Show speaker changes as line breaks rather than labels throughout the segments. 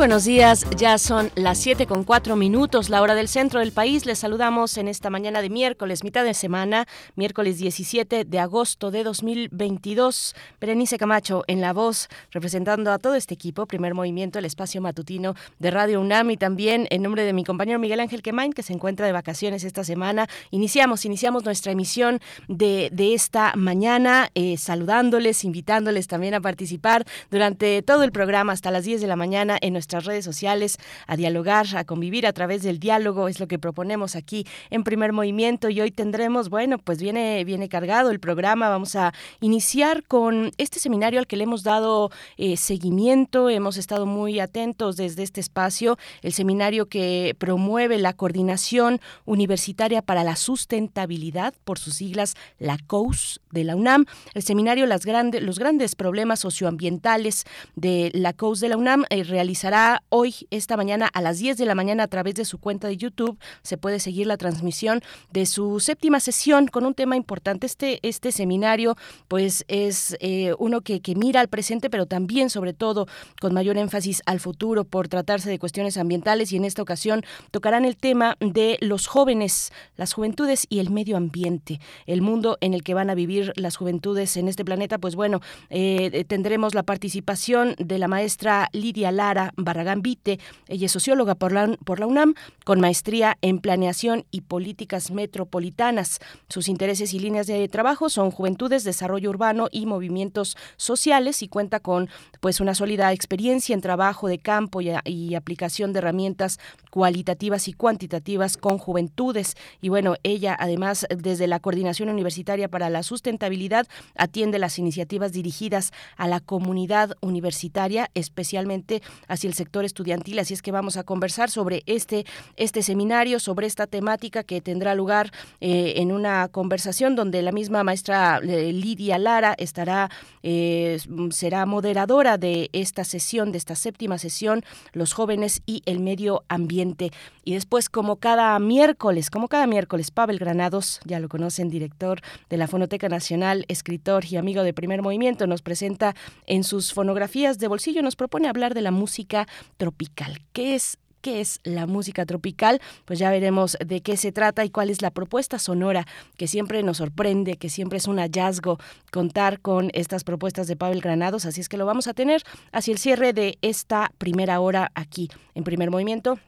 Buenos días, ya son las 7 con 4 minutos, la hora del centro del país. Les saludamos en esta mañana de miércoles, mitad de semana, miércoles 17 de agosto de 2022. Berenice Camacho en la voz, representando a todo este equipo, primer movimiento, el espacio matutino de Radio UNAM y también en nombre de mi compañero Miguel Ángel Quemain, que se encuentra de vacaciones esta semana. Iniciamos, iniciamos nuestra emisión de, esta mañana, eh, saludándoles, invitándoles también a participar durante todo el programa hasta las 10 de la mañana en nuestras redes sociales, a dialogar, a convivir a través del diálogo, es lo que proponemos aquí en primer movimiento. Y hoy tendremos, bueno, pues viene, viene cargado el programa, vamos a iniciar con este seminario al que le hemos dado eh, seguimiento, hemos estado muy atentos desde este espacio, el seminario que promueve la coordinación universitaria para la sustentabilidad, por sus siglas, la COUS de la UNAM, el seminario Las grandes, los grandes problemas socioambientales de la COUS de la UNAM eh, realizará hoy, esta mañana, a las 10 de la mañana a través de su cuenta de YouTube. Se puede seguir la transmisión de su séptima sesión con un tema importante. Este, este seminario, pues, es eh, uno que, que mira al presente, pero también, sobre todo, con mayor énfasis al futuro por tratarse de cuestiones ambientales y en esta ocasión tocarán el tema de los jóvenes, las juventudes y el medio ambiente, el mundo en el que van a vivir las juventudes en este planeta. Pues bueno, eh, tendremos la participación de la maestra Lidia Lara Barragán Vite. Ella es socióloga por la, UNAM, con maestría en planeación y políticas metropolitanas. Sus intereses y líneas de trabajo son juventudes, desarrollo urbano y movimientos sociales y cuenta con pues una sólida experiencia en trabajo de campo y, y aplicación de herramientas cualitativas y cuantitativas con juventudes. Y bueno, ella además desde la Coordinación Universitaria para la Sustentabilidad atiende las iniciativas dirigidas a la comunidad universitaria, especialmente hacia el sector estudiantil. Así es que vamos a conversar sobre este, este seminario, sobre esta temática que tendrá lugar eh, en una conversación donde la misma maestra eh, Lidia Lara estará, eh, será moderadora de esta sesión, de esta séptima sesión, los jóvenes y el medio ambiente. Y después, como cada miércoles, como cada miércoles, Pavel Granados, ya lo conocen, director de la Fonoteca Nacional, escritor y amigo de Primer Movimiento, nos presenta en sus fonografías de bolsillo, nos propone hablar de la música tropical. ¿Qué es qué es la música tropical, pues ya veremos de qué se trata y cuál es la propuesta sonora que siempre nos sorprende, que siempre es un hallazgo contar con estas propuestas de Pavel Granados, así es que lo vamos a tener hacia el cierre de esta primera hora aquí en primer movimiento.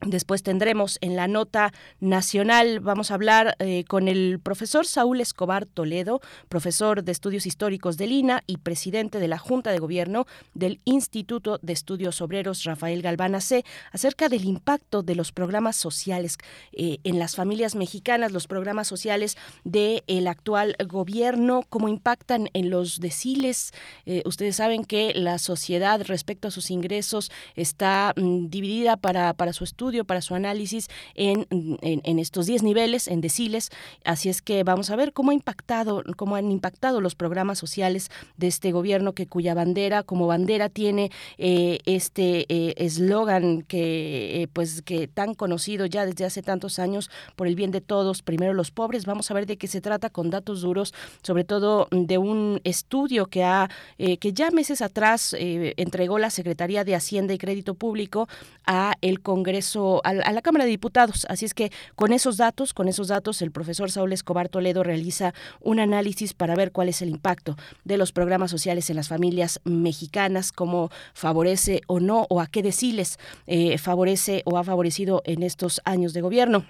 Después tendremos en la nota nacional, vamos a hablar eh, con el profesor Saúl Escobar Toledo, profesor de estudios históricos del INA y presidente de la Junta de Gobierno del Instituto de Estudios Obreros Rafael Galván C, acerca del impacto de los programas sociales eh, en las familias mexicanas, los programas sociales del actual gobierno, cómo impactan en los deciles. Eh, ustedes saben que la sociedad respecto a sus ingresos está mm, dividida para, para su estudio para su análisis en, en, estos 10 niveles, en deciles. Así es que vamos a ver cómo ha impactado, cómo han impactado los programas sociales de este gobierno que cuya bandera, como bandera tiene eh, este eh, eslogan que eh, pues que tan conocido ya desde hace tantos años por el bien de todos, primero los pobres. Vamos a ver de qué se trata con datos duros, sobre todo de un estudio que ha que ya meses atrás entregó la Secretaría de Hacienda y Crédito Público a el Congreso a, la Cámara de Diputados. Así es que con esos datos, con esos datos, el profesor Saúl Escobar Toledo realiza un análisis para ver cuál es el impacto de los programas sociales en las familias mexicanas, cómo favorece o no, o a qué deciles eh, favorece o ha favorecido en estos años de gobierno.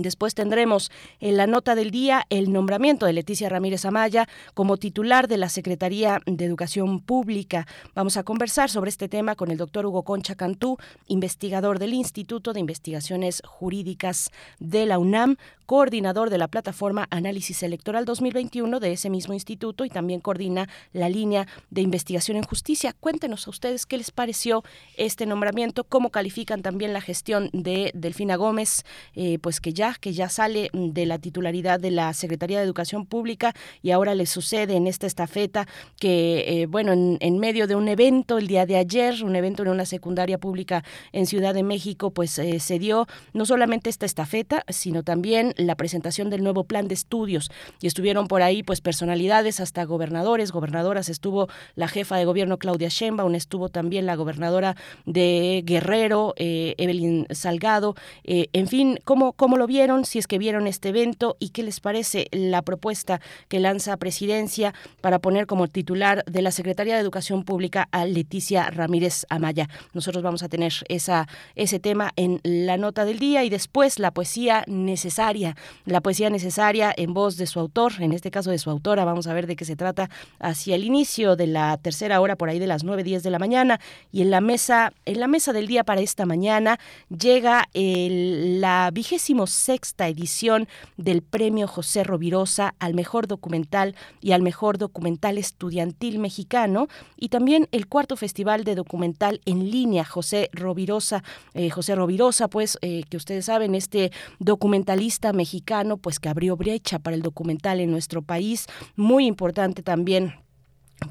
Después tendremos en la nota del día el nombramiento de Leticia Ramírez Amaya como titular de la Secretaría de Educación Pública. Vamos a conversar sobre este tema con el doctor Hugo Concha Cantú, investigador del Instituto de Investigaciones Jurídicas de la UNAM, coordinador de la plataforma Análisis Electoral 2021 de ese mismo instituto y también coordina la línea de investigación en justicia. Cuéntenos a ustedes qué les pareció este nombramiento, cómo califican también la gestión de Delfina Gómez, eh, pues que ya, que ya sale de la titularidad de la Secretaría de Educación Pública y ahora le sucede en esta estafeta que, eh, bueno, en, medio de un evento el día de ayer, un evento en una secundaria pública en Ciudad de México, pues eh, se dio no solamente esta estafeta, sino también la presentación del nuevo plan de estudios. Y estuvieron por ahí pues personalidades hasta gobernadores, gobernadoras, estuvo la jefa de gobierno Claudia Sheinbaum, estuvo también la gobernadora de Guerrero, eh, Evelyn Salgado, eh, en fin, ¿cómo, ¿cómo lo vieron? Si es que vieron este evento. Y qué les parece la propuesta que lanza Presidencia para poner como titular de la Secretaría de Educación Pública a Leticia Ramírez Amaya. Nosotros vamos a tener esa, ese tema en la nota del día y después la poesía necesaria, la poesía necesaria en voz de su autor, en este caso de su autora, vamos a ver de qué se trata hacia el inicio de la tercera hora por ahí de las 9, 10 de la mañana. Y en la mesa, en la mesa del día para esta mañana llega la vigésimo sexta edición del premio José Rovirosa al mejor documental y al mejor documental estudiantil mexicano. Y también el cuarto festival de documental en línea José Rovirosa, eh, José Rovirosa, pues eh, que ustedes saben, este documentalista mexicano, pues que abrió brecha para el documental en nuestro país, muy importante también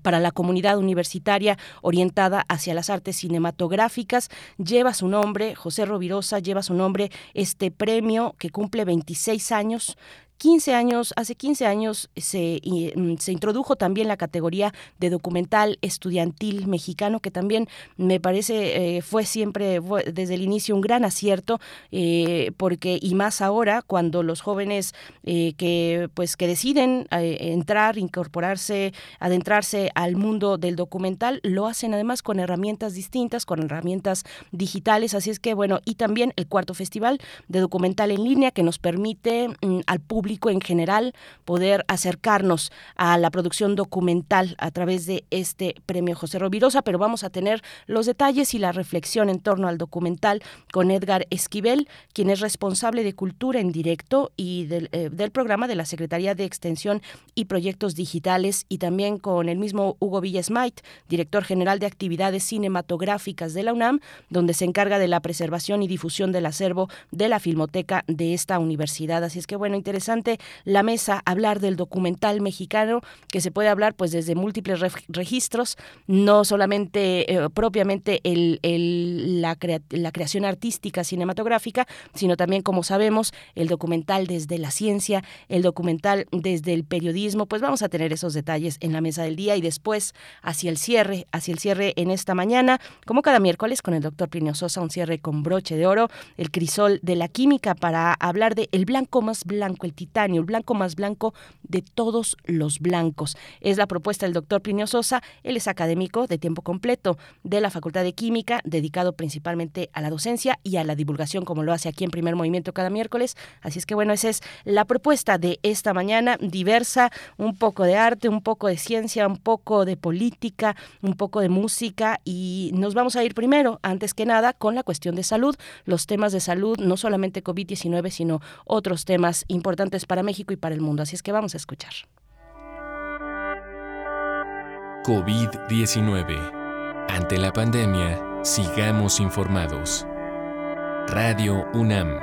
para la comunidad universitaria orientada hacia las artes cinematográficas. Lleva su nombre, José Rovirosa lleva su nombre este premio que cumple 26 años 15 años, hace 15 años se, mm, se, introdujo también la categoría de documental estudiantil mexicano, que también me parece eh, fue siempre desde el inicio un gran acierto, eh, porque y más ahora cuando los jóvenes eh, que pues que deciden entrar, incorporarse, adentrarse al mundo del documental, lo hacen además con herramientas distintas, con herramientas digitales, así es que bueno, y también el cuarto festival de documental en línea que nos permite mm, al público en general poder acercarnos a la producción documental a través de este premio José Rovirosa, pero vamos a tener los detalles y la reflexión en torno al documental con Edgar Esquivel, quien es responsable de cultura en directo y del, eh, del programa de la Secretaría de Extensión y Proyectos Digitales y también con el mismo Hugo Villasmait, director general de actividades cinematográficas de la UNAM, donde se encarga de la preservación y difusión del acervo de la filmoteca de esta universidad. Así es que bueno, interesante la mesa hablar del documental mexicano, que se puede hablar pues desde múltiples registros, no solamente eh, propiamente el, la, la creación artística cinematográfica, sino también, como sabemos, el documental desde la ciencia, el documental desde el periodismo, pues vamos a tener esos detalles en la mesa del día y después hacia el cierre, hacia el cierre en esta mañana, como cada miércoles con el doctor Plinio Sosa, un cierre con broche de oro, el crisol de la química para hablar de el blanco más blanco, el titanio, el blanco más blanco de todos los blancos. Es la propuesta del doctor Plinio Sosa. Él es académico de tiempo completo de la Facultad de Química, dedicado principalmente a la docencia y a la divulgación, como lo hace aquí en Primer Movimiento cada miércoles. Así es que bueno, esa es la propuesta de esta mañana, diversa, un poco de arte, un poco de ciencia, un poco de política, un poco de música y nos vamos a ir primero, antes que nada, con la cuestión de salud, los temas de salud, no solamente COVID-19, sino otros temas importantes para México y para el mundo. Así es que vamos a escuchar.
COVID-19. Ante la pandemia, sigamos informados. Radio UNAM.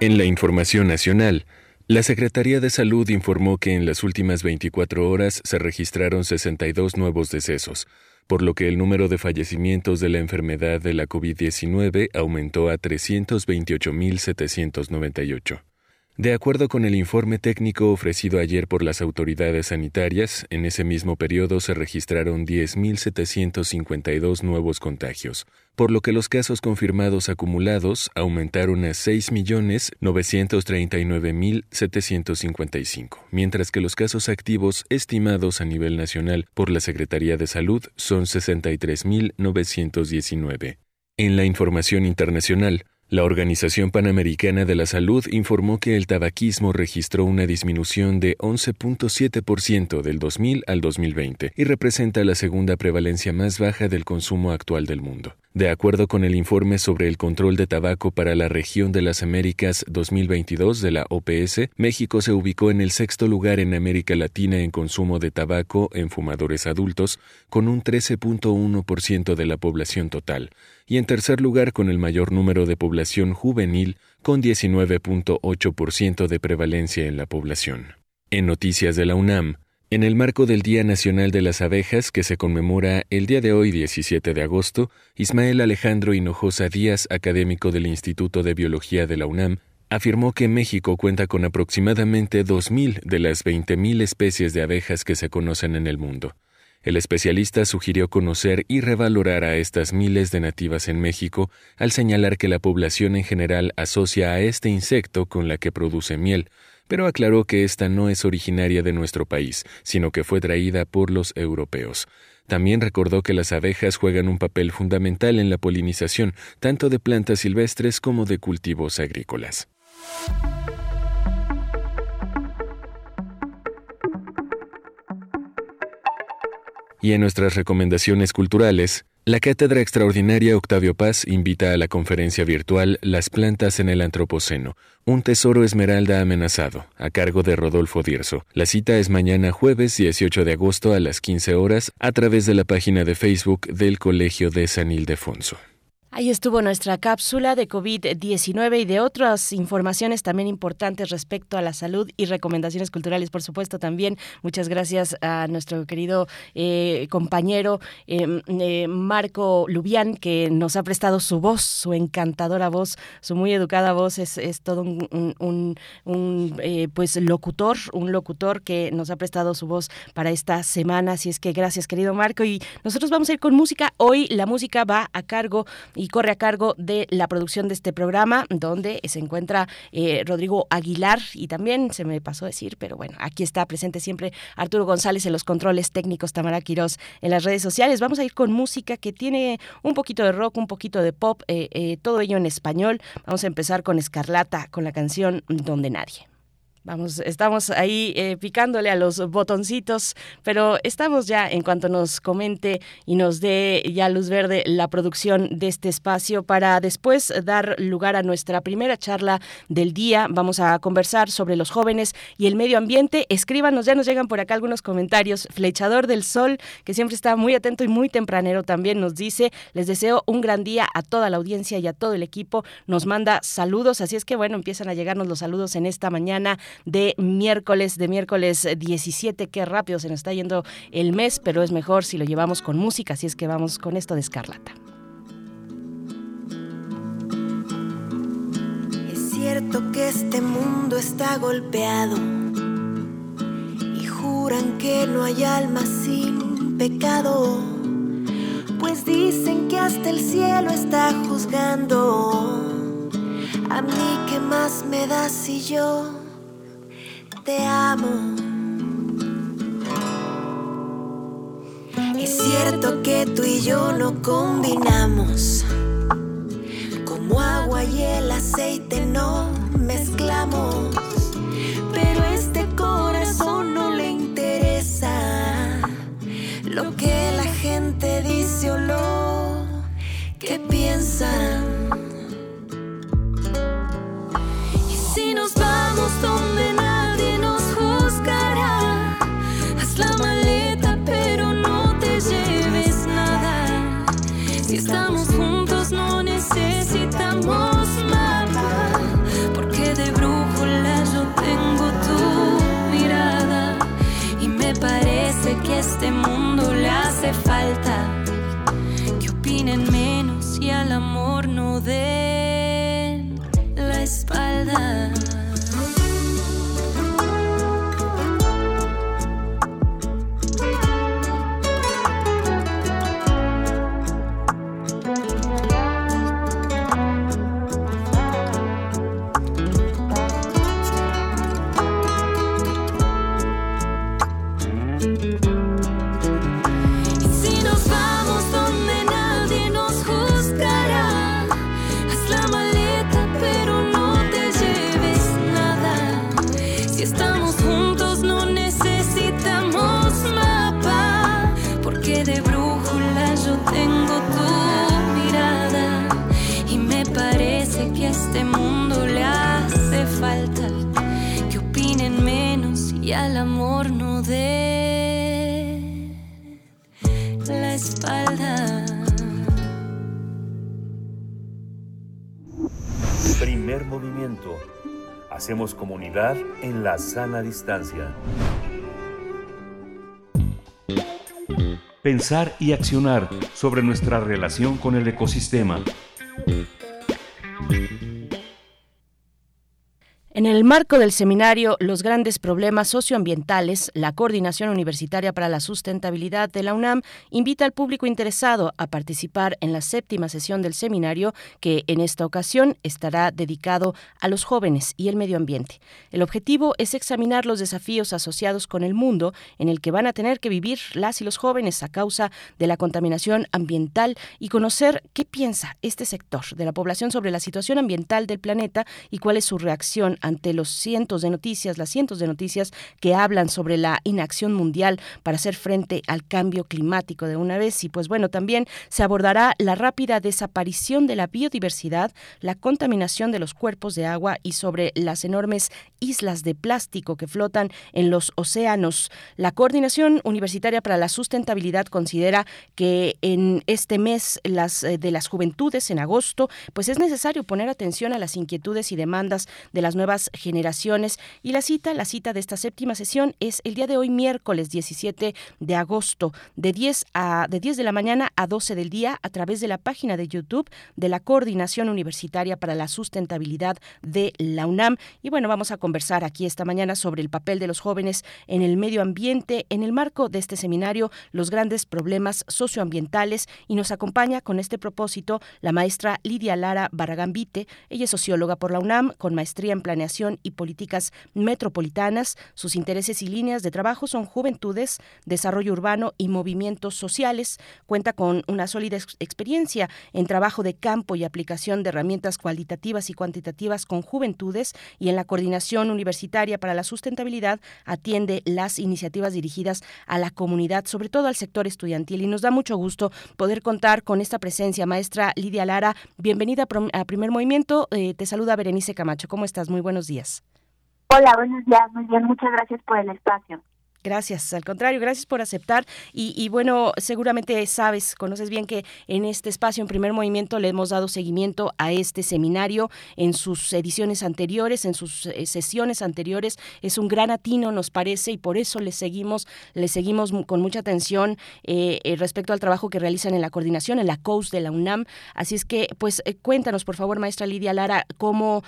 En la información nacional, la Secretaría de Salud informó que en las últimas 24 horas se registraron 62 nuevos decesos, por lo que el número de fallecimientos de la enfermedad de la COVID-19 aumentó a 328.798. De acuerdo con el informe técnico ofrecido ayer por las autoridades sanitarias, en ese mismo periodo se registraron 10.752 nuevos contagios, por lo que los casos confirmados acumulados aumentaron a 6.939.755, mientras que los casos activos estimados a nivel nacional por la Secretaría de Salud son 63.919. En la información internacional, la Organización Panamericana de la Salud informó que el tabaquismo registró una disminución de 11.7% del 2000 al 2020 y representa la segunda prevalencia más baja del consumo actual del mundo. De acuerdo con el informe sobre el control de tabaco para la región de las Américas 2022 de la OPS, México se ubicó en el sexto lugar en América Latina en consumo de tabaco en fumadores adultos, con un 13.1% de la población total, y en tercer lugar con el mayor número de población juvenil, con 19.8% de prevalencia en la población. En noticias de la UNAM, en el marco del Día Nacional de las Abejas, que se conmemora el día de hoy 17 de agosto, Ismael Alejandro Hinojosa Díaz, académico del Instituto de Biología de la UNAM, afirmó que México cuenta con aproximadamente 2.000 de las 20.000 especies de abejas que se conocen en el mundo. El especialista sugirió conocer y revalorar a estas miles de nativas en México al señalar que la población en general asocia a este insecto con la que produce miel, pero aclaró que esta no es originaria de nuestro país, sino que fue traída por los europeos. También recordó que las abejas juegan un papel fundamental en la polinización, tanto de plantas silvestres como de cultivos agrícolas. Y en nuestras recomendaciones culturales, la Cátedra Extraordinaria Octavio Paz invita a la conferencia virtual Las plantas en el Antropoceno, un tesoro esmeralda amenazado, a cargo de Rodolfo Dirso. La cita es mañana jueves 18 de agosto a las 15 horas a través de la página de Facebook del Colegio de San Ildefonso.
Ahí estuvo nuestra cápsula de COVID-19 y de otras informaciones también importantes respecto a la salud y recomendaciones culturales, por supuesto, también. Muchas gracias a nuestro querido eh, compañero em, eh, Marco Lubián, que nos ha prestado su voz, su encantadora voz, su muy educada voz. Es, todo un, eh, pues locutor, un locutor que nos ha prestado su voz para esta semana. Así es que gracias, querido Marco. Y nosotros vamos a ir con música. Hoy la música va a cargo corre a cargo de la producción de este programa, donde se encuentra eh, Rodrigo Aguilar y también se me pasó decir, pero bueno, aquí está presente siempre Arturo González en los controles técnicos, Tamara Quirós en las redes sociales. Vamos a ir con música que tiene un poquito de rock, un poquito de pop, eh, eh, todo ello en español. Vamos a empezar con Escarlata, con la canción Donde Nadie. Vamos, estamos ahí eh, picándole a los botoncitos, pero estamos ya en cuanto nos comente y nos dé ya luz verde la producción de este espacio para después dar lugar a nuestra primera charla del día. Vamos a conversar sobre los jóvenes y el medio ambiente. Escríbanos, ya nos llegan por acá algunos comentarios. Flechador del Sol, que siempre está muy atento y muy tempranero también nos dice, les deseo un gran día a toda la audiencia y a todo el equipo. Nos manda saludos, así es que bueno, empiezan a llegarnos los saludos en esta mañana de miércoles, de miércoles 17. Qué rápido se nos está yendo el mes, pero es mejor si lo llevamos con música, así es que vamos con esto de Escarlata.
Es cierto que este mundo está golpeado y juran que no hay alma sin pecado, pues dicen que hasta el cielo está juzgando. A mí qué más me da si yo te amo. Es cierto que tú y yo no combinamos, como agua y el aceite no mezclamos, pero este corazón no le interesa lo que la gente dice o lo que piensan. Y si nos vamos donde la porque de brújula yo tengo tu mirada. Y me parece que a este mundo le hace falta que opinen menos y al amor no den la espalda.
Hacemos comunidad en la sana distancia. Pensar y accionar sobre nuestra relación con el ecosistema.
En el marco del seminario Los grandes problemas socioambientales, la Coordinación Universitaria para la Sustentabilidad de la UNAM invita al público interesado a participar en la séptima sesión del seminario que en esta ocasión estará dedicado a los jóvenes y el medio ambiente. El objetivo es examinar los desafíos asociados con el mundo en el que van a tener que vivir las y los jóvenes a causa de la contaminación ambiental y conocer qué piensa este sector de la población sobre la situación ambiental del planeta y cuál es su reacción ante los cientos de noticias, las cientos de noticias que hablan sobre la inacción mundial para hacer frente al cambio climático de una vez. Y pues bueno, también se abordará la rápida desaparición de la biodiversidad, la contaminación de los cuerpos de agua y sobre las enormes islas de plástico que flotan en los océanos. La Coordinación Universitaria para la Sustentabilidad considera que en este mes las, eh, de las juventudes, en agosto, pues es necesario poner atención a las inquietudes y demandas de las nuevas generaciones. Y la cita, la cita de esta séptima sesión es el día de hoy, miércoles 17 de agosto, de 10, a, de 10 de la mañana a 12 del día, a través de la página de YouTube de la Coordinación Universitaria para la Sustentabilidad de la UNAM. Y bueno, vamos a conversar aquí esta mañana sobre el papel de los jóvenes en el medio ambiente en el marco de este seminario, los grandes problemas socioambientales. Y nos acompaña con este propósito la maestra Lidia Lara Barragambite. Ella es socióloga por la UNAM con maestría en planeación y políticas metropolitanas. Sus intereses y líneas de trabajo son juventudes, desarrollo urbano y movimientos sociales. Cuenta con una sólida experiencia en trabajo de campo y aplicación de herramientas cualitativas y cuantitativas con juventudes y en la coordinación universitaria para la sustentabilidad atiende las iniciativas dirigidas a la comunidad, sobre todo al sector estudiantil. Y nos da mucho gusto poder contar con esta presencia. Maestra Lidia Lara, bienvenida a Primer Movimiento. Eh, te saluda Berenice Camacho. ¿Cómo estás? Muy buenos días.
Hola, buenos días. Muy bien, muchas gracias por el espacio.
Gracias, al contrario, gracias por aceptar. Y, bueno, seguramente sabes, conoces bien que en este espacio, en primer movimiento, le hemos dado seguimiento a este seminario en sus ediciones anteriores, en sus eh, sesiones anteriores. Es un gran atino, nos parece, y por eso le seguimos, le seguimos con mucha atención eh, eh, respecto al trabajo que realizan en la coordinación, en la COUS de la UNAM. Así es que, pues, cuéntanos, por favor, maestra Lidia Lara, cómo,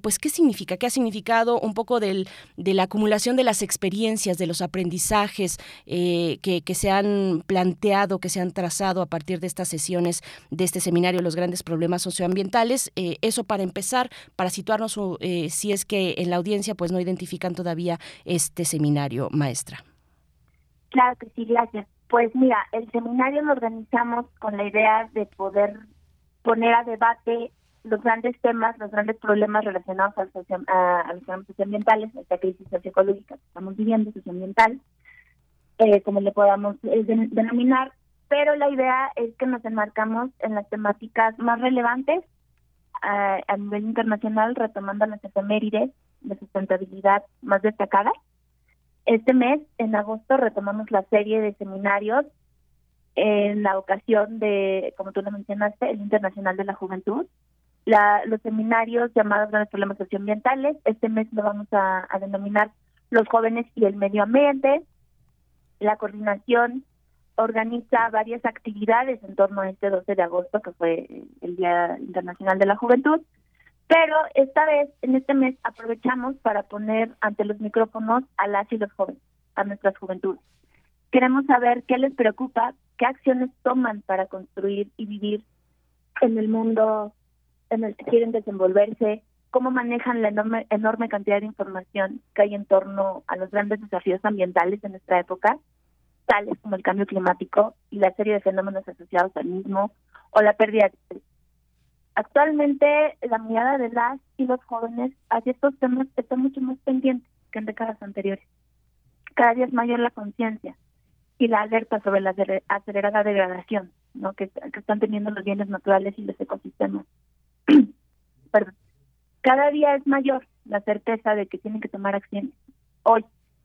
pues, qué significa, qué ha significado un poco del, de la acumulación de las experiencias, de los aprendizajes aprendizajes eh, que, que, se han planteado, que se han trazado a partir de estas sesiones de este seminario, los grandes problemas socioambientales. Eh, eso para empezar, para situarnos, eh, si es que en la audiencia pues no identifican todavía este seminario, maestra.
Claro que sí, gracias. Pues mira, el seminario lo organizamos con la idea de poder poner a debate los grandes temas, los grandes problemas relacionados a, los temas socioambientales, esta crisis socioecológica que estamos viviendo, socioambiental, eh, como le podamos eh, denominar, pero la idea es que nos enmarcamos en las temáticas más relevantes a nivel internacional, retomando las efemérides de sustentabilidad más destacadas. Este mes, en agosto, retomamos la serie de seminarios en la ocasión de, como tú lo mencionaste, el Internacional de la Juventud, la, los seminarios llamados Grandes Problemas Socioambientales. Este mes lo vamos a, denominar Los Jóvenes y el Medio Ambiente. La coordinación organiza varias actividades en torno a este 12 de agosto, que fue el Día Internacional de la Juventud. Pero esta vez, en este mes, aprovechamos para poner ante los micrófonos a las y los jóvenes, a nuestras juventudes. Queremos saber qué les preocupa, qué acciones toman para construir y vivir en el mundo en el que quieren desenvolverse, cómo manejan la enorme, enorme cantidad de información que hay en torno a los grandes desafíos ambientales en nuestra época, tales como el cambio climático y la serie de fenómenos asociados al mismo o la pérdida de Actualmente la mirada de las y los jóvenes hacia estos temas está mucho más pendiente que en décadas anteriores. Cada día es mayor la conciencia y la alerta sobre la acelerada degradación ¿no? que están teniendo los bienes naturales y los ecosistemas perdón, cada día es mayor la certeza de que tienen que tomar acciones hoy.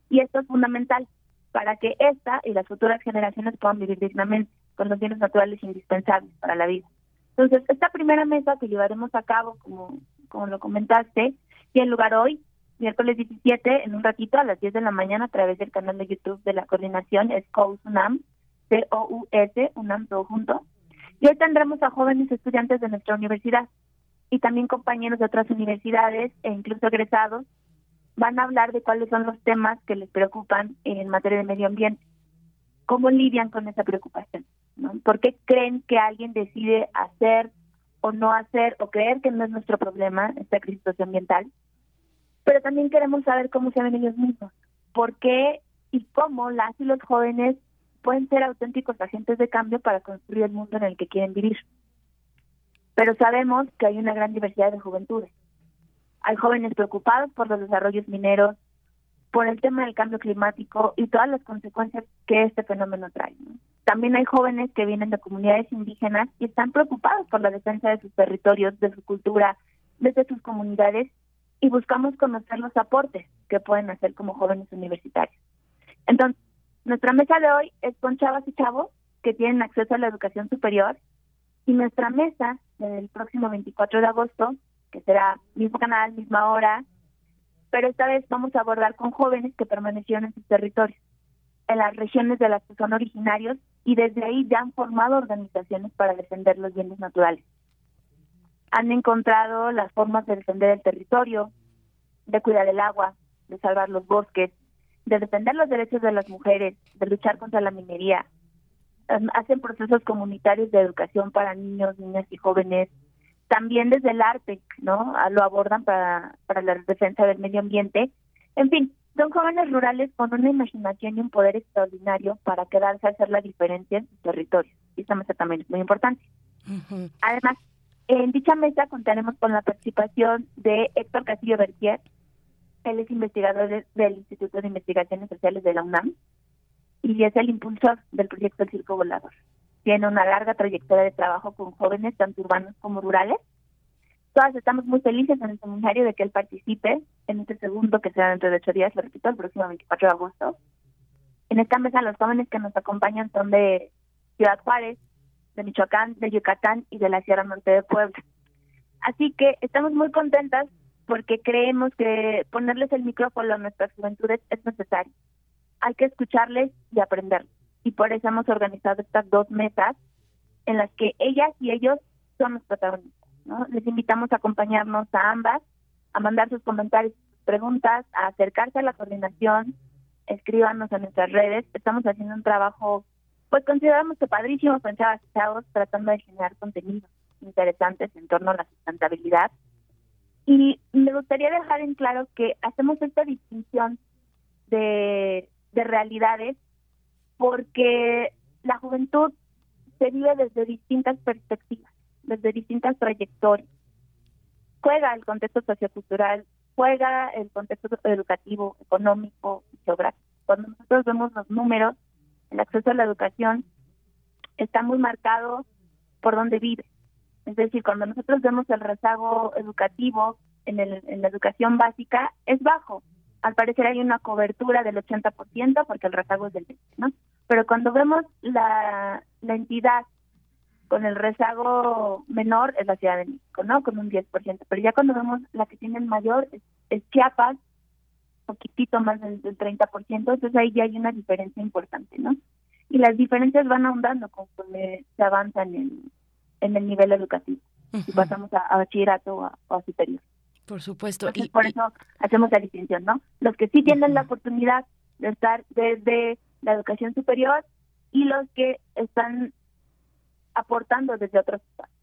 Y esto es fundamental para que esta y las futuras generaciones puedan vivir dignamente con los bienes naturales indispensables para la vida. Entonces, esta primera mesa que llevaremos a cabo, como, como lo comentaste, tiene lugar hoy, miércoles 17, en un ratito a las 10 de la mañana a través del canal de YouTube de la coordinación, es COUS UNAM, C-O-U-S, UNAM todo junto. Y hoy tendremos a jóvenes estudiantes de nuestra universidad y también compañeros de otras universidades e incluso egresados van a hablar de cuáles son los temas que les preocupan en materia de medio ambiente. ¿Cómo lidian con esa preocupación? ¿no? ¿Por qué creen que alguien decide hacer o no hacer o creer que no es nuestro problema esta crisis socioambiental? Pero también queremos saber cómo se ven ellos mismos. ¿Por qué y cómo las y los jóvenes pueden ser auténticos agentes de cambio para construir el mundo en el que quieren vivir? Pero sabemos que hay una gran diversidad de juventudes. Hay jóvenes preocupados por los desarrollos mineros, por el tema del cambio climático y todas las consecuencias que este fenómeno trae. También hay jóvenes que vienen de comunidades indígenas y están preocupados por la defensa de sus territorios, de su cultura, desde sus comunidades y buscamos conocer los aportes que pueden hacer como jóvenes universitarios. Entonces, nuestra mesa de hoy es con chavas y chavos que tienen acceso a la educación superior y nuestra mesa del próximo 24 de agosto, que será mismo canal, misma hora, pero esta vez vamos a abordar con jóvenes que permanecieron en sus territorios, en las regiones de las que son originarios y desde ahí ya han formado organizaciones para defender los bienes naturales. Han encontrado las formas de defender el territorio, de cuidar el agua, de salvar los bosques, de defender los derechos de las mujeres, de luchar contra la minería. Hacen procesos comunitarios de educación para niños, niñas y jóvenes, también desde el arte, ¿no? Ah, lo abordan para, para la defensa del medio ambiente. En fin, son jóvenes rurales con una imaginación y un poder extraordinario para quedarse a hacer la diferencia en sus territorios. Y esta mesa también es muy importante. Además, en dicha mesa contaremos con la participación de Héctor Castillo Bertier. Él es investigador del Instituto de Investigaciones Sociales de la UNAM y es el impulsor del proyecto El Circo Volador tiene una larga trayectoria de trabajo con jóvenes, tanto urbanos como rurales. Todas estamos muy felices en el seminario de que él participe en este segundo que será dentro de ocho días, lo repito, el próximo 24 de agosto. En esta mesa los jóvenes que nos acompañan son de Ciudad Juárez, de Michoacán, de Yucatán y de la Sierra Norte de Puebla. Así que estamos muy contentas porque creemos que ponerles el micrófono a nuestras juventudes es necesario. Hay que escucharles y aprenderles y por eso hemos organizado estas dos mesas en las que ellas y ellos son los protagonistas. ¿no? Les invitamos a acompañarnos a ambas, a mandar sus comentarios, sus preguntas, a acercarse a la coordinación, escríbanos en nuestras redes. Estamos haciendo un trabajo, pues consideramos que padrísimo con chavas chavos, tratando de generar contenidos interesantes en torno a la sustentabilidad. Y me gustaría dejar en claro que hacemos esta distinción de, de realidades porque la juventud se vive desde distintas perspectivas, desde distintas trayectorias. Juega el contexto sociocultural, juega el contexto educativo, económico, geográfico. Cuando nosotros vemos los números, el acceso a la educación está muy marcado por donde vive. Es decir, cuando nosotros vemos el rezago educativo en, el, en la educación básica, es bajo. Al parecer hay una cobertura del 80% porque el rezago es del 20%, ¿no? Pero cuando vemos la, la entidad con el rezago menor es la Ciudad de México, ¿no? Con un 10%. Pero ya cuando vemos la que tiene el mayor es, Chiapas, poquitito más del, 30%, entonces ahí ya hay una diferencia importante, ¿no? Y las diferencias van ahondando conforme se avanza en el, en el nivel educativo. Si pasamos a, bachillerato o a, superior.
Por supuesto.
y, por eso hacemos la distinción, ¿no? Los que sí tienen la oportunidad de estar desde la educación superior y los que están aportando desde otros espacios.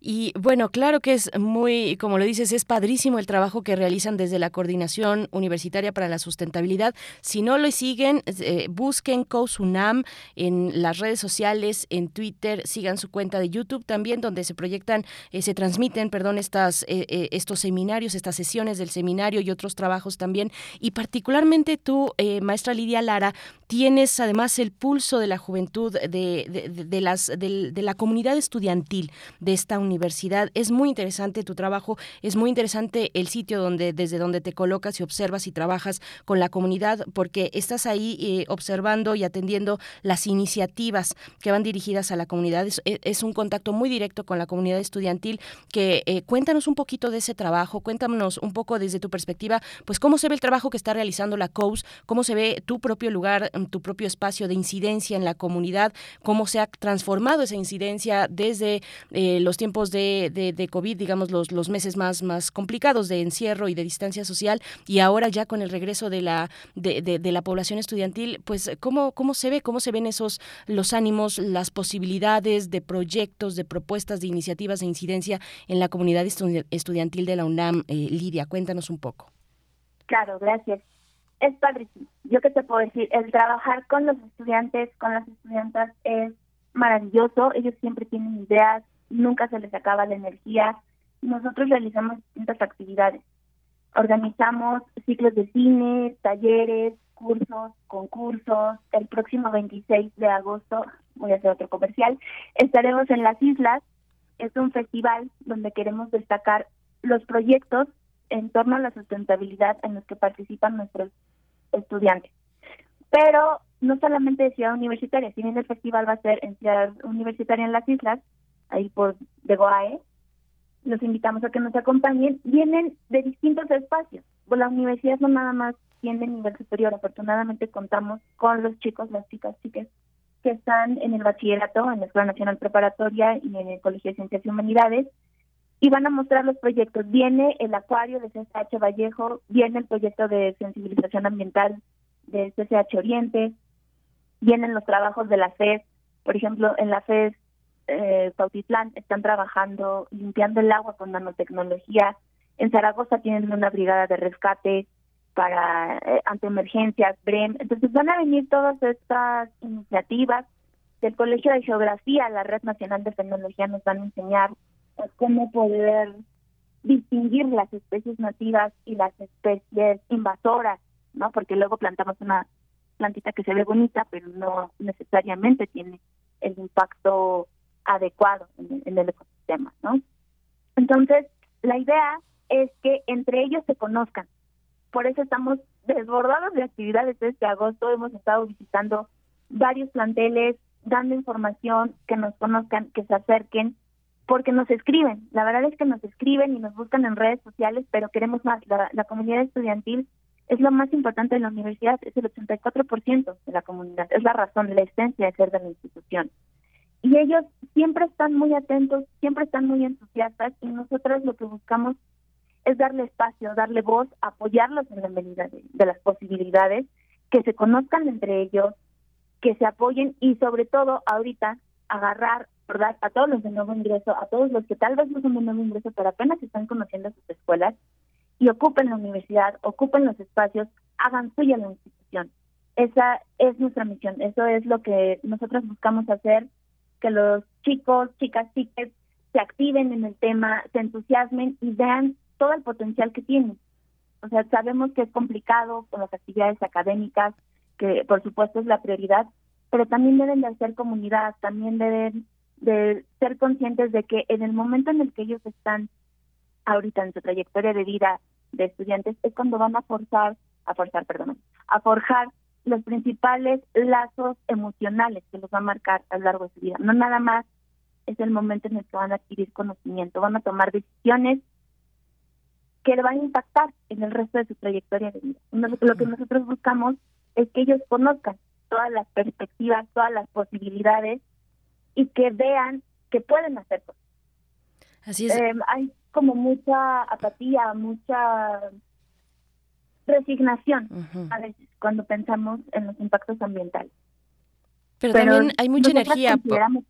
Y bueno, claro que es muy, como lo dices, es padrísimo el trabajo que realizan desde la Coordinación Universitaria para la Sustentabilidad. Si no lo siguen, eh, busquen COSUNAM en las redes sociales, en Twitter, sigan su cuenta de YouTube también, donde se proyectan, eh, se transmiten, perdón, estas, eh, estos seminarios, estas sesiones del seminario y otros trabajos también. Y particularmente tú, maestra Lidia Lara, tienes además el pulso de la juventud, de, de, las, de la comunidad estudiantil de esta universidad. Es muy interesante tu trabajo, es muy interesante el sitio donde desde donde te colocas y observas y trabajas con la comunidad porque estás ahí eh, observando y atendiendo las iniciativas que van dirigidas a la comunidad. Es, un contacto muy directo con la comunidad estudiantil que eh, cuéntanos un poquito de ese trabajo, cuéntanos un poco desde tu perspectiva, pues cómo se ve el trabajo que está realizando la COUS, cómo se ve tu propio lugar, tu propio espacio de incidencia en la comunidad, cómo se ha transformado esa incidencia desde eh, los tiempos de, de, COVID, digamos los, los meses más, más complicados de encierro y de distancia social y ahora ya con el regreso de la, de, de, la población estudiantil, pues cómo, cómo se ve, cómo se ven esos los ánimos, las posibilidades de proyectos, de propuestas, de iniciativas de incidencia en la comunidad estudiantil de la UNAM. Eh, Lidia, cuéntanos un poco.
Claro, gracias. Es padrísimo. Yo qué te puedo decir, el trabajar con los estudiantes, con las estudiantas es maravilloso. Ellos siempre tienen ideas, nunca se les acaba la energía. Nosotros realizamos distintas actividades. Organizamos ciclos de cine, talleres, cursos, concursos. El próximo 26 de agosto, voy a hacer otro comercial, estaremos en las islas. Es un festival donde queremos destacar los proyectos en torno a la sustentabilidad en los que participan nuestros estudiantes. Pero no solamente de Ciudad Universitaria, si bien el festival va a ser en Ciudad Universitaria en las islas, ahí por de Goae, los invitamos a que nos acompañen, vienen de distintos espacios. Pues la universidad no nada más tiene nivel superior, afortunadamente contamos con los chicos, las chicas, chicas que están en el bachillerato, en la Escuela Nacional Preparatoria y en el Colegio de Ciencias y Humanidades, y van a mostrar los proyectos. Viene el acuario de CCH Vallejo, viene el proyecto de sensibilización ambiental de CCH Oriente, vienen los trabajos de la FED, por ejemplo, en la FED eh, Pautitlán están trabajando limpiando el agua con nanotecnología, en Zaragoza tienen una brigada de rescate para eh, ante emergencias, BREM, entonces van a venir todas estas iniciativas del Colegio de Geografía, la Red Nacional de Tecnología nos van a enseñar cómo poder distinguir las especies nativas y las especies invasoras, ¿no? Porque luego plantamos una plantita que se ve bonita, pero no necesariamente tiene el impacto adecuado en, en el ecosistema, ¿no? Entonces, la idea es que entre ellos se conozcan. Por eso estamos desbordados de actividades este agosto. Hemos estado visitando varios planteles, dando información, que nos conozcan, que se acerquen porque nos escriben. La verdad es que nos escriben y nos buscan en redes sociales, pero queremos más. La, comunidad estudiantil es lo más importante de la universidad, es el 84% de la comunidad, es la razón, la esencia de ser de la institución. Y ellos siempre están muy atentos, siempre están muy entusiastas y nosotros lo que buscamos es darle espacio, darle voz, apoyarlos en la medida de las posibilidades, que se conozcan entre ellos, que se apoyen y sobre todo ahorita agarrar ¿verdad? A todos los de nuevo ingreso, a todos los que tal vez no son de nuevo ingreso, pero apenas están conociendo sus escuelas y ocupen la universidad, ocupen los espacios, hagan suya la institución. Esa es nuestra misión, eso es lo que nosotros buscamos hacer, que los chicos, chicas, chicas se activen en el tema, se entusiasmen y vean todo el potencial que tienen. O sea, sabemos que es complicado con las actividades académicas, que por supuesto es la prioridad, pero también deben de hacer comunidad, también deben de ser conscientes de que en el momento en el que ellos están ahorita en su trayectoria de vida de estudiantes es cuando van a forzar, a forzar, perdón, a forjar los principales lazos emocionales que los va a marcar a lo largo de su vida. No nada más es el momento en el que van a adquirir conocimiento, van a tomar decisiones que le van a impactar en el resto de su trayectoria de vida. Lo que nosotros buscamos es que ellos conozcan todas las perspectivas, todas las posibilidades y que vean que pueden hacer cosas.
Así es.
Eh, hay como mucha apatía, mucha resignación a veces cuando pensamos en los impactos ambientales.
Pero, también hay mucha energía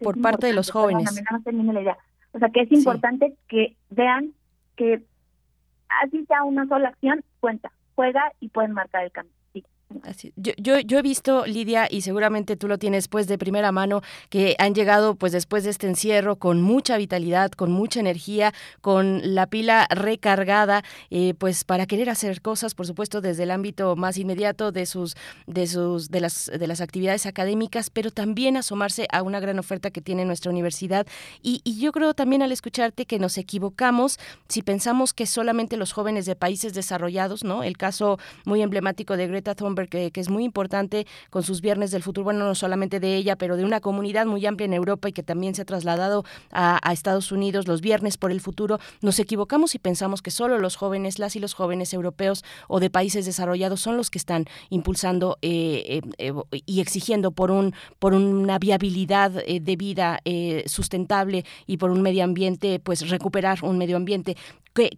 por, parte de los jóvenes.
No la idea. O sea, que es importante que vean que así sea una sola acción, cuenta, juega y pueden marcar el cambio. Sí,
Yo, yo, yo, he visto, Lidia, y seguramente tú lo tienes pues de primera mano, que han llegado pues después de este encierro con mucha vitalidad, con mucha energía, con la pila recargada, eh, pues para querer hacer cosas, por supuesto, desde el ámbito más inmediato de sus, de sus, de las, de las actividades académicas, pero también asomarse a una gran oferta que tiene nuestra universidad. Y, y yo creo también al escucharte que nos equivocamos si pensamos que solamente los jóvenes de países desarrollados, ¿no? El caso muy emblemático de Greta Thunberg, que, es muy importante con sus viernes del futuro, bueno, no solamente de ella, pero de una comunidad muy amplia en Europa y que también se ha trasladado a, Estados Unidos, los viernes por el futuro, nos equivocamos y pensamos que solo los jóvenes, las y los jóvenes europeos o de países desarrollados son los que están impulsando eh, eh, eh, y exigiendo por un por una viabilidad de vida sustentable y por un medio ambiente, pues recuperar un medio ambiente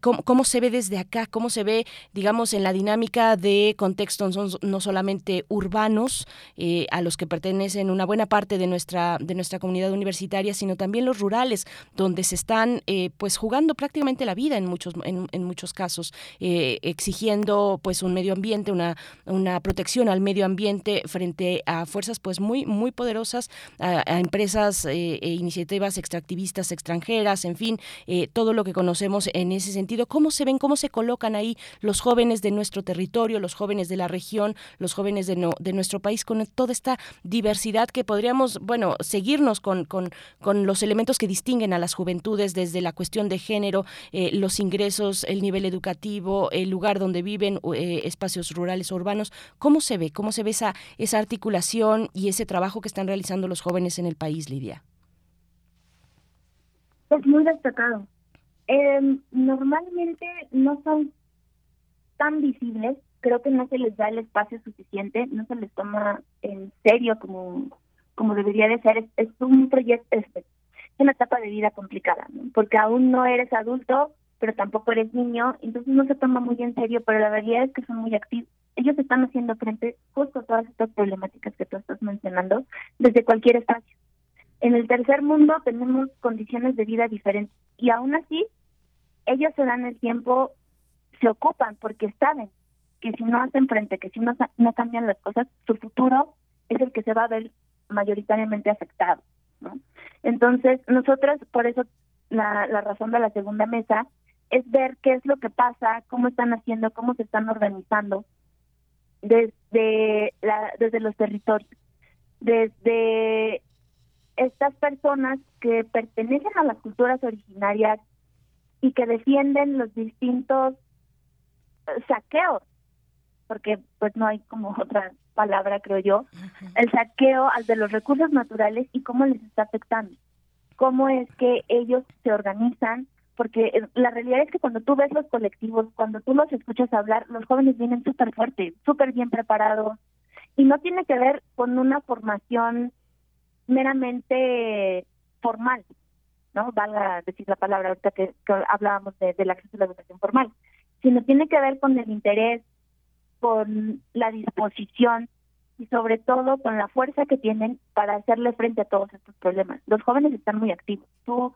cómo, se ve desde acá, cómo se ve, digamos, en la dinámica de contextos no solamente urbanos eh, a los que pertenecen una buena parte de nuestra de nuestra comunidad universitaria, sino también los rurales, donde se están eh, pues jugando prácticamente la vida en muchos en, muchos casos, eh, exigiendo pues un medio ambiente, una una protección al medio ambiente frente a fuerzas pues muy muy poderosas, a, a empresas e iniciativas extractivistas extranjeras, en fin, todo lo que conocemos en ese sentido. ¿Cómo se ven, cómo se colocan ahí los jóvenes de nuestro territorio, los jóvenes de la región, los jóvenes de, de nuestro país con toda esta diversidad que podríamos, bueno, seguirnos con, con, con los elementos que distinguen a las juventudes desde la cuestión de género, eh, los ingresos, el nivel educativo, el lugar donde viven, eh, espacios rurales o urbanos? ¿Cómo se ve? ¿Cómo se ve esa, esa articulación y ese trabajo que están realizando los jóvenes en el país, Lidia?
Es muy destacado. Eh, normalmente no son tan visibles, creo que no se les da el espacio suficiente, no se les toma en serio como, como debería de ser. Es, un proyecto, es, una etapa de vida complicada, porque aún no eres adulto, pero tampoco eres niño, entonces no se toma muy en serio, pero la realidad es que son muy activos. Ellos están haciendo frente justo a todas estas problemáticas que tú estás mencionando desde cualquier espacio. En el tercer mundo tenemos condiciones de vida diferentes y aún así ellos se dan el tiempo, se ocupan porque saben que si no hacen frente, que si no, no cambian las cosas, su futuro es el que se va a ver mayoritariamente afectado. Entonces, nosotros, por eso la, la razón de la segunda mesa es ver qué es lo que pasa, cómo están haciendo, cómo se están organizando desde, la, desde los territorios, desde estas personas que pertenecen a las culturas originarias y que defienden los distintos eh, saqueos, porque pues no hay como otra palabra, creo yo, el saqueo al de los recursos naturales y cómo les está afectando, cómo es que ellos se organizan, porque eh, la realidad es que cuando tú ves los colectivos, cuando tú los escuchas hablar, los jóvenes vienen súper fuertes, súper bien preparados, y no tiene que ver con una formación meramente formal, ¿no? Valga decir la palabra ahorita que, hablábamos de, del acceso a la educación formal, sino tiene que ver con el interés, con la disposición y sobre todo con la fuerza que tienen para hacerle frente a todos estos problemas. Los jóvenes están muy activos. Tú,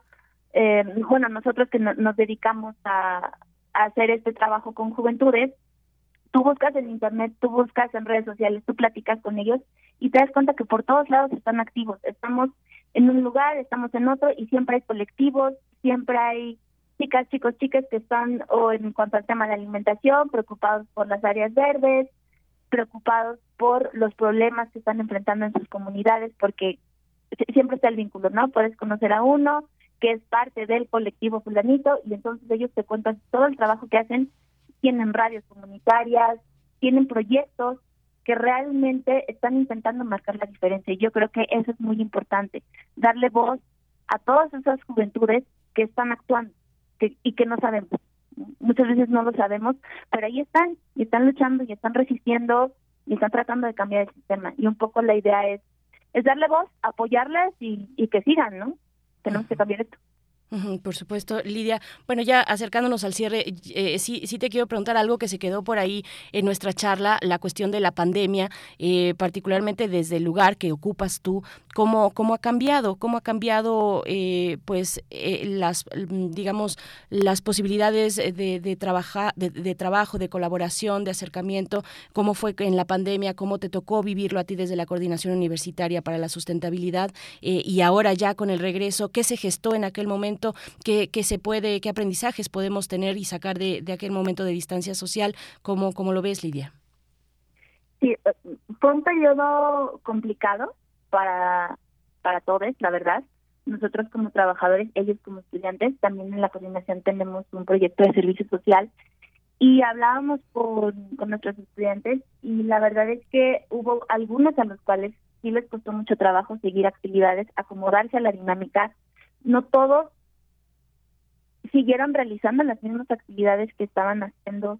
eh, bueno, nosotros que nos dedicamos a, a hacer este trabajo con juventudes, tú buscas en internet, tú buscas en redes sociales, tú platicas con ellos y te das cuenta que por todos lados están activos. Estamos en un lugar, estamos en otro y siempre hay colectivos, siempre hay chicas, chicos, chicas que están o en cuanto al tema de alimentación, preocupados por las áreas verdes, preocupados por los problemas que están enfrentando en sus comunidades, porque siempre está el vínculo, ¿no? Puedes conocer a uno que es parte del colectivo fulanito y entonces ellos te cuentan todo el trabajo que hacen, tienen radios comunitarias, tienen proyectos que realmente están intentando marcar la diferencia. Y yo creo que eso es muy importante, darle voz a todas esas juventudes que están actuando y que no sabemos. Muchas veces no lo sabemos, pero ahí están, y están luchando, y están resistiendo, y están tratando de cambiar el sistema. Y un poco la idea es, es darle voz, apoyarlas y, y que sigan, ¿no? Tenemos que cambiar esto.
Por supuesto, Lidia. Bueno, ya acercándonos al cierre, eh, sí, sí te quiero preguntar algo que se quedó por ahí en nuestra charla, la cuestión de la pandemia, eh, particularmente desde el lugar que ocupas tú, cómo, cómo ha cambiado, cómo ha cambiado, eh, pues, las, digamos, las posibilidades de, de, trabajar, de, trabajo, de colaboración, de acercamiento, cómo fue en la pandemia, cómo te tocó vivirlo a ti desde la coordinación universitaria para la sustentabilidad y ahora ya con el regreso, qué se gestó en aquel momento qué, se puede, qué aprendizajes podemos tener y sacar de, aquel momento de distancia social, ¿cómo, cómo lo ves, Lidia?
Sí, eh, fue un periodo complicado para, para todos, la verdad. Nosotros como trabajadores, ellos como estudiantes, también en la coordinación tenemos un proyecto de servicio social y hablábamos con, con nuestros estudiantes y la verdad es que hubo algunos a los cuales sí les costó mucho trabajo seguir actividades, acomodarse a la dinámica. No todos siguieron realizando las mismas actividades que estaban haciendo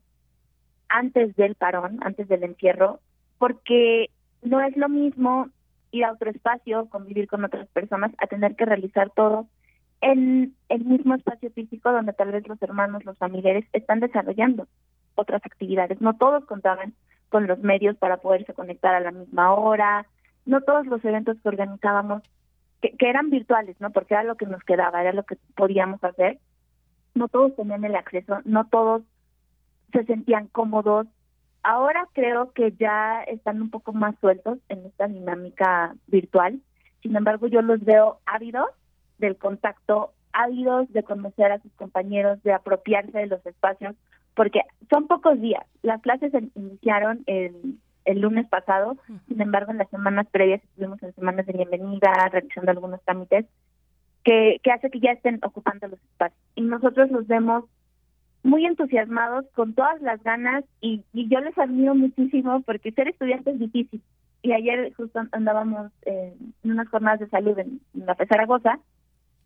antes del parón, antes del encierro, porque no es lo mismo ir a otro espacio, convivir con otras personas, a tener que realizar todo en el mismo espacio físico donde tal vez los hermanos, los familiares están desarrollando otras actividades. No todos contaban con los medios para poderse conectar a la misma hora, no todos los eventos que organizábamos, que, que eran virtuales, ¿no? Porque era lo que nos quedaba, era lo que podíamos hacer, no todos tenían el acceso, no todos se sentían cómodos. Ahora creo que ya están un poco más sueltos en esta dinámica virtual. Sin embargo, yo los veo ávidos del contacto, ávidos de conocer a sus compañeros, de apropiarse de los espacios, porque son pocos días. Las clases iniciaron el, el lunes pasado, sin embargo, en las semanas previas estuvimos en semanas de bienvenida, realizando algunos trámites que, hace que ya estén ocupando los espacios. Y nosotros los vemos muy entusiasmados, con todas las ganas, y, y yo les admiro muchísimo porque ser estudiante es difícil. Y ayer justo andábamos en unas jornadas de salud en, la Zaragoza,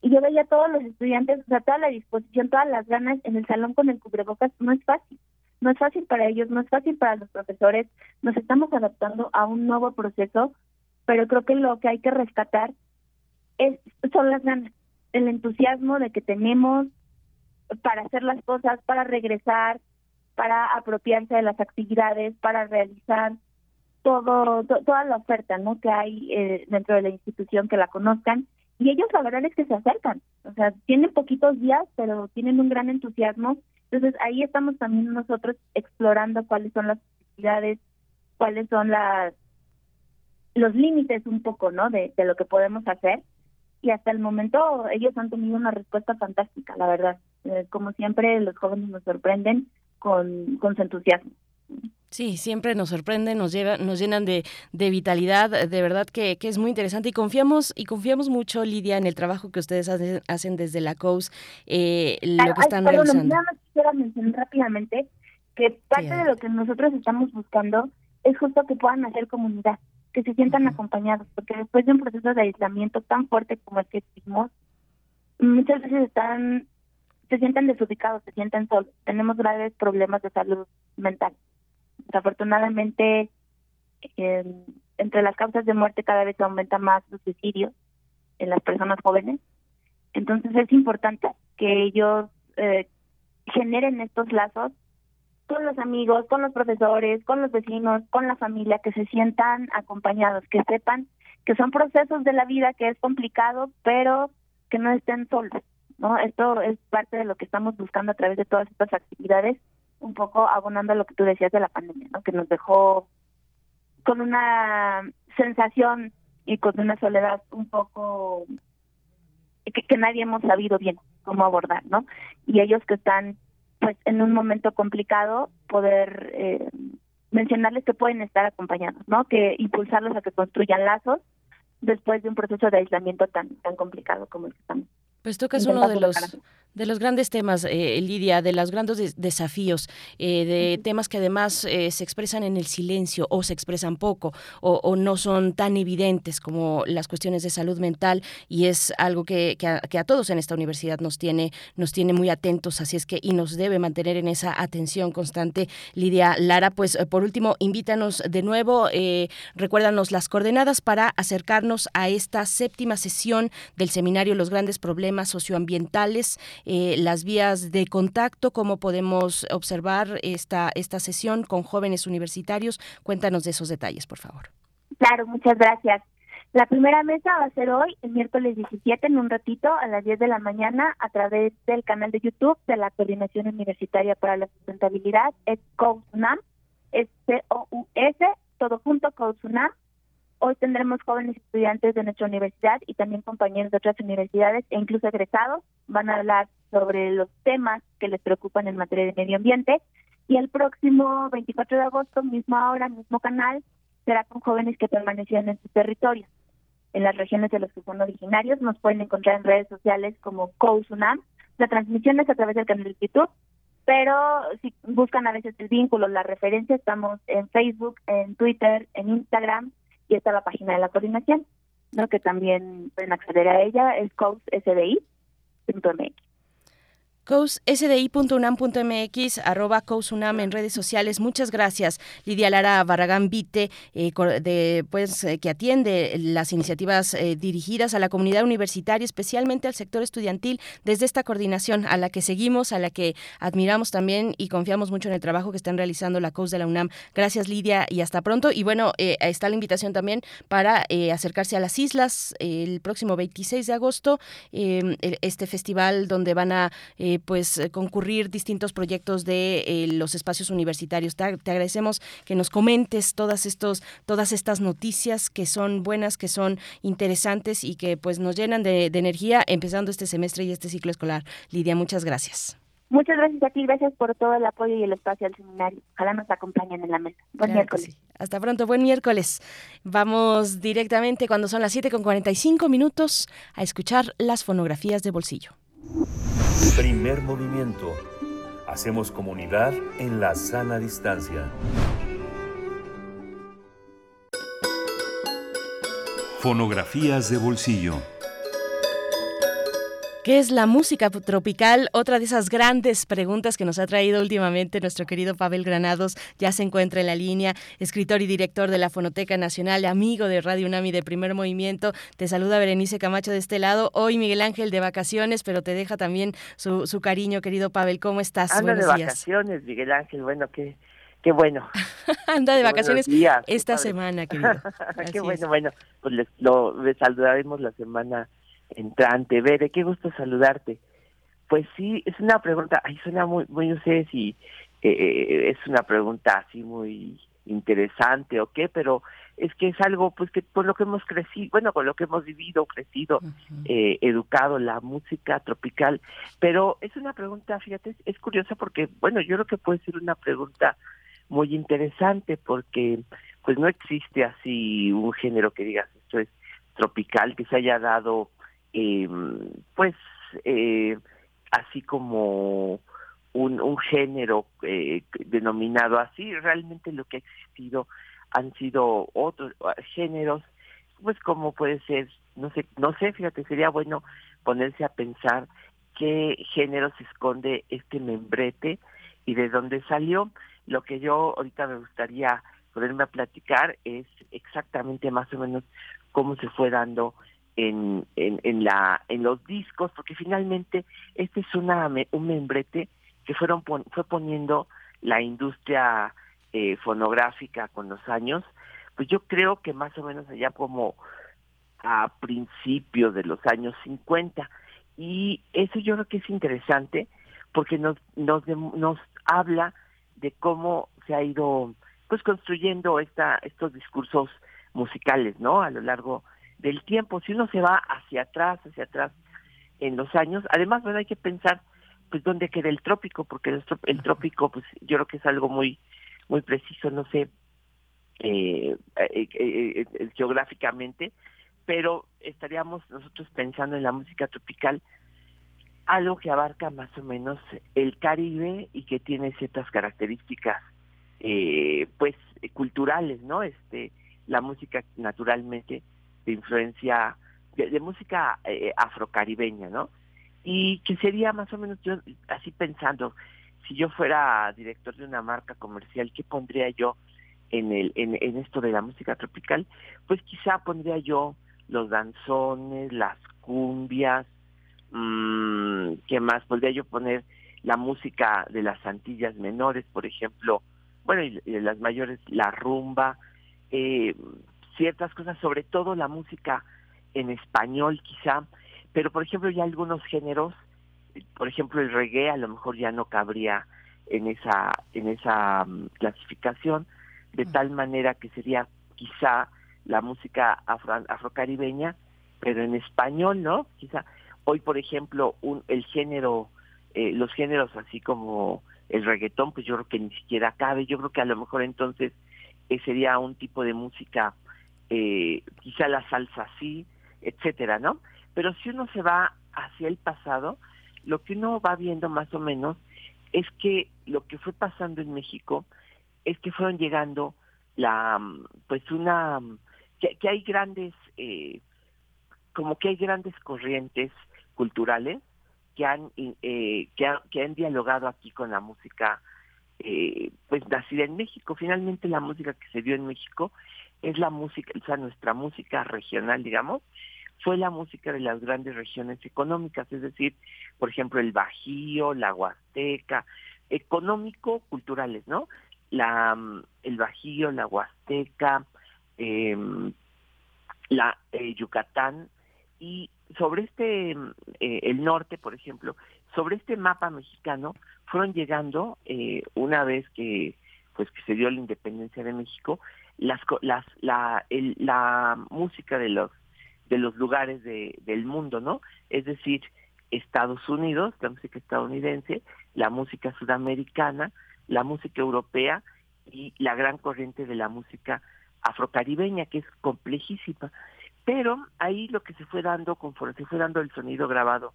y yo veía a todos los estudiantes, o sea, toda la disposición, todas las ganas en el salón con el cubrebocas, no es fácil. No es fácil para ellos, no es fácil para los profesores. Nos estamos adaptando a un nuevo proceso, pero creo que lo que hay que rescatar es, son las ganas, el entusiasmo de que tenemos para hacer las cosas, para regresar, para apropiarse de las actividades, para realizar todo, toda la oferta ¿no? que hay eh, dentro de la institución que la conozcan. Y ellos la verdad es que se acercan, o sea, tienen poquitos días, pero tienen un gran entusiasmo. Entonces ahí estamos también nosotros explorando cuáles son las actividades, cuáles son las los límites un poco, ¿no? De, de lo que podemos hacer y hasta el momento ellos han tenido una respuesta fantástica, la verdad. Eh, como siempre, los jóvenes nos sorprenden con, con su entusiasmo.
Sí, siempre nos sorprenden, nos lleva, nos llenan de, de vitalidad, de verdad que, que, es muy interesante y confiamos y confiamos mucho, Lidia, en el trabajo que ustedes hacen, desde la COUS, eh, lo que están realizando.
Nada más quisiera mencionar rápidamente que parte de lo que nosotros estamos buscando es justo que puedan hacer comunidad que se sientan acompañados, porque después de un proceso de aislamiento tan fuerte como el que tuvimos, muchas veces están, se sienten desubicados, se sienten solos. Tenemos graves problemas de salud mental. Desafortunadamente, entre las causas de muerte cada vez aumenta más los suicidios en las personas jóvenes. Entonces es importante que ellos eh, generen estos lazos con los amigos, con los profesores, con los vecinos, con la familia, que se sientan acompañados, que sepan que son procesos de la vida, que es complicado, pero que no estén solos, ¿no? Esto es parte de lo que estamos buscando a través de todas estas actividades, un poco abonando a lo que tú decías de la pandemia, ¿no? Que nos dejó con una sensación y con una soledad un poco que, que nadie hemos sabido bien cómo abordar, ¿no? Y ellos que están pues en un momento complicado poder eh, mencionarles que pueden estar acompañados, ¿no? Que impulsarlos a que construyan lazos después de un proceso de aislamiento tan tan complicado como el que estamos.
Pues tocas uno de los De los grandes temas, eh, Lidia, de los grandes desafíos, eh, de temas que además eh, se expresan en el silencio o se expresan poco o, no son tan evidentes como las cuestiones de salud mental y es algo que, a, todos en esta universidad nos tiene, nos tiene muy atentos, así es que y nos debe mantener en esa atención constante. Lidia Lara, pues por último, invítanos de nuevo, recuérdanos las coordenadas para acercarnos a esta séptima sesión del seminario Los grandes problemas socioambientales eh, las vías de contacto, cómo podemos observar esta, esta sesión con jóvenes universitarios. Cuéntanos de esos detalles, por favor.
Claro, muchas gracias. La primera mesa va a ser hoy, el miércoles 17, en un ratito, a las 10 de la mañana, a través del canal de YouTube de la Coordinación Universitaria para la Sustentabilidad, es COUSUNAM, es C-O-U-S, todo junto, COUSUNAM. Hoy tendremos jóvenes estudiantes de nuestra universidad y también compañeros de otras universidades e incluso egresados. Van a hablar sobre los temas que les preocupan en materia de medio ambiente. Y el próximo 24 de agosto, misma hora, mismo canal, será con jóvenes que permanecían en su territorio. En las regiones de los que son originarios, nos pueden encontrar en redes sociales como COUSUNAM. La transmisión es a través del canal de YouTube, pero si buscan a veces el vínculo, la referencia, estamos en Facebook, en Twitter, en Instagram y está la página de la coordinación, ¿no? que también pueden acceder a ella, es cousdi.mx
cousdi.unam.mx, arroba cousunam en redes sociales. Muchas gracias, Lidia Lara Barragán Vite, eh, de, pues, eh, que atiende las iniciativas eh, dirigidas a la comunidad universitaria, especialmente al sector estudiantil, desde esta coordinación a la que seguimos, a la que admiramos también y confiamos mucho en el trabajo que están realizando la COUS de la UNAM. Gracias, Lidia, y hasta pronto. Y bueno, está la invitación también para acercarse a las islas el próximo 26 de agosto, este festival donde van a pues eh, concurrir distintos proyectos de eh, los espacios universitarios. Te, agradecemos que nos comentes todas estos todas estas noticias que son buenas, que son interesantes y que pues nos llenan de, energía empezando este semestre y este ciclo escolar. Lidia, muchas gracias.
Muchas gracias a ti, gracias por todo el apoyo y el espacio al seminario. Ojalá nos acompañen en la mesa. Buen miércoles.
Hasta pronto, buen miércoles. Vamos directamente cuando son las 7 con 45 minutos a escuchar las fonografías de bolsillo.
Primer movimiento. Hacemos comunidad en la sana distancia. Fonografías de bolsillo.
¿Qué es la música tropical? Otra de esas grandes preguntas que nos ha traído últimamente nuestro querido Pavel Granados. Ya se encuentra en la línea, escritor y director de la Fonoteca Nacional, amigo de Radio UNAMI de Primer Movimiento. Te saluda Berenice Camacho de este lado. Hoy Miguel Ángel de vacaciones, pero te deja también su, su cariño, querido Pavel. ¿Cómo estás?
Anda de vacaciones, Miguel Ángel. Bueno, qué, qué bueno.
Anda de vacaciones esta semana, querido.
qué bueno, bueno. Pues les, lo, les saludaremos la semana entrante. Bere, qué gusto saludarte. Pues sí, es una pregunta, ahí suena muy, muy, no sé si eh, eh, es una pregunta así muy interesante o qué, pero es que es algo pues que por lo que hemos crecido, bueno, con lo que hemos vivido, crecido, eh, educado, la música tropical, pero es una pregunta, fíjate, es curiosa porque, bueno, yo creo que puede ser una pregunta muy interesante porque pues no existe así un género que digas esto es tropical, que se haya dado eh, pues eh, así como un, un género eh, denominado así, realmente lo que ha existido han sido otros géneros, pues como puede ser, no sé, no sé, fíjate, sería bueno ponerse a pensar qué género se esconde este membrete y de dónde salió. Lo que yo ahorita me gustaría ponerme a platicar es exactamente más o menos cómo se fue dando en, en, la, en los discos, porque finalmente este es una, un membrete que fueron fue poniendo la industria eh, fonográfica con los años, pues yo creo que más o menos allá como a principios de los años 50. Y eso yo creo que es interesante porque nos, nos, nos habla de cómo se ha ido pues construyendo esta, estos discursos musicales, ¿no? A lo largo del tiempo. Si uno se va hacia atrás, hacia atrás en los años, además, bueno, hay que pensar pues dónde queda el trópico, porque el, trópico, pues yo creo que es algo muy, muy preciso, no sé, eh, eh, eh, geográficamente, pero estaríamos nosotros pensando en la música tropical algo que abarca más o menos el Caribe y que tiene ciertas características eh, pues culturales, ¿no? Este, la música naturalmente de influencia de, música eh, afrocaribeña, ¿no? Y que sería más o menos yo así pensando, si yo fuera director de una marca comercial, ¿qué pondría yo en el en, en esto de la música tropical? Pues quizá pondría yo los danzones, las cumbias, mmm, ¿qué más? Podría yo poner la música de las Antillas menores, por ejemplo, bueno, y, de las mayores, la rumba, eh, ciertas cosas, sobre todo la música en español quizá, pero por ejemplo ya algunos géneros, por ejemplo el reggae a lo mejor ya no cabría en esa en esa mm, clasificación, de tal manera que sería quizá la música afro, afrocaribeña, pero en español, ¿no? Quizá hoy, por ejemplo, un, el género, eh, los géneros así como el reggaetón, pues yo creo que ni siquiera cabe. Yo creo que a lo mejor entonces eh, sería un tipo de música, eh, quizá la salsa sí, etcétera, ¿no? Pero si uno se va hacia el pasado, lo que uno va viendo más o menos es que lo que fue pasando en México es que fueron llegando la, pues una, que, que hay grandes, eh, como que hay grandes corrientes culturales que han, eh, que, que, han dialogado aquí con la música eh, pues nacida en México. Finalmente la música que se dio en México es la música, o sea, nuestra música regional, digamos, fue la música de las grandes regiones económicas, es decir, por ejemplo, el Bajío, la Huasteca, económico-culturales, ¿no? La, el Bajío, la Huasteca, eh, la eh, Yucatán, y sobre este, eh, el norte, por ejemplo, sobre este mapa mexicano fueron llegando, eh, una vez que pues que se dio la independencia de México, las, las, la, el, la música de los de los lugares de, del mundo, ¿no? Es decir, Estados Unidos, la música estadounidense, la música sudamericana, la música europea y la gran corriente de la música afrocaribeña, que es complejísima. Pero ahí lo que se fue dando, conforme se fue dando el sonido grabado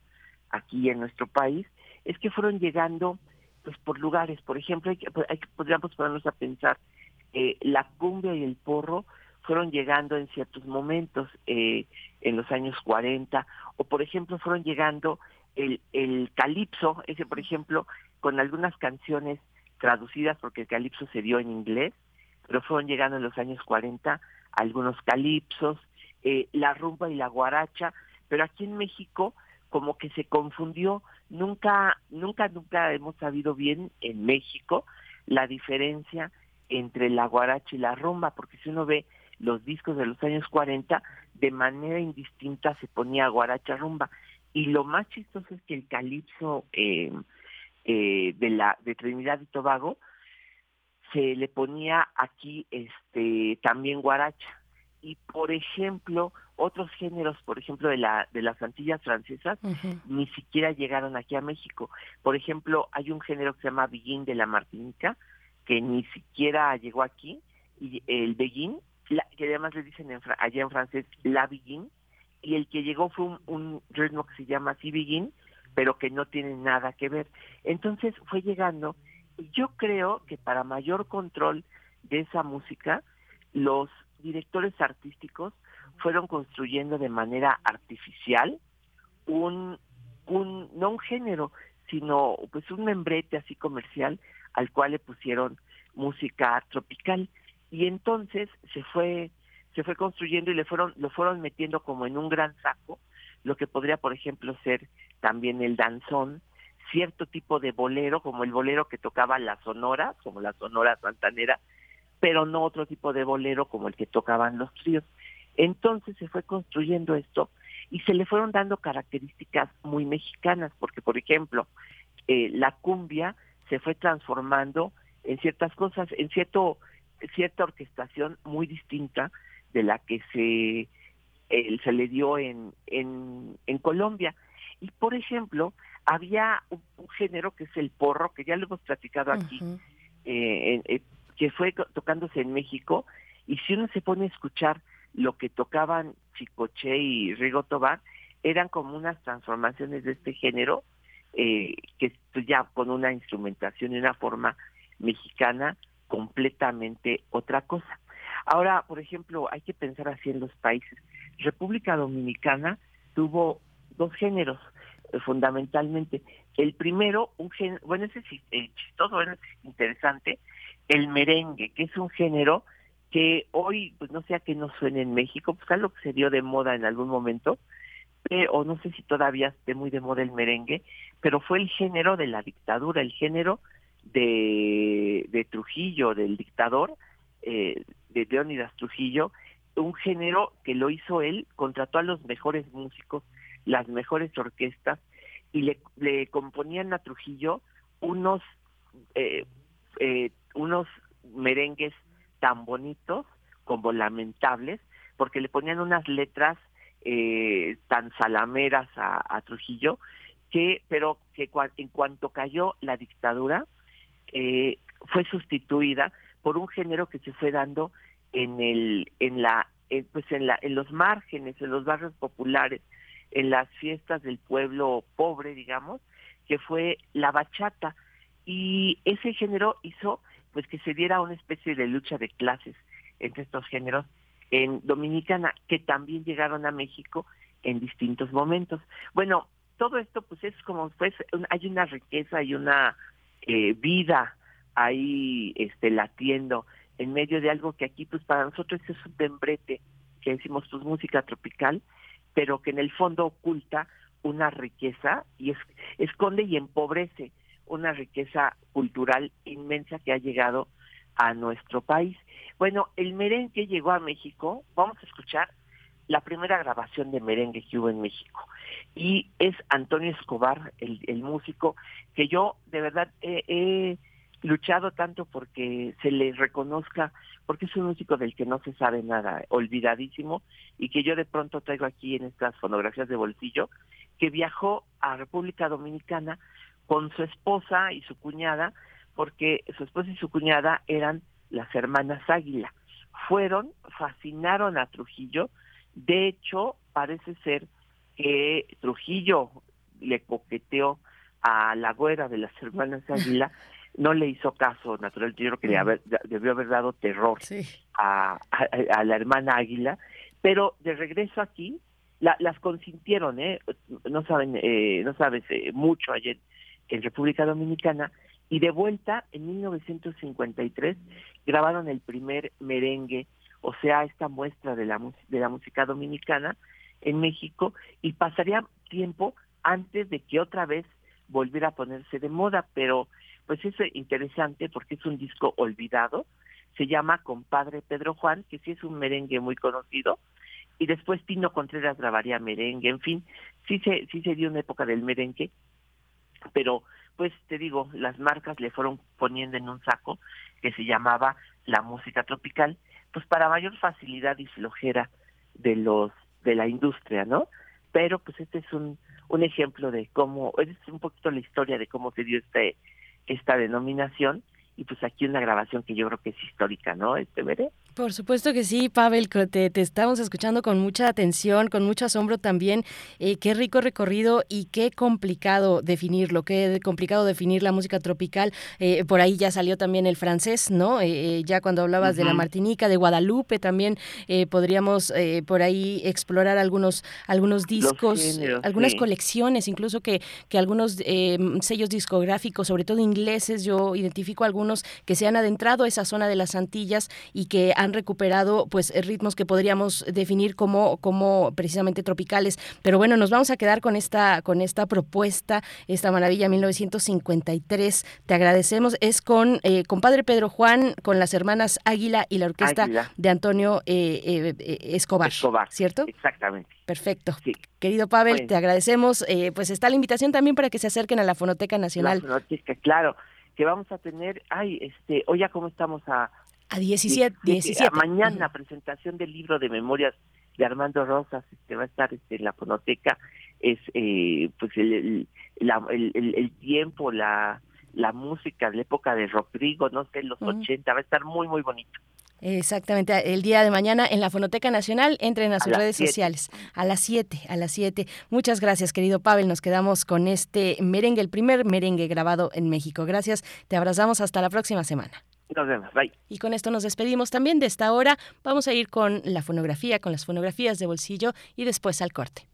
aquí en nuestro país, es que fueron llegando pues por lugares, por ejemplo, hay que, podríamos ponernos a pensar, eh, la cumbia y el porro fueron llegando en ciertos momentos, eh, en los años 40, o por ejemplo fueron llegando el, el calipso, ese por ejemplo, con algunas canciones traducidas, porque el calipso se dio en inglés, pero fueron llegando en los años 40 algunos calipsos, eh, la rumba y la guaracha, pero aquí en México como que se confundió, nunca, nunca, nunca hemos sabido bien en México la diferencia entre la guaracha y la rumba, porque si uno ve los discos de los años 40, de manera indistinta se ponía guaracha rumba. Y lo más chistoso es que el calipso eh, eh, de la de Trinidad y Tobago se le ponía aquí este también guaracha. Y por ejemplo otros géneros por ejemplo de la de las Antillas francesas ni siquiera llegaron aquí a México. Por ejemplo hay un género que se llama Biguín de la Martinica que ni siquiera llegó aquí y el Beguín que además le dicen allá en francés la Biguín y el que llegó fue un, ritmo que se llama así Biguín pero que no tiene nada que ver. Entonces fue llegando y yo creo que para mayor control de esa música los directores artísticos fueron construyendo de manera artificial un, un no un género, sino pues un membrete así comercial al cual le pusieron música tropical y entonces se fue se fue construyendo y le fueron lo fueron metiendo como en un gran saco lo que podría por ejemplo ser también el danzón cierto tipo de bolero como el bolero que tocaba la sonora como la sonora santanera pero no otro tipo de bolero como el que tocaban los tríos. Entonces se fue construyendo esto y se le fueron dando características muy mexicanas, porque por ejemplo, eh, la cumbia se fue transformando en ciertas cosas, en cierto cierta orquestación muy distinta de la que se se le dio en, en, en Colombia. Y por ejemplo, había un, género que es el porro, que ya lo hemos platicado aquí, eh, eh, que fue tocándose en México, y si uno se pone a escuchar lo que tocaban Chicoche y Rigo Tobar, eran como unas transformaciones de este género, eh, que ya con una instrumentación y una forma mexicana completamente otra cosa. Ahora, por ejemplo, hay que pensar así en los países. República Dominicana tuvo dos géneros eh, fundamentalmente. El primero, un género, bueno, ese es eh, chistoso, bueno, es interesante, el merengue, que es un género que hoy, pues no sé a qué no suene en México, pues algo que se dio de moda en algún momento, o no sé si todavía esté muy de moda el merengue, pero fue el género de la dictadura, el género de, Trujillo, del dictador, eh, de Leónidas Trujillo, un género que lo hizo él, contrató a los mejores músicos, las mejores orquestas, y le, le componían a Trujillo unos, eh, eh, unos merengues tan bonitos como lamentables, porque le ponían unas letras eh, tan salameras a, Trujillo, que, pero que en cuanto cayó la dictadura, eh, fue sustituida por un género que se fue dando en el, en la, pues en la, en los márgenes, en los barrios populares, en las fiestas del pueblo pobre, digamos, que fue la bachata. Y ese género hizo pues que se diera una especie de lucha de clases entre estos géneros en Dominicana, que también llegaron a México en distintos momentos. Bueno, todo esto pues es como pues hay una riqueza y una eh, vida ahí este latiendo en medio de algo que aquí pues para nosotros es un tembrete que decimos pues música tropical pero que en el fondo oculta una riqueza y es, esconde y empobrece una riqueza cultural inmensa que ha llegado a nuestro país. Bueno, el merengue llegó a México, vamos a escuchar la primera grabación de merengue que hubo en México. Y es Antonio Escobar, el, músico, que yo de verdad he luchado tanto porque se le reconozca, porque es un músico del que no se sabe nada, olvidadísimo, y que yo de pronto traigo aquí en estas fonografías de bolsillo, que viajó a República Dominicana con su esposa y su cuñada, porque su esposa y su cuñada eran las hermanas Águila. Fueron, fascinaron a Trujillo, de hecho, parece ser que Trujillo le coqueteó a la güera de las hermanas Águila. No le hizo caso, natural, yo creo que haber, debió haber dado terror a, a, la hermana Águila, pero de regreso aquí las consintieron, ¿eh? No saben, eh, no sabes eh, mucho ayer en República Dominicana y de vuelta en 1953 grabaron el primer merengue, o sea, esta muestra de la de la música dominicana en México y pasaría tiempo antes de que otra vez volviera a ponerse de moda, pero pues es interesante porque es un disco olvidado, se llama Compadre Pedro Juan, que sí es un merengue muy conocido, y después Tino Contreras grabaría merengue, en fin, sí se, sí se dio una época del merengue, pero pues te digo, las marcas le fueron poniendo en un saco que se llamaba la música tropical, pues para mayor facilidad y flojera de los de la industria, ¿no? Pero pues este es un, un ejemplo de cómo, es un poquito la historia de cómo se dio este esta denominación y pues aquí una grabación que yo creo que es histórica, ¿no? Este veré.
Por supuesto que sí, Pavel, te, te, estamos escuchando con mucha atención, con mucho asombro también. Eh, qué rico recorrido y qué complicado definirlo, qué complicado definir la música tropical. Eh, por ahí ya salió también el francés, ¿no? Eh, ya cuando hablabas de la Martinica, de Guadalupe, también podríamos por ahí explorar algunos, algunos discos, algunas colecciones, incluso que, que algunos sellos discográficos, sobre todo ingleses, yo identifico algunos que se han adentrado a esa zona de las Antillas y que han recuperado pues ritmos que podríamos definir como, como precisamente tropicales. Pero bueno, nos vamos a quedar con esta, con esta propuesta, esta maravilla 1953. Te agradecemos. Es con eh, compadre Pedro Juan, con las hermanas Águila y la orquesta de Antonio eh, eh, Escobar,
Escobar.
¿Cierto?
Exactamente.
Perfecto. Querido Pavel, te agradecemos. pues está la invitación también para que se acerquen a la Fonoteca Nacional.
La Fonoteca, claro, que vamos a tener, ay, este, hoy ya cómo estamos a
a 17, 17.
mañana presentación del libro de memorias de Armando Rosas, este va a estar este, en la fonoteca, es eh, pues el, el, tiempo, la, la música de la época de Rodrigo, no sé, los 80, va a estar muy, muy bonito.
Exactamente, el día de mañana en la Fonoteca Nacional, entren a sus redes sociales a las 7, a las 7. Muchas gracias, querido Pavel, nos quedamos con este merengue, el primer merengue grabado en México. Gracias, te abrazamos hasta la próxima semana.
Bye.
Y con esto nos despedimos también de esta hora. Vamos a ir con la fonografía, con las fonografías de bolsillo y después al corte.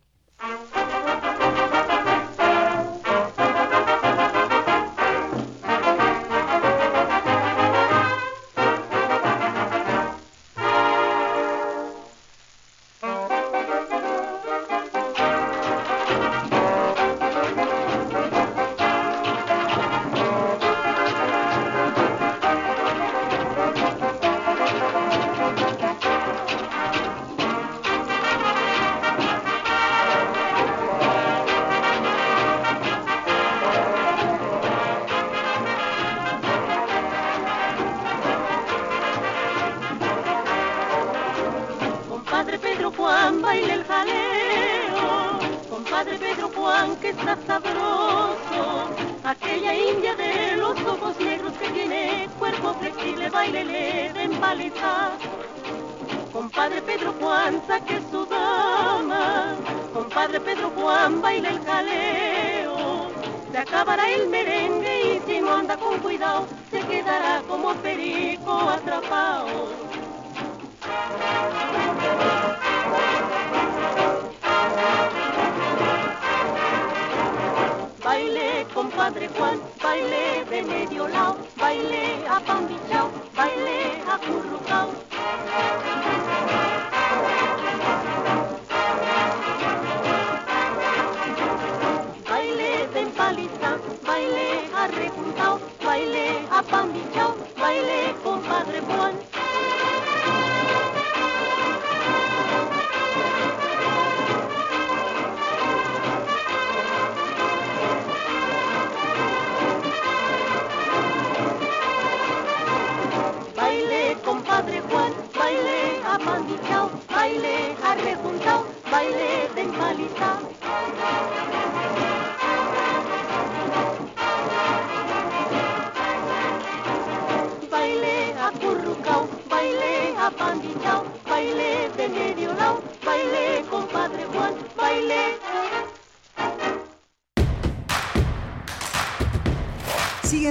Padre Juan, baile de medio lado, baile a pan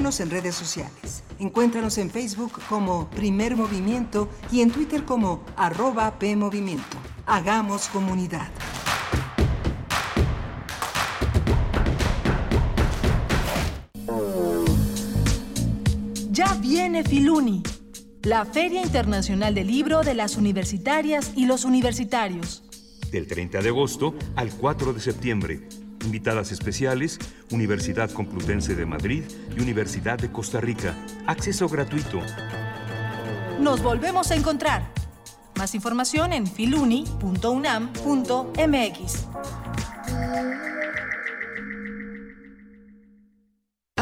en redes sociales. Encuéntranos en Facebook como Primer Movimiento y en Twitter como arroba PMovimiento. Hagamos comunidad.
Ya viene Filuni, la Feria Internacional del Libro de las Universitarias y los Universitarios.
Del 30 de agosto al 4 de septiembre Invitadas especiales, Universidad Complutense de Madrid y Universidad de Costa Rica. Acceso gratuito.
Nos volvemos a encontrar. Más información en filuni.unam.mx.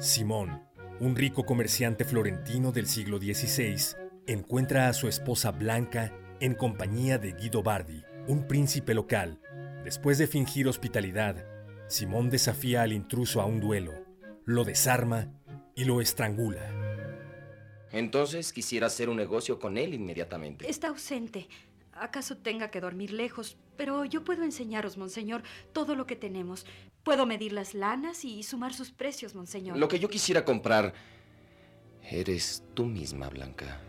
Simón, un rico comerciante florentino del siglo XVI, encuentra a su esposa Blanca en compañía de Guido Bardi, un príncipe local. Después de fingir hospitalidad, Simón desafía al intruso a un duelo, lo desarma y lo estrangula.
Entonces quisiera hacer un negocio con él inmediatamente.
Está ausente. ¿Acaso tenga que dormir lejos? Pero yo puedo enseñaros, monseñor, todo lo que tenemos. Puedo medir las lanas y sumar sus precios, monseñor.
Lo que yo quisiera comprar Eres tú misma, Blanca.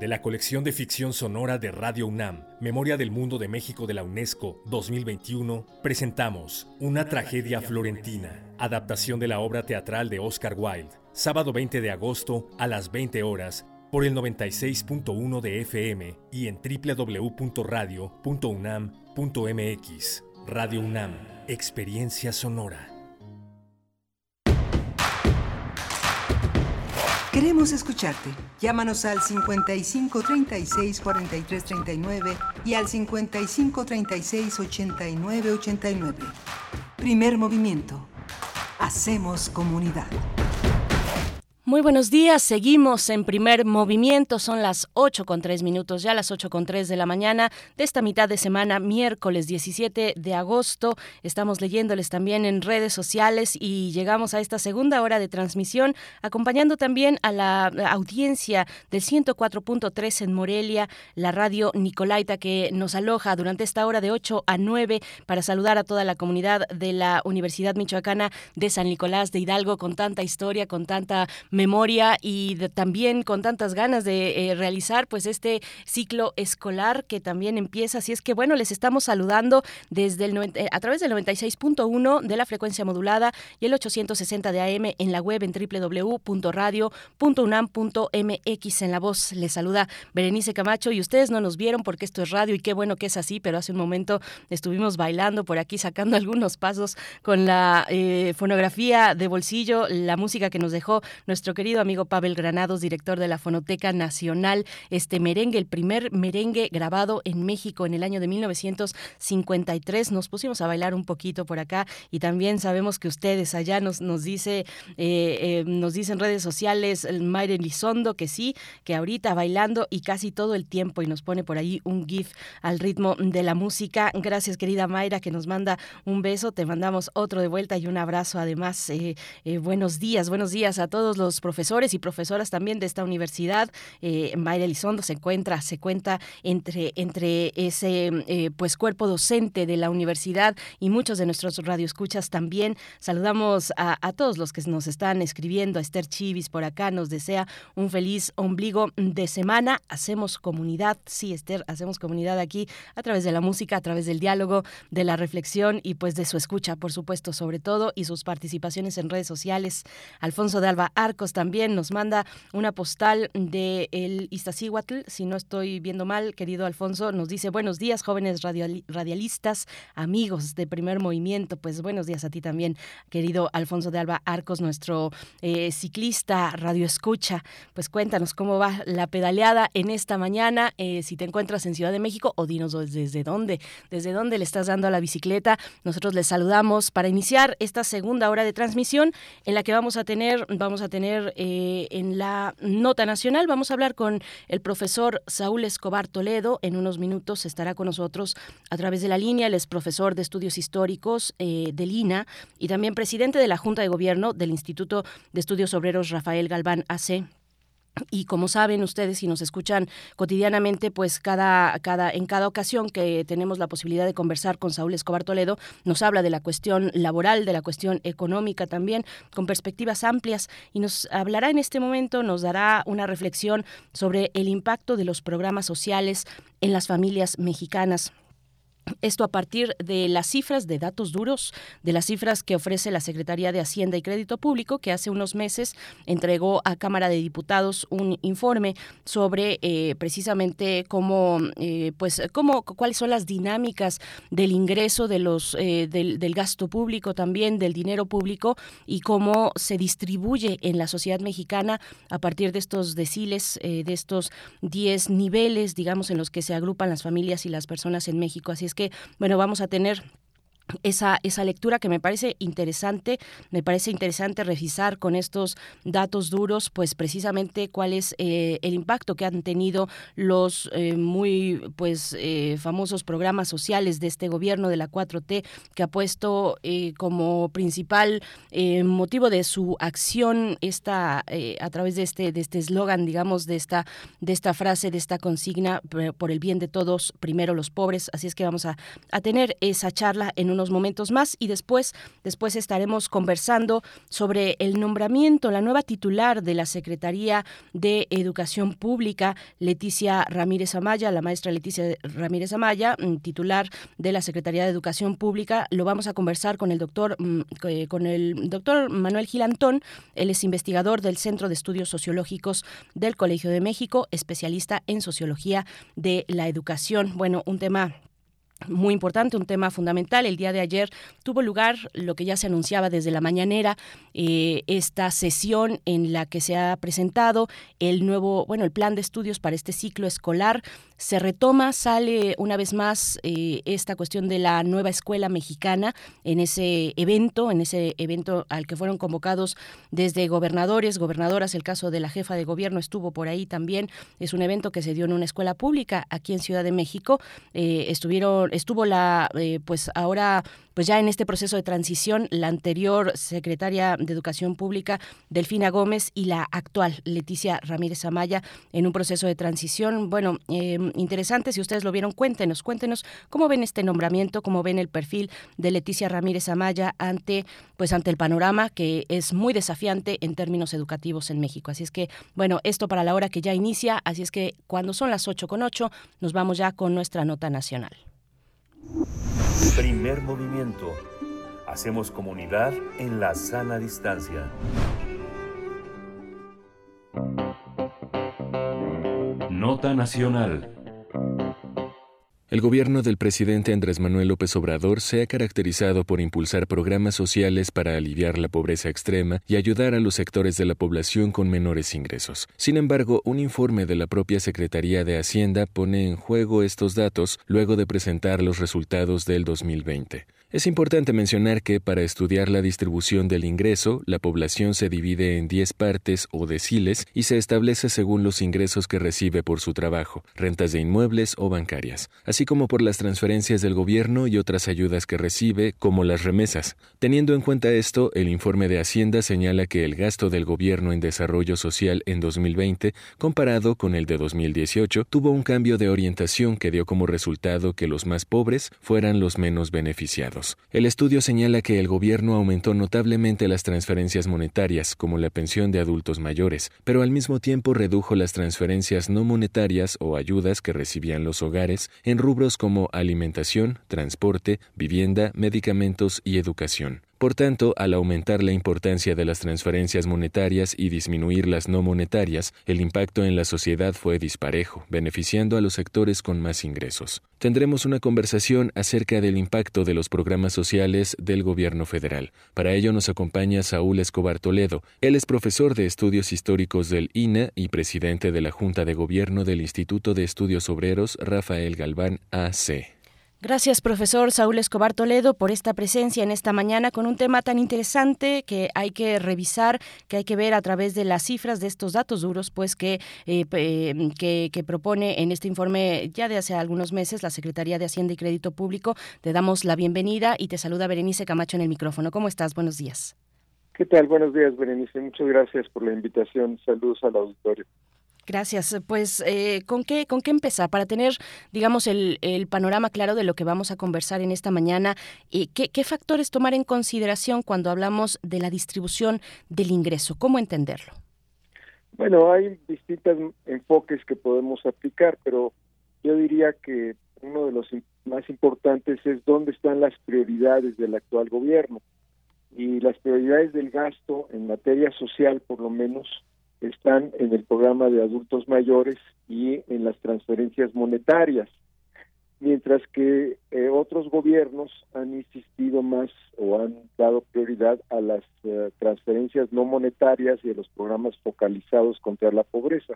De la colección de ficción sonora de Radio UNAM, Memoria del Mundo de México de la UNESCO 2021, presentamos Una tragedia florentina, adaptación de la obra teatral de Oscar Wilde, sábado 20 de agosto a las 20 horas por el 96.1 de FM y en www.radio.unam.mx. Radio UNAM, Experiencia Sonora.
Queremos escucharte. Llámanos al 55 36 43 39 y al 55 36 89 89. Primer movimiento. Hacemos comunidad.
Muy buenos días, seguimos en primer movimiento, son las 8 con 3 minutos, ya las 8 con 3 de la mañana de esta mitad de semana, miércoles 17 de agosto. Estamos leyéndoles también en redes sociales y llegamos a esta segunda hora de transmisión, acompañando también a la audiencia del 104.3 en Morelia, la radio Nicolaita que nos aloja durante esta hora de 8 a 9 para saludar a toda la comunidad de la Universidad Michoacana de San Nicolás de Hidalgo con tanta historia, con tanta memoria y también con tantas ganas de eh, realizar pues este ciclo escolar que también empieza. Así es que bueno, les estamos saludando desde el eh, a través del 96.1 de la frecuencia modulada y el 860 de AM en la web en www.radio.unam.mx en la voz. Les saluda Berenice Camacho y ustedes no nos vieron porque esto es radio y qué bueno que es así, pero hace un momento estuvimos bailando por aquí sacando algunos pasos con la eh, fonografía de bolsillo, la música que nos dejó nuestro nuestro querido amigo Pavel Granados, director de la Fonoteca Nacional, este merengue, el primer merengue grabado en México en el año de 1953. Nos pusimos a bailar un poquito por acá y también sabemos que ustedes allá nos, nos dice, eh, eh, nos dicen redes sociales, Mayre Lizondo, que sí, que ahorita bailando y casi todo el tiempo y nos pone por ahí un GIF al ritmo de la música. Gracias, querida Mayra, que nos manda un beso. Te mandamos otro de vuelta y un abrazo. Además, eh, buenos días, buenos días a todos los profesores y profesoras también de esta universidad. Eh, Mayra Elizondo se encuentra, se cuenta entre, entre ese eh, pues cuerpo docente de la universidad y muchos de nuestros radioescuchas también. Saludamos a, todos los que nos están escribiendo, a Esther Chivis por acá, nos desea un feliz ombligo de semana. Hacemos comunidad, sí, Esther, hacemos comunidad aquí a través de la música, a través del diálogo, de la reflexión y pues de su escucha, por supuesto, sobre todo, y sus participaciones en redes sociales. Alfonso de Alba Arco también nos manda una postal de el Iztaccíhuatl, si no estoy viendo mal, querido Alfonso, nos dice buenos días, jóvenes radialistas, amigos de primer movimiento, pues buenos días a ti también, querido Alfonso de Alba Arcos, nuestro eh, ciclista radio escucha, pues cuéntanos cómo va la pedaleada en esta mañana, eh, si te encuentras en Ciudad de México o dinos desde dónde, desde dónde le estás dando a la bicicleta. Nosotros les saludamos para iniciar esta segunda hora de transmisión en la que vamos a tener, vamos a tener eh, en la nota nacional. Vamos a hablar con el profesor Saúl Escobar Toledo. En unos minutos estará con nosotros a través de la línea. Él es profesor de estudios históricos eh, del INA y también presidente de la Junta de Gobierno del Instituto de Estudios Obreros Rafael Galván AC. Y como saben ustedes, si nos escuchan cotidianamente, pues cada, cada, en cada ocasión que tenemos la posibilidad de conversar con Saúl Escobar Toledo, nos habla de la cuestión laboral, de la cuestión económica también, con perspectivas amplias, y nos hablará en este momento, nos dará una reflexión sobre el impacto de los programas sociales en las familias mexicanas esto a partir de las cifras de datos duros, de las cifras que ofrece la Secretaría de Hacienda y Crédito Público, que hace unos meses entregó a Cámara de Diputados un informe sobre eh, precisamente cómo, eh, pues, cómo, cuáles son las dinámicas del ingreso de los, eh, del, del, gasto público también, del dinero público y cómo se distribuye en la sociedad mexicana a partir de estos deciles, de estos 10 niveles, digamos, en los que se agrupan las familias y las personas en México. Así es que, bueno, vamos a tener esa, esa lectura que me parece interesante, me parece interesante revisar con estos datos duros, pues precisamente cuál es eh, el impacto que han tenido los eh, muy pues eh, famosos programas sociales de este gobierno de la 4T, que ha puesto como principal motivo de su acción esta a través de este de este eslogan, digamos, de esta de esta frase, de esta consigna por el bien de todos, primero los pobres. Así es que vamos a, a tener esa charla en unos unos momentos más y después, después estaremos conversando sobre el nombramiento, la nueva titular de la Secretaría de Educación Pública, Leticia Ramírez Amaya, la maestra Leticia Ramírez Amaya, mm, titular de la Secretaría de Educación Pública. Lo vamos a conversar con el doctor, mm, eh, con el doctor Manuel Gilantón. Él es investigador del Centro de Estudios Sociológicos del Colegio de México, especialista en sociología de la educación. Bueno, un tema muy importante, un tema fundamental. El día de ayer tuvo lugar lo que ya se anunciaba desde la mañanera, eh, esta sesión en la que se ha presentado el nuevo, bueno, el plan de estudios para este ciclo escolar se retoma, sale una vez más eh, esta cuestión de la nueva escuela mexicana en ese evento, en ese evento al que fueron convocados desde gobernadores, gobernadoras, el caso de la jefa de gobierno estuvo por ahí también, es un evento que se dio en una escuela pública aquí en Ciudad de México, eh, estuvieron, estuvo la, eh, pues ahora pues ya en este proceso de transición, la anterior secretaria de Educación Pública, Delfina Gómez, y la actual, Leticia Ramírez Amaya, en un proceso de transición. Bueno, eh, interesante, si ustedes lo vieron, cuéntenos, cuéntenos cómo ven este nombramiento, cómo ven el perfil de Leticia Ramírez Amaya ante, pues ante el panorama que es muy desafiante en términos educativos en México. Así es que, bueno, esto para la hora que ya inicia, así es que cuando son las 8 con 8, nos vamos ya con nuestra nota nacional.
Primer movimiento. Hacemos comunidad en la sana distancia. Nota nacional.
El gobierno del presidente Andrés Manuel López Obrador se ha caracterizado por impulsar programas sociales para aliviar la pobreza extrema y ayudar a los sectores de la población con menores ingresos. Sin embargo, un informe de la propia Secretaría de Hacienda pone en juego estos datos luego de presentar los resultados del 2020. Es importante mencionar que para estudiar la distribución del ingreso, la población se divide en 10 partes o deciles y se establece según los ingresos que recibe por su trabajo, rentas de inmuebles o bancarias, así como por las transferencias del gobierno y otras ayudas que recibe, como las remesas. Teniendo en cuenta esto, el informe de Hacienda señala que el gasto del gobierno en desarrollo social en 2020, comparado con el de 2018, tuvo un cambio de orientación que dio como resultado que los más pobres fueran los menos beneficiados. El estudio señala que el gobierno aumentó notablemente las transferencias monetarias, como la pensión de adultos mayores, pero al mismo tiempo redujo las transferencias no monetarias o ayudas que recibían los hogares en rubros como alimentación, transporte, vivienda, medicamentos y educación. Por tanto, al aumentar la importancia de las transferencias monetarias y disminuir las no monetarias, el impacto en la sociedad fue disparejo, beneficiando a los sectores con más ingresos. Tendremos una conversación acerca del impacto de los programas sociales del gobierno federal. Para ello nos acompaña Saúl Escobar Toledo. Él es profesor de estudios históricos del INA y presidente de la Junta de Gobierno del Instituto de Estudios Obreros Rafael Galván AC.
Gracias, profesor Saúl Escobar Toledo, por esta presencia en esta mañana con un tema tan interesante que hay que revisar, que hay que ver a través de las cifras de estos datos duros, pues que, eh, que, que, propone en este informe ya de hace algunos meses la Secretaría de Hacienda y Crédito Público. Te damos la bienvenida y te saluda Berenice Camacho en el micrófono. ¿Cómo estás? Buenos días.
¿Qué tal? Buenos días, Berenice. Muchas gracias por la invitación. Saludos al auditorio.
Gracias. Pues, eh, ¿con, qué, ¿con qué empezar? Para tener, digamos, el, el, panorama claro de lo que vamos a conversar en esta mañana, eh, ¿qué, ¿qué factores tomar en consideración cuando hablamos de la distribución del ingreso? ¿Cómo entenderlo?
Bueno, hay distintos enfoques que podemos aplicar, pero yo diría que uno de los más importantes es dónde están las prioridades del actual gobierno. Y las prioridades del gasto en materia social, por lo menos, están en el programa de adultos mayores y en las transferencias monetarias, mientras que eh, otros gobiernos han insistido más o han dado prioridad a las eh, transferencias no monetarias y a los programas focalizados contra la pobreza.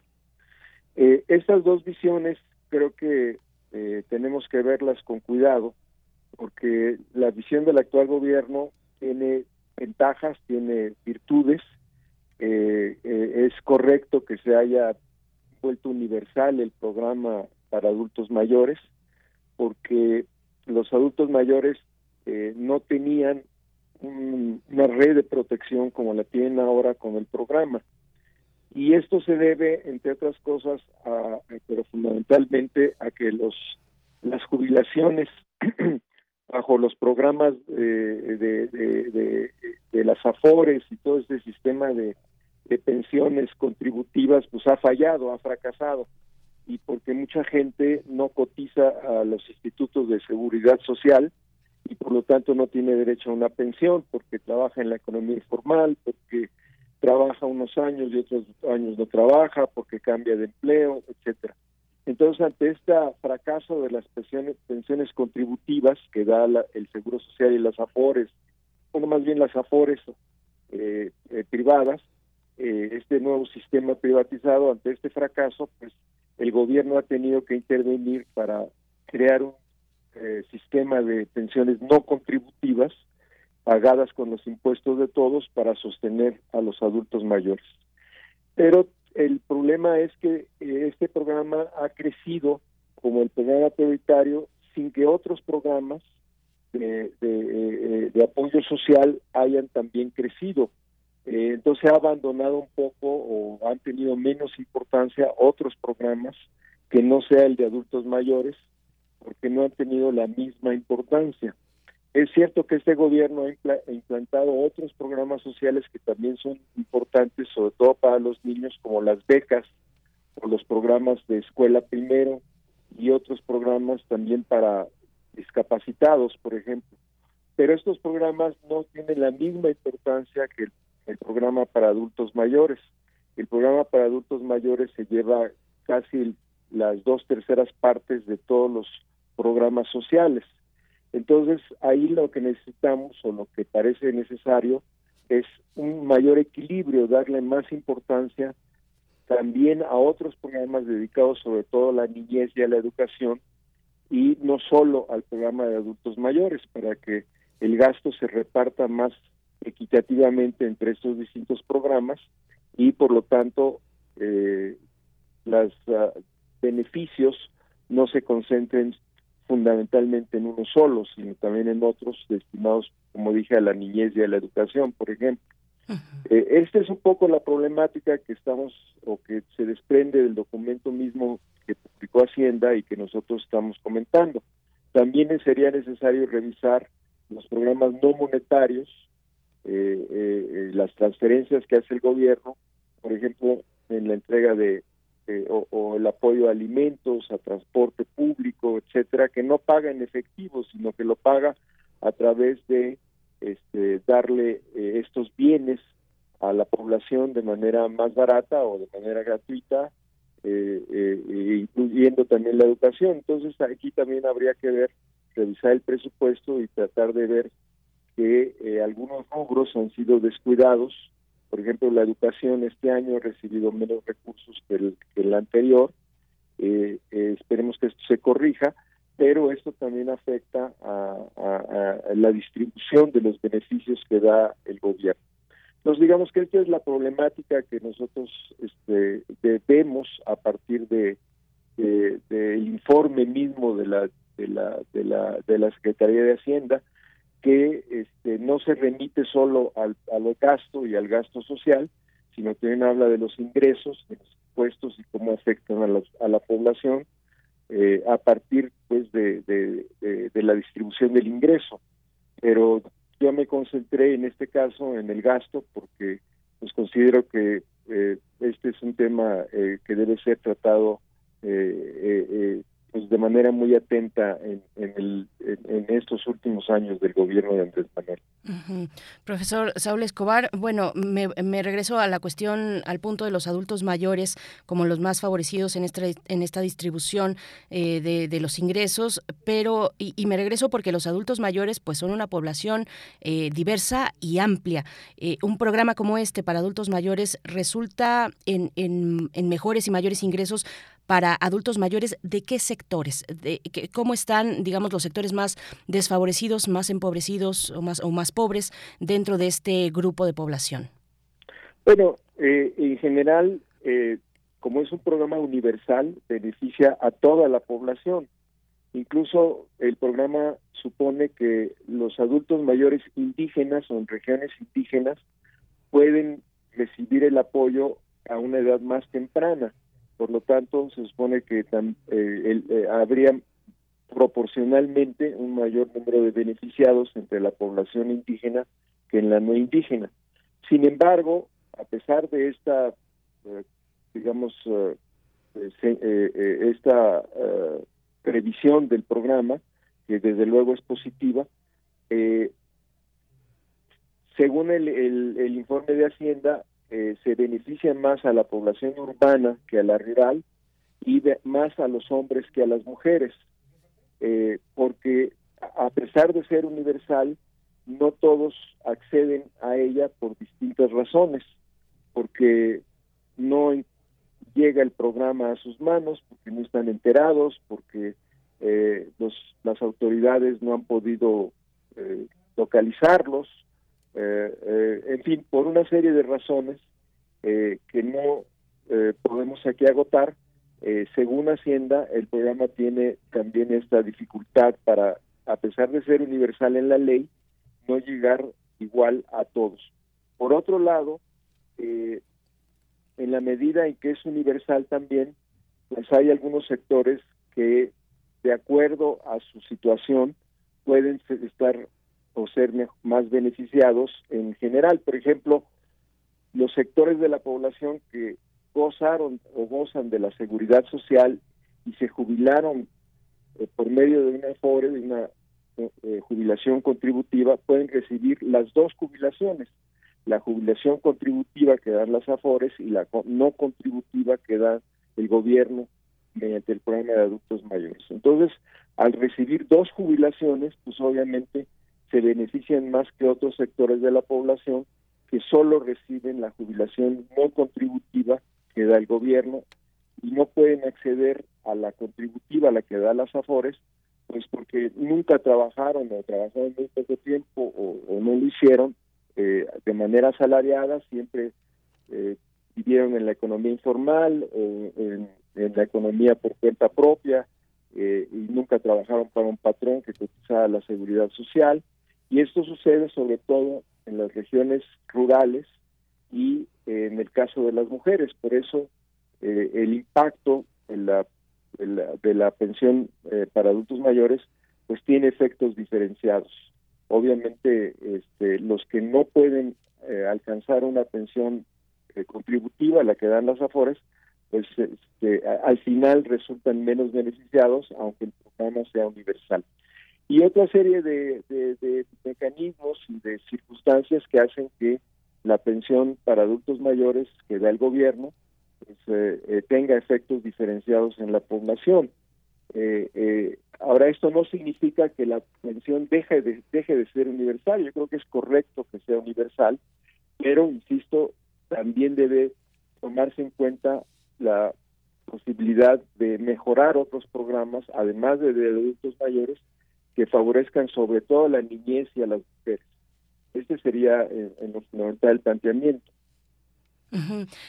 Eh, estas dos visiones creo que tenemos que verlas con cuidado, porque la visión del actual gobierno tiene ventajas, tiene virtudes, eh, eh, es correcto que se haya vuelto universal el programa para adultos mayores, porque los adultos mayores eh, no tenían una red de protección como la tienen ahora con el programa. Y esto se debe, entre otras cosas, a, pero fundamentalmente a que los las jubilaciones bajo los programas de, de, de, las AFORES y todo este sistema de, pensiones contributivas, pues ha fallado, ha fracasado. Y porque mucha gente no cotiza a los institutos de seguridad social y por lo tanto no tiene derecho a una pensión porque trabaja en la economía informal, porque trabaja unos años y otros años no trabaja, porque cambia de empleo, etcétera. Entonces, ante este fracaso de las pensiones, contributivas que da el Seguro Social y las AFORES, bueno, más bien las AFORES eh, eh, privadas, eh, este nuevo sistema privatizado, ante este fracaso, pues el gobierno ha tenido que intervenir para crear un sistema de pensiones no contributivas pagadas con los impuestos de todos para sostener a los adultos mayores. Pero el problema es que eh, este programa ha crecido como el programa prioritario sin que otros programas de, de, eh, apoyo social hayan también crecido. Eh, entonces ha abandonado un poco o han tenido menos importancia otros programas que no sea el de adultos mayores porque no han tenido la misma importancia. Es cierto que este gobierno ha implantado otros programas sociales que también son importantes, sobre todo para los niños, como las becas o los programas de escuela primero y otros programas también para discapacitados, por ejemplo. Pero estos programas no tienen la misma importancia que el, programa para adultos mayores. El programa para adultos mayores se lleva casi las dos terceras partes de todos los programas sociales entonces, ahí lo que necesitamos o lo que parece necesario es un mayor equilibrio, darle más importancia también a otros programas dedicados sobre todo a la niñez y a la educación y no solo al programa de adultos mayores para que el gasto se reparta más equitativamente entre estos distintos programas y por lo tanto eh, los ah, beneficios no se concentren fundamentalmente en uno solo, sino también en otros destinados, como dije, a la niñez y a la educación, por ejemplo. Eh, esta es un poco la problemática que estamos o que se desprende del documento mismo que publicó Hacienda y que nosotros estamos comentando. También sería necesario revisar los programas no monetarios, eh, eh, las transferencias que hace el gobierno, por ejemplo, en la entrega de eh, o, el apoyo a alimentos, a transporte público, etcétera, que no paga en efectivo, sino que lo paga a través de este, darle eh, estos bienes a la población de manera más barata o de manera gratuita, eh, incluyendo también la educación. Entonces aquí también habría que ver, revisar el presupuesto y tratar de ver que algunos rubros han sido descuidados por ejemplo, la educación este año ha recibido menos recursos que el, anterior. Eh, eh, esperemos que esto se corrija, pero esto también afecta a, la distribución de los beneficios que da el gobierno. Entonces, digamos que esta es la problemática que nosotros este, debemos a partir de del informe mismo de la de la de la de la Secretaría de Hacienda que este, no se remite solo al, al gasto y al gasto social, sino también habla de los ingresos, de los impuestos y cómo afectan a, a la población eh, a partir pues de, de, la distribución del ingreso. Pero yo me concentré en este caso en el gasto porque pues considero que eh, este es un tema eh, que debe ser tratado eh, pues de manera muy atenta en, el, en, estos últimos años del gobierno de Andrés Manuel.
Profesor Saúl Escobar, bueno, me, regreso a la cuestión, al punto de los adultos mayores como los más favorecidos en esta, en esta distribución eh, de, de, los ingresos, pero, y, me regreso porque los adultos mayores pues son una población eh, diversa y amplia. Eh, un programa como este para adultos mayores resulta en, en, en mejores y mayores ingresos para adultos mayores, ¿de qué sectores? De, ¿Cómo están, digamos, los sectores más desfavorecidos, más empobrecidos o más, o más pobres dentro de este grupo de población?
Bueno, eh, en general, eh, como es un programa universal, beneficia a toda la población. Incluso el programa supone que los adultos mayores indígenas o en regiones indígenas pueden recibir el apoyo a una edad más temprana. Por lo tanto, se supone que eh, eh, habría proporcionalmente un mayor número de beneficiados entre la población indígena que en la no indígena. Sin embargo, a pesar de esta, eh, digamos, esta previsión del programa, que desde luego es positiva, según el, el, informe de Hacienda, se beneficia más a la población urbana que a la rural y más a los hombres que a las mujeres, porque a pesar de ser universal, no todos acceden a ella por distintas razones, porque no llega el programa a sus manos, porque no están enterados, porque eh, los, las autoridades no han podido eh, localizarlos, eh, en fin, por una serie de razones que no podemos aquí agotar, según Hacienda, el programa tiene también esta dificultad para, a pesar de ser universal en la ley, no llegar igual a todos. Por otro lado, eh, en la medida en que es universal también, pues hay algunos sectores que, de acuerdo a su situación, pueden estar o ser más beneficiados en general. Por ejemplo, los sectores de la población que gozaron o gozan de la seguridad social y se jubilaron eh, por medio de una FORE, de una eh, jubilación contributiva pueden recibir las dos jubilaciones, la jubilación contributiva que dan las AFORES y la no contributiva que da el gobierno mediante el programa de adultos mayores. Entonces, al recibir dos jubilaciones, pues obviamente se benefician más que otros sectores de la población que solo reciben la jubilación no contributiva que da el gobierno y no pueden acceder a la contributiva, la que da las AFORES, pues porque nunca trabajaron o trabajaron muy poco tiempo o, no lo hicieron eh, de manera asalariada, siempre eh, vivieron en la economía informal o en, la economía por cuenta propia eh, y nunca trabajaron para un patrón que cotizaba la seguridad social. Y esto sucede sobre todo en las regiones rurales y en el caso de las mujeres. Por eso el impacto de la, pensión eh, para adultos mayores, pues tiene efectos diferenciados. Obviamente, este, los que no pueden eh, alcanzar una pensión eh, contributiva, la que dan las AFORES, pues este, al final resultan menos beneficiados, aunque el programa sea universal. Y otra serie de, mecanismos y de circunstancias que hacen que la pensión para adultos mayores que da el gobierno, pues, eh, eh, tenga efectos diferenciados en la población. Eh, ahora, esto no significa que la pensión deje de, deje de ser universal. Yo creo que es correcto que sea universal, pero, insisto, también debe tomarse en cuenta la posibilidad de mejorar otros programas, además de, de adultos mayores, que favorezcan sobre todo a la niñez y a las mujeres. Este sería en lo fundamental el planteamiento.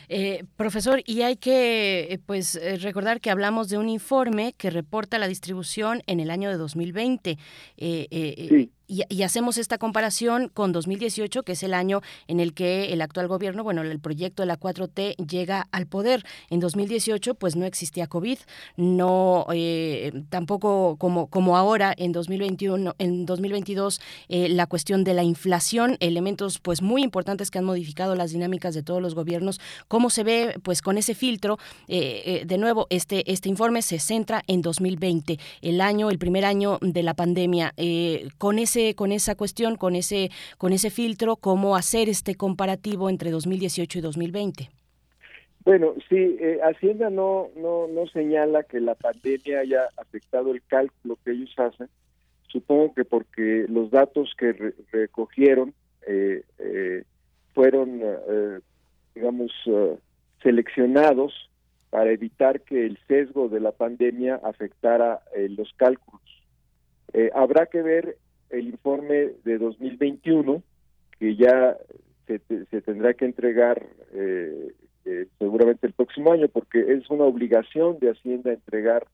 Eh, profesor, y hay que eh, pues eh, recordar que hablamos de un informe que reporta la distribución en el año de 2020. Sí y, hacemos esta comparación con 2018, que es el año en el que el actual gobierno, bueno, el proyecto de la 4T llega al poder. En 2018, pues no existía COVID, no eh, tampoco como, como ahora en 2021, en 2022, eh, la cuestión de la inflación, elementos pues muy importantes que han modificado las dinámicas de todos los gobiernos. ¿Cómo se ve pues con ese filtro? Eh, de nuevo, este, este informe se centra en 2020, el año, el primer año de la pandemia. con ese con esa cuestión, con ese, con ese filtro, cómo hacer este comparativo entre 2018 y 2020.
Bueno, sí, eh, Hacienda no, no, no señala que la pandemia haya afectado el cálculo que ellos hacen. Supongo que porque los datos que recogieron eh, eh, fueron, digamos, seleccionados para evitar que el sesgo de la pandemia afectara los cálculos. habrá que ver el informe de 2021, que ya se, se tendrá que entregar eh, eh, seguramente el próximo año, porque es una obligación de Hacienda entregar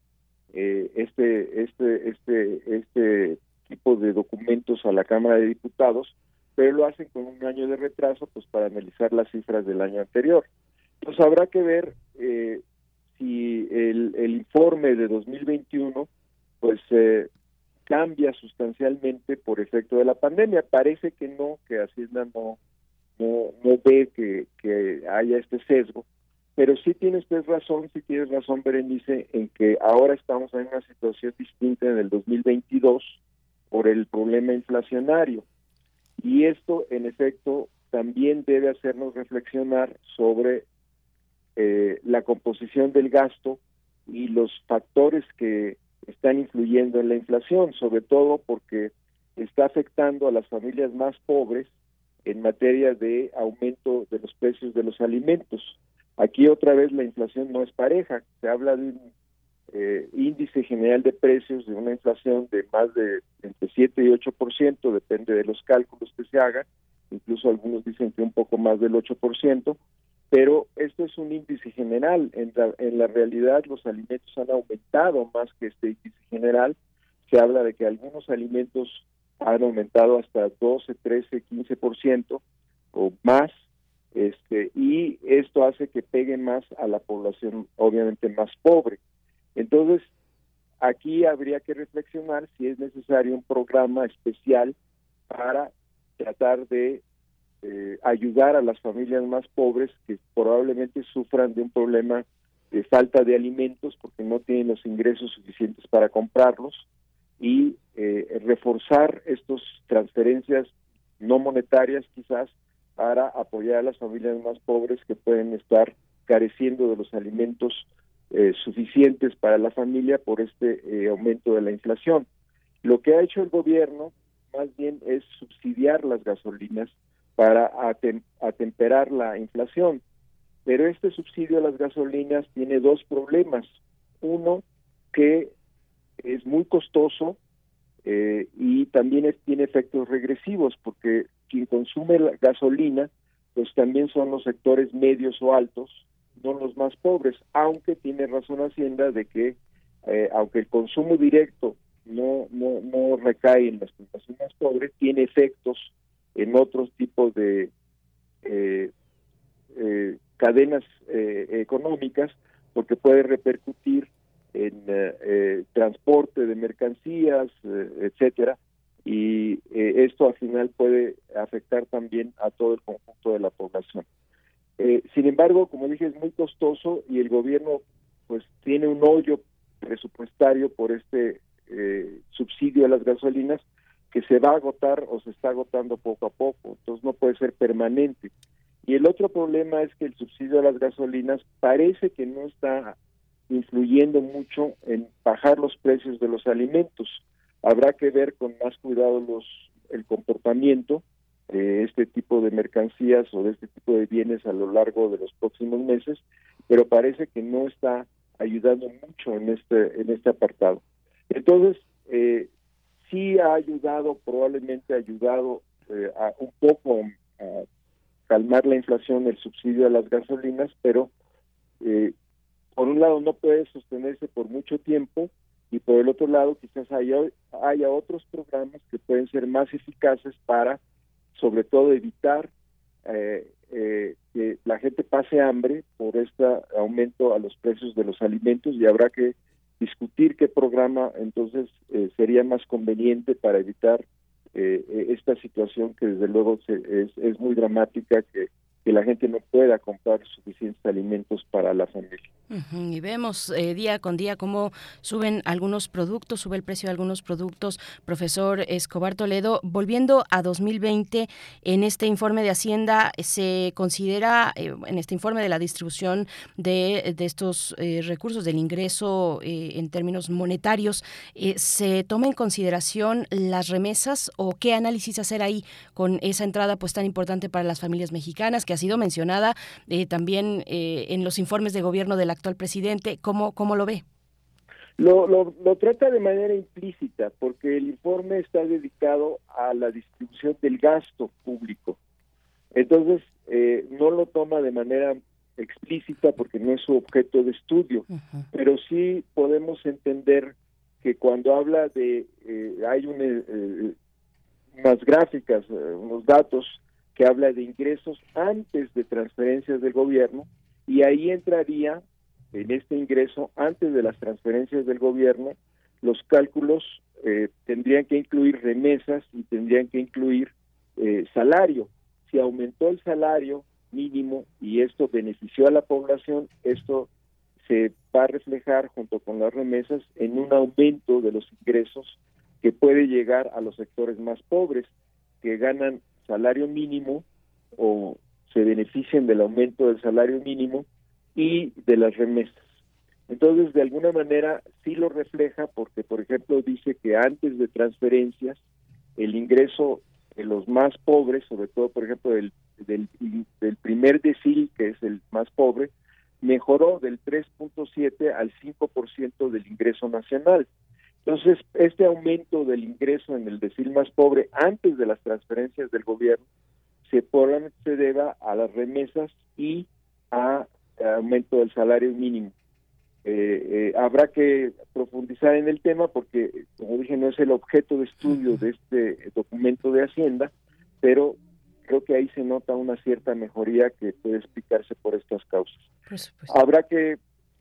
eh, este, este, este, este tipo de documentos a la Cámara de Diputados, pero lo hacen con un año de retraso, pues para analizar las cifras del año anterior. Entonces habrá que ver si el, el informe de 2021 pues eh, cambia sustancialmente por efecto de la pandemia. Parece que no, que Hacienda no, no, no ve que, que haya este sesgo, pero sí tiene usted razón, sí tienes razón, Berenice, en que ahora estamos en una situación distinta en el 2022 por el problema inflacionario. Y esto, en efecto, también debe hacernos reflexionar sobre eh, la composición del gasto y los factores que están influyendo en la inflación, sobre todo porque está afectando a las familias más pobres en materia de aumento de los precios de los alimentos. Aquí otra vez la inflación no es pareja, se habla de un eh, índice general de precios de una inflación de más de entre 7 y 8%, depende de los cálculos que se hagan, incluso algunos dicen que un poco más del 8%, pero esto es un índice general. En la, en la realidad los alimentos han aumentado más que este índice general. Se habla de que algunos alimentos han aumentado hasta 12, 13, 15% o más, este, y esto hace que pegue más a la población obviamente más pobre. Entonces, aquí habría que reflexionar si es necesario un programa especial para tratar de eh, ayudar a las familias más pobres que probablemente sufran de un problema de falta de alimentos porque no tienen los ingresos suficientes para comprarlos y eh, reforzar estas transferencias no monetarias quizás para apoyar a las familias más pobres que pueden estar careciendo de los alimentos eh, suficientes para la familia por este eh, aumento de la inflación. Lo que ha hecho el gobierno más bien es subsidiar las gasolinas para atemperar la inflación. Pero este subsidio a las gasolinas tiene dos problemas. Uno, que es muy costoso eh, y también tiene efectos regresivos, porque quien consume la gasolina, pues también son los sectores medios o altos, no los más pobres, aunque tiene razón Hacienda de que, eh, aunque el consumo directo no, no, no recae en las más pobres, tiene efectos en otros tipos de eh, eh, cadenas económicas, porque puede repercutir en transporte de mercancías, etcétera, y esto al final puede afectar también a todo el conjunto de la población. Eh, sin embargo, como dije, es muy costoso y el gobierno pues tiene un hoyo presupuestario por este eh, subsidio a las gasolinas que se va a agotar o se está agotando poco a poco, entonces no puede ser permanente. Y el otro problema es que el subsidio a las gasolinas parece que no está influyendo mucho en bajar los precios de los alimentos. Habrá que ver con más cuidado los el comportamiento de este tipo de mercancías o de este tipo de bienes a lo largo de los próximos meses, pero parece que no está ayudando mucho en este en este apartado. Entonces, eh, sí ha ayudado, probablemente ha ayudado eh, a un poco a calmar la inflación el subsidio a las gasolinas, pero eh, por un lado no puede sostenerse por mucho tiempo y por el otro lado quizás haya, haya otros programas que pueden ser más eficaces para sobre todo evitar eh, eh, que la gente pase hambre por este aumento a los precios de los alimentos y habrá que discutir qué programa entonces eh, sería más conveniente para evitar esta situación que desde luego es, es muy dramática que que la gente no pueda comprar suficientes alimentos para la familia.
Y vemos eh, día con día cómo suben algunos productos, sube el precio de algunos productos. Profesor Escobar Toledo, volviendo a 2020, en este informe de Hacienda se considera, eh, en este informe de la distribución de, estos eh, recursos del ingreso en términos monetarios, ¿se toma en consideración las remesas o qué análisis hacer ahí con esa entrada pues tan importante para las familias mexicanas? Ha sido mencionada eh, también eh, en los informes de gobierno del actual presidente. ¿Cómo, cómo lo ve?
Lo, lo, trata de manera implícita, porque el informe está dedicado a la distribución del gasto público. Entonces, eh, no lo toma de manera explícita porque no es su objeto de estudio, pero sí podemos entender que cuando habla de, hay unas gráficas, unos datos que habla de ingresos antes de transferencias del gobierno y ahí entraría en este ingreso antes de las transferencias del gobierno los cálculos eh, tendrían que incluir remesas y tendrían que incluir eh, salario. Si aumentó el salario mínimo y esto benefició a la población, esto se va a reflejar junto con las remesas en un aumento de los ingresos que puede llegar a los sectores más pobres que ganan salario mínimo o se benefician del aumento del salario mínimo y de las remesas. Entonces, de alguna manera, sí lo refleja porque, por ejemplo, dice que antes de transferencias, el ingreso de los más pobres, sobre todo, por ejemplo, del, del, del primer decil, que es el más pobre, mejoró del 3.7 al 5% del ingreso nacional. Entonces, este aumento del ingreso en el decil más pobre antes de las transferencias del gobierno se probablemente se deba a las remesas y a, aumento del salario mínimo. Eh, eh, habrá que profundizar en el tema porque, como dije, no es el objeto de estudio de este documento de Hacienda, pero creo que ahí se nota una cierta mejoría que puede explicarse por estas causas. Habrá que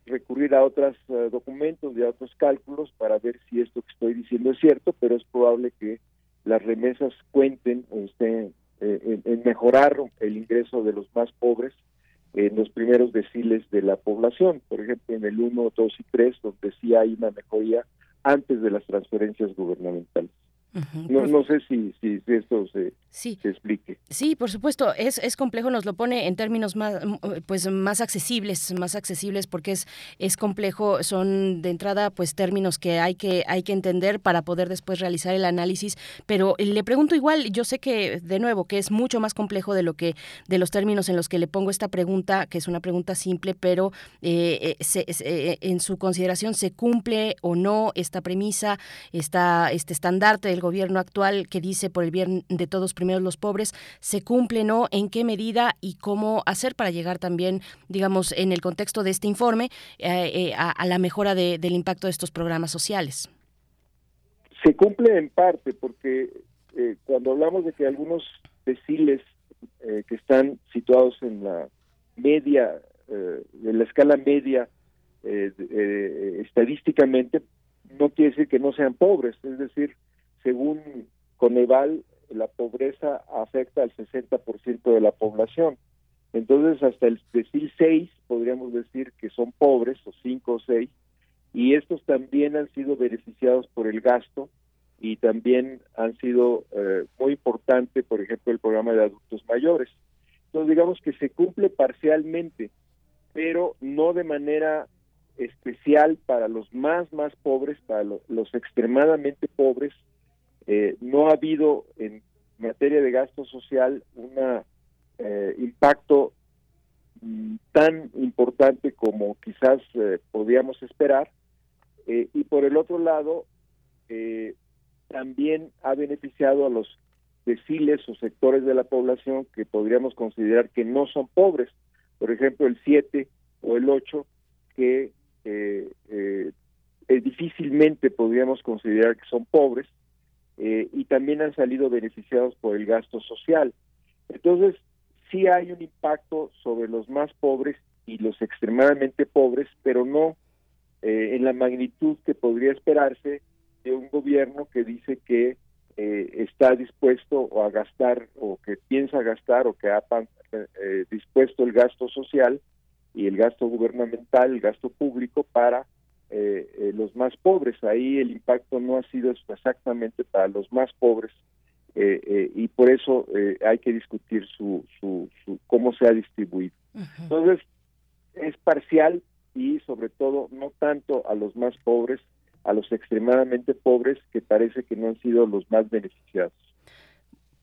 recurrir a otros eh, documentos y a otros cálculos para ver si esto que estoy diciendo es cierto, pero es probable que las remesas cuenten eh, en, mejorar el ingreso de los más pobres en los primeros deciles de la población, por ejemplo en el 1, 2 y 3, donde sí hay una mejoría antes de las transferencias gubernamentales no, no sé si, si, esto se, explique.
Sí, por supuesto, es, es complejo, nos lo pone en términos más, pues, más accesibles, más accesibles porque es, es complejo, son de entrada pues términos que hay, que hay que entender para poder después realizar el análisis, pero le pregunto igual, yo sé que de nuevo que es mucho más complejo de lo que de los términos en los que le pongo esta pregunta, que es una pregunta simple, pero eh, eh, eh, en su consideración se cumple o no esta premisa, esta, este estandarte del gobierno actual que dice por el bien de todos primero los pobres se cumple, ¿no? ¿En qué medida y cómo hacer para llegar también, digamos, en el contexto de este informe, eh, eh, a, la mejora del impacto de estos programas sociales?
Se cumple en parte porque eh, cuando hablamos de que algunos deciles que están situados en la media, en la escala media, estadísticamente, no quiere decir que no sean pobres, es decir, según Coneval, la pobreza afecta al 60% de la población. Entonces, hasta el decir 6, podríamos decir que son pobres, o 5 o 6, y estos también han sido beneficiados por el gasto y también han sido eh, muy importante, por ejemplo, el programa de adultos mayores. Entonces, digamos que se cumple parcialmente, pero no de manera especial para los más, más pobres, para los extremadamente pobres, eh, no ha habido en materia de gasto social un eh, impacto mm, tan importante como quizás eh, podíamos esperar. Y por el otro lado también ha beneficiado a los deciles o sectores de la población que podríamos considerar que no son pobres, por ejemplo el 7 o el 8 que difícilmente podríamos considerar que son pobres eh, y también han salido beneficiados por el gasto social. Entonces, sí hay un impacto sobre los más pobres y los extremadamente pobres, pero no eh, en la magnitud que podría esperarse de un gobierno que dice que eh, está dispuesto a gastar o que piensa gastar o que ha dispuesto el gasto social y el gasto gubernamental, el gasto público para eh, eh, los más pobres. Ahí el impacto no ha sido exactamente para los más pobres eh, y por eso hay que discutir su, su, cómo se ha distribuido. Entonces, es parcial y sobre todo no tanto a los más pobres, a los extremadamente pobres que parece que no han sido los más beneficiados.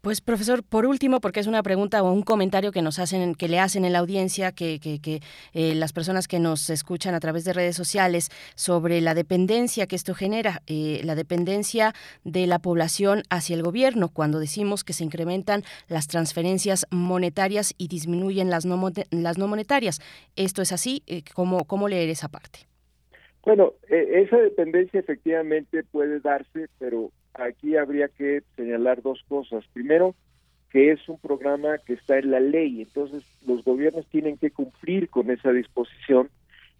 Pues profesor, por último, porque es una pregunta o un comentario que nos hacen, que le hacen en la audiencia, que, que, eh, las personas que nos escuchan a través de redes sociales sobre la dependencia que esto genera, eh, la dependencia de la población hacia el gobierno, cuando decimos que se incrementan las transferencias monetarias y disminuyen las no, las no monetarias. ¿Esto es así? Eh, ¿Cómo, ¿Cómo leer esa parte?
Bueno, esa dependencia efectivamente puede darse, pero aquí habría que señalar dos cosas. Primero, que es un programa que está en la ley, entonces los gobiernos tienen que cumplir con esa disposición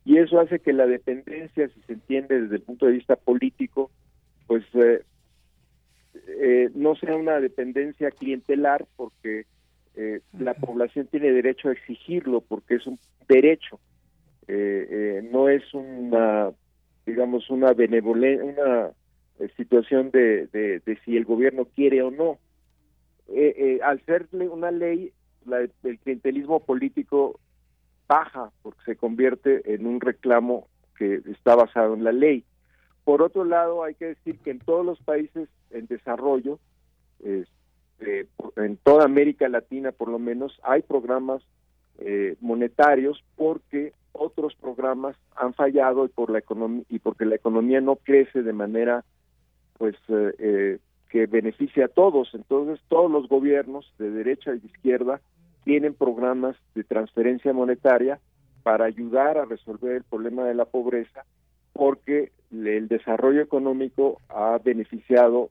y eso hace que la dependencia, si se entiende desde el punto de vista político, pues eh, eh, no sea una dependencia clientelar porque eh, la población tiene derecho a exigirlo porque es un derecho, no es una, digamos, una benevolencia, una situación de, de, si el gobierno quiere o no. al serle una ley, el clientelismo político baja porque se convierte en un reclamo que está basado en la ley. Por otro lado, hay que decir que en todos los países en desarrollo, este, en toda América Latina por lo menos, hay programas eh, monetarios porque otros programas han fallado y por la economía y porque la economía no crece de manera pues eh, eh, que beneficie a todos. Entonces todos los gobiernos de derecha y de izquierda tienen programas de transferencia monetaria para ayudar a resolver el problema de la pobreza, porque el desarrollo económico ha beneficiado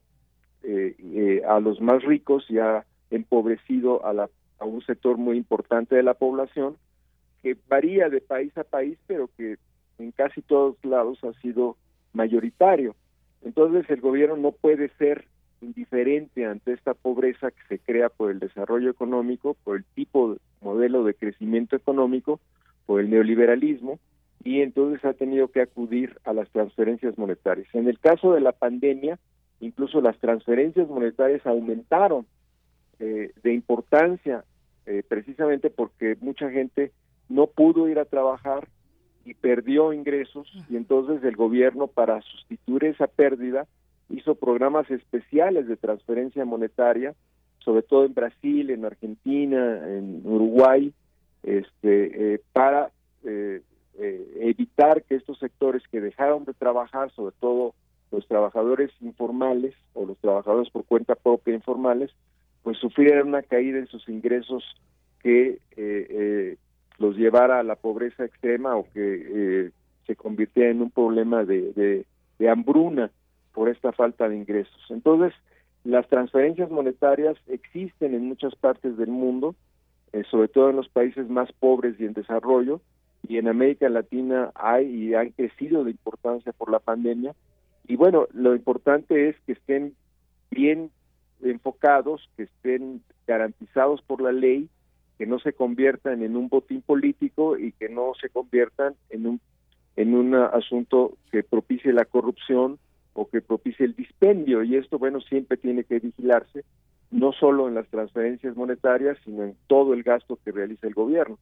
eh, eh, a los más ricos y ha empobrecido a, la, a un sector muy importante de la población, que varía de país a país, pero que en casi todos lados ha sido mayoritario. Entonces el gobierno no puede ser indiferente ante esta pobreza que se crea por el desarrollo económico, por el tipo de modelo de crecimiento económico, por el neoliberalismo, y entonces ha tenido que acudir a las transferencias monetarias. En el caso de la pandemia, incluso las transferencias monetarias aumentaron eh, de importancia eh, precisamente porque mucha gente no pudo ir a trabajar y perdió ingresos y entonces el gobierno para sustituir esa pérdida hizo programas especiales de transferencia monetaria, sobre todo en Brasil, en Argentina, en Uruguay, este, eh, para eh, eh, evitar que estos sectores que dejaron de trabajar, sobre todo los trabajadores informales o los trabajadores por cuenta propia informales, pues sufrieran una caída en sus ingresos que los llevara a la pobreza extrema o que se convirtiera en un problema de hambruna por esta falta de ingresos. Entonces, las transferencias monetarias existen en muchas partes del mundo, eh, sobre todo en los países más pobres y en desarrollo, y en América Latina hay y han crecido de importancia por la pandemia. Y bueno, lo importante es que estén bien enfocados, que estén garantizados por la ley, que no se conviertan en un botín político y que no se conviertan en un en un asunto que propicie la corrupción o que propicie el dispendio y esto bueno siempre tiene que vigilarse no solo en las transferencias monetarias sino en todo el gasto que realiza el gobierno.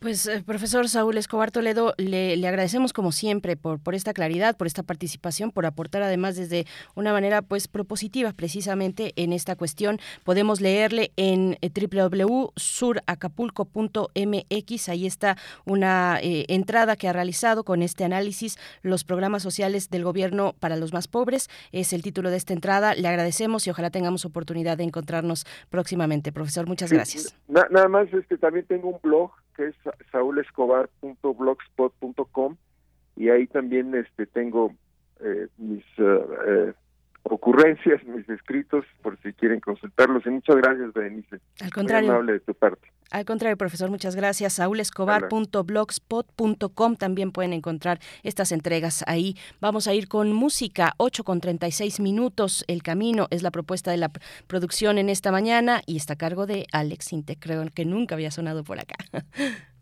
Pues, eh, profesor Saúl Escobar Toledo, le, agradecemos como siempre por, por esta claridad, por esta participación, por aportar además desde una manera pues propositiva precisamente en esta cuestión. Podemos leerle en eh, www.suracapulco.mx, ahí está una eh, entrada que ha realizado con este análisis los programas sociales del gobierno para los más pobres. Es el título de esta entrada. Le agradecemos y ojalá tengamos oportunidad de encontrarnos próximamente. Profesor, muchas gracias.
nada más, este, también tengo un blog que es saulescobar.blogspot.com y ahí también este tengo eh, mis eh, eh, ocurrencias, mis escritos, por si quieren consultarlos. Y muchas gracias, Berenice.
Al contrario.
Muy amable de tu parte.
Al contrario, profesor, muchas gracias. saulescobar.blogspot.com también pueden encontrar estas entregas ahí. Vamos a ir con música, 8 con 36 minutos. El camino es la propuesta de la producción en esta mañana y está a cargo de Alex Inte, creo que nunca había sonado por acá.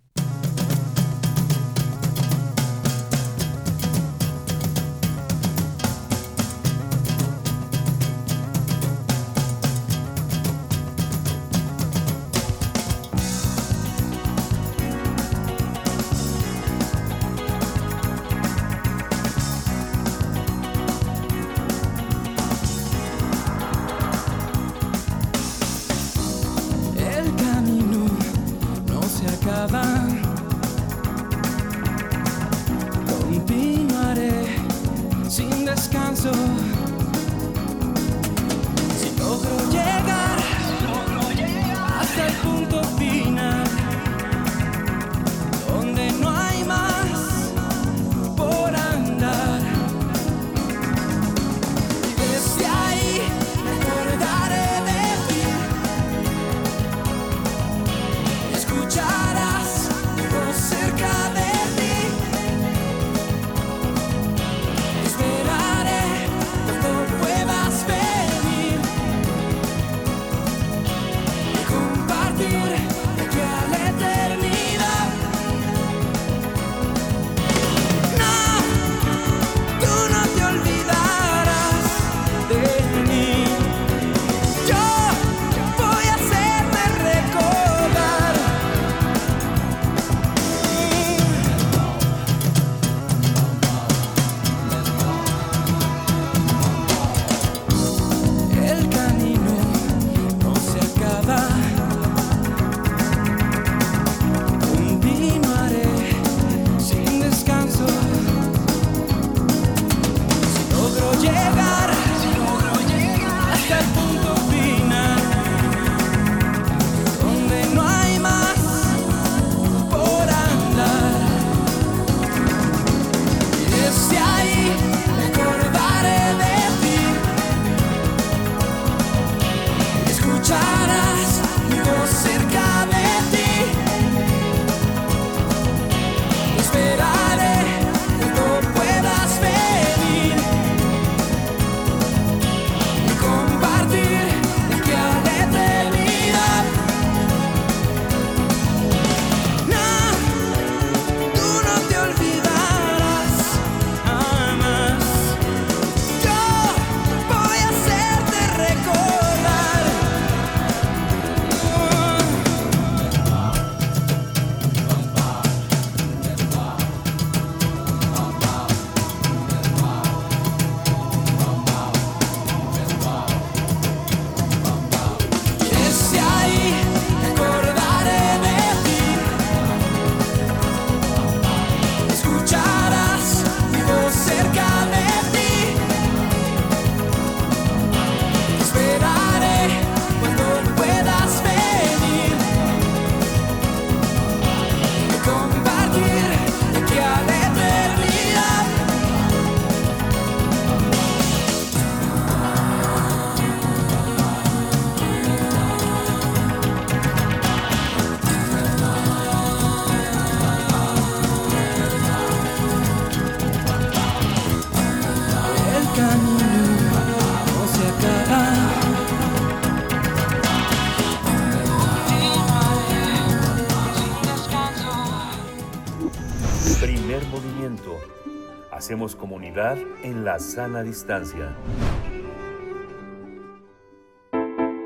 En la sana distancia.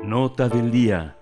Nota del día.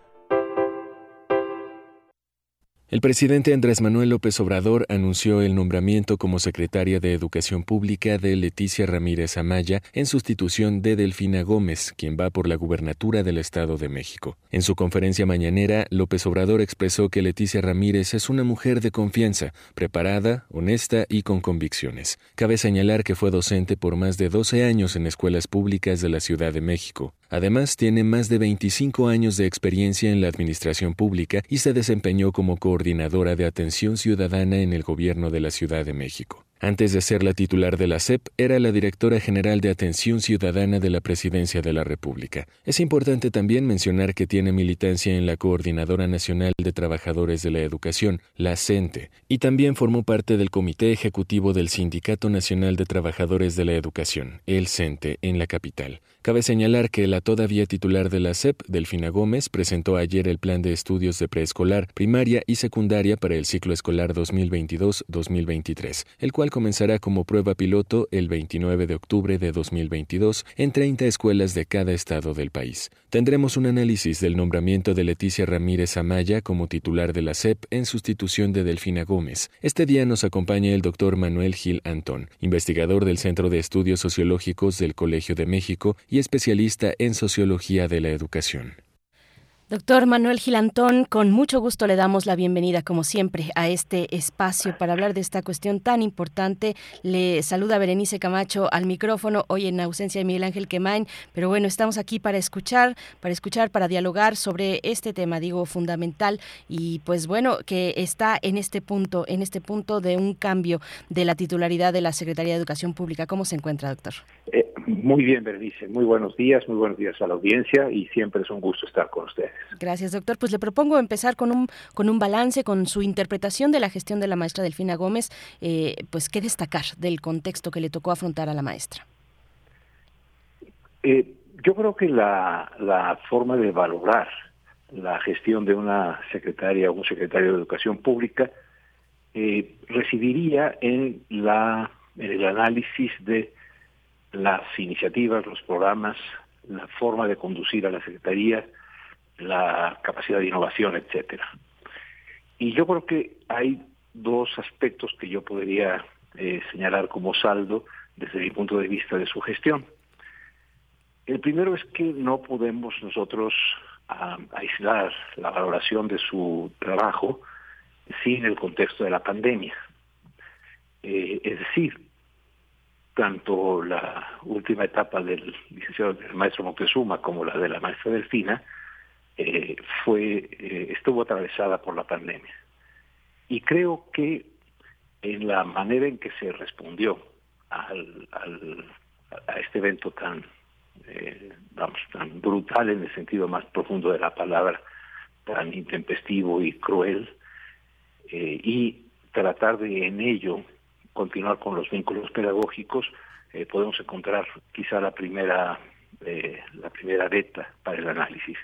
El presidente Andrés Manuel López Obrador anunció el nombramiento como secretaria de Educación Pública de Leticia Ramírez Amaya en sustitución de Delfina Gómez, quien va por la gubernatura del Estado de México. En su conferencia mañanera, López Obrador expresó que Leticia Ramírez es una mujer de confianza, preparada, honesta y con convicciones. Cabe señalar que fue docente por más de 12 años en escuelas públicas de la Ciudad de México. Además, tiene más de 25 años de experiencia en la administración pública y se desempeñó como coordinadora de atención ciudadana en el gobierno de la Ciudad de México. Antes de ser la titular de la SEP, era la directora general de Atención Ciudadana de la Presidencia de la República. Es importante también mencionar que tiene militancia en la Coordinadora Nacional de Trabajadores de la Educación, la CENTE, y también formó parte del Comité Ejecutivo del Sindicato Nacional de Trabajadores de la Educación, el CENTE, en la capital. Cabe señalar que la todavía titular de la SEP, Delfina Gómez, presentó ayer el plan de estudios de preescolar, primaria y secundaria para el ciclo escolar 2022-2023, el cual comenzará como prueba piloto el 29 de octubre de 2022 en 30 escuelas de cada estado del país. Tendremos un análisis del nombramiento de Leticia Ramírez Amaya como titular de la SEP en sustitución de Delfina Gómez. Este día nos acompaña el doctor Manuel Gil Antón, investigador del Centro de Estudios Sociológicos del Colegio de México y especialista en sociología de la educación.
Doctor Manuel Gilantón, con mucho gusto le damos la bienvenida, como siempre, a este espacio para hablar de esta cuestión tan importante. Le saluda Berenice Camacho al micrófono, hoy en ausencia de Miguel Ángel Quemain, pero bueno, estamos aquí para escuchar, para escuchar, para dialogar sobre este tema, digo, fundamental y pues bueno, que está en este punto, en este punto de un cambio de la titularidad de la Secretaría de Educación Pública. ¿Cómo se encuentra, doctor?
Eh, muy bien, Berenice, muy buenos días, muy buenos días a la audiencia y siempre es un gusto estar con ustedes.
Gracias, doctor. Pues le propongo empezar con un, con un balance, con su interpretación de la gestión de la maestra Delfina Gómez. Eh, pues, ¿qué destacar del contexto que le tocó afrontar a la maestra?
Eh, yo creo que la, la forma de valorar la gestión de una secretaria o un secretario de Educación Pública eh, residiría en, la, en el análisis de las iniciativas, los programas, la forma de conducir a la Secretaría, la capacidad de innovación, etcétera. Y yo creo que hay dos aspectos que yo podría eh, señalar como saldo desde mi punto de vista de su gestión. El primero es que no podemos nosotros ah, aislar la valoración de su trabajo sin el contexto de la pandemia. Eh, es decir, tanto la última etapa del licenciado del maestro Montezuma como la de la maestra Delfina eh, fue eh, estuvo atravesada por la pandemia. Y creo que en la manera en que se respondió al, a este evento tan eh, vamos tan brutal en el sentido más profundo de la palabra tan intempestivo y cruel y tratar de en ello continuar con los vínculos pedagógicos podemos encontrar quizá la primera la primera beta para el análisis.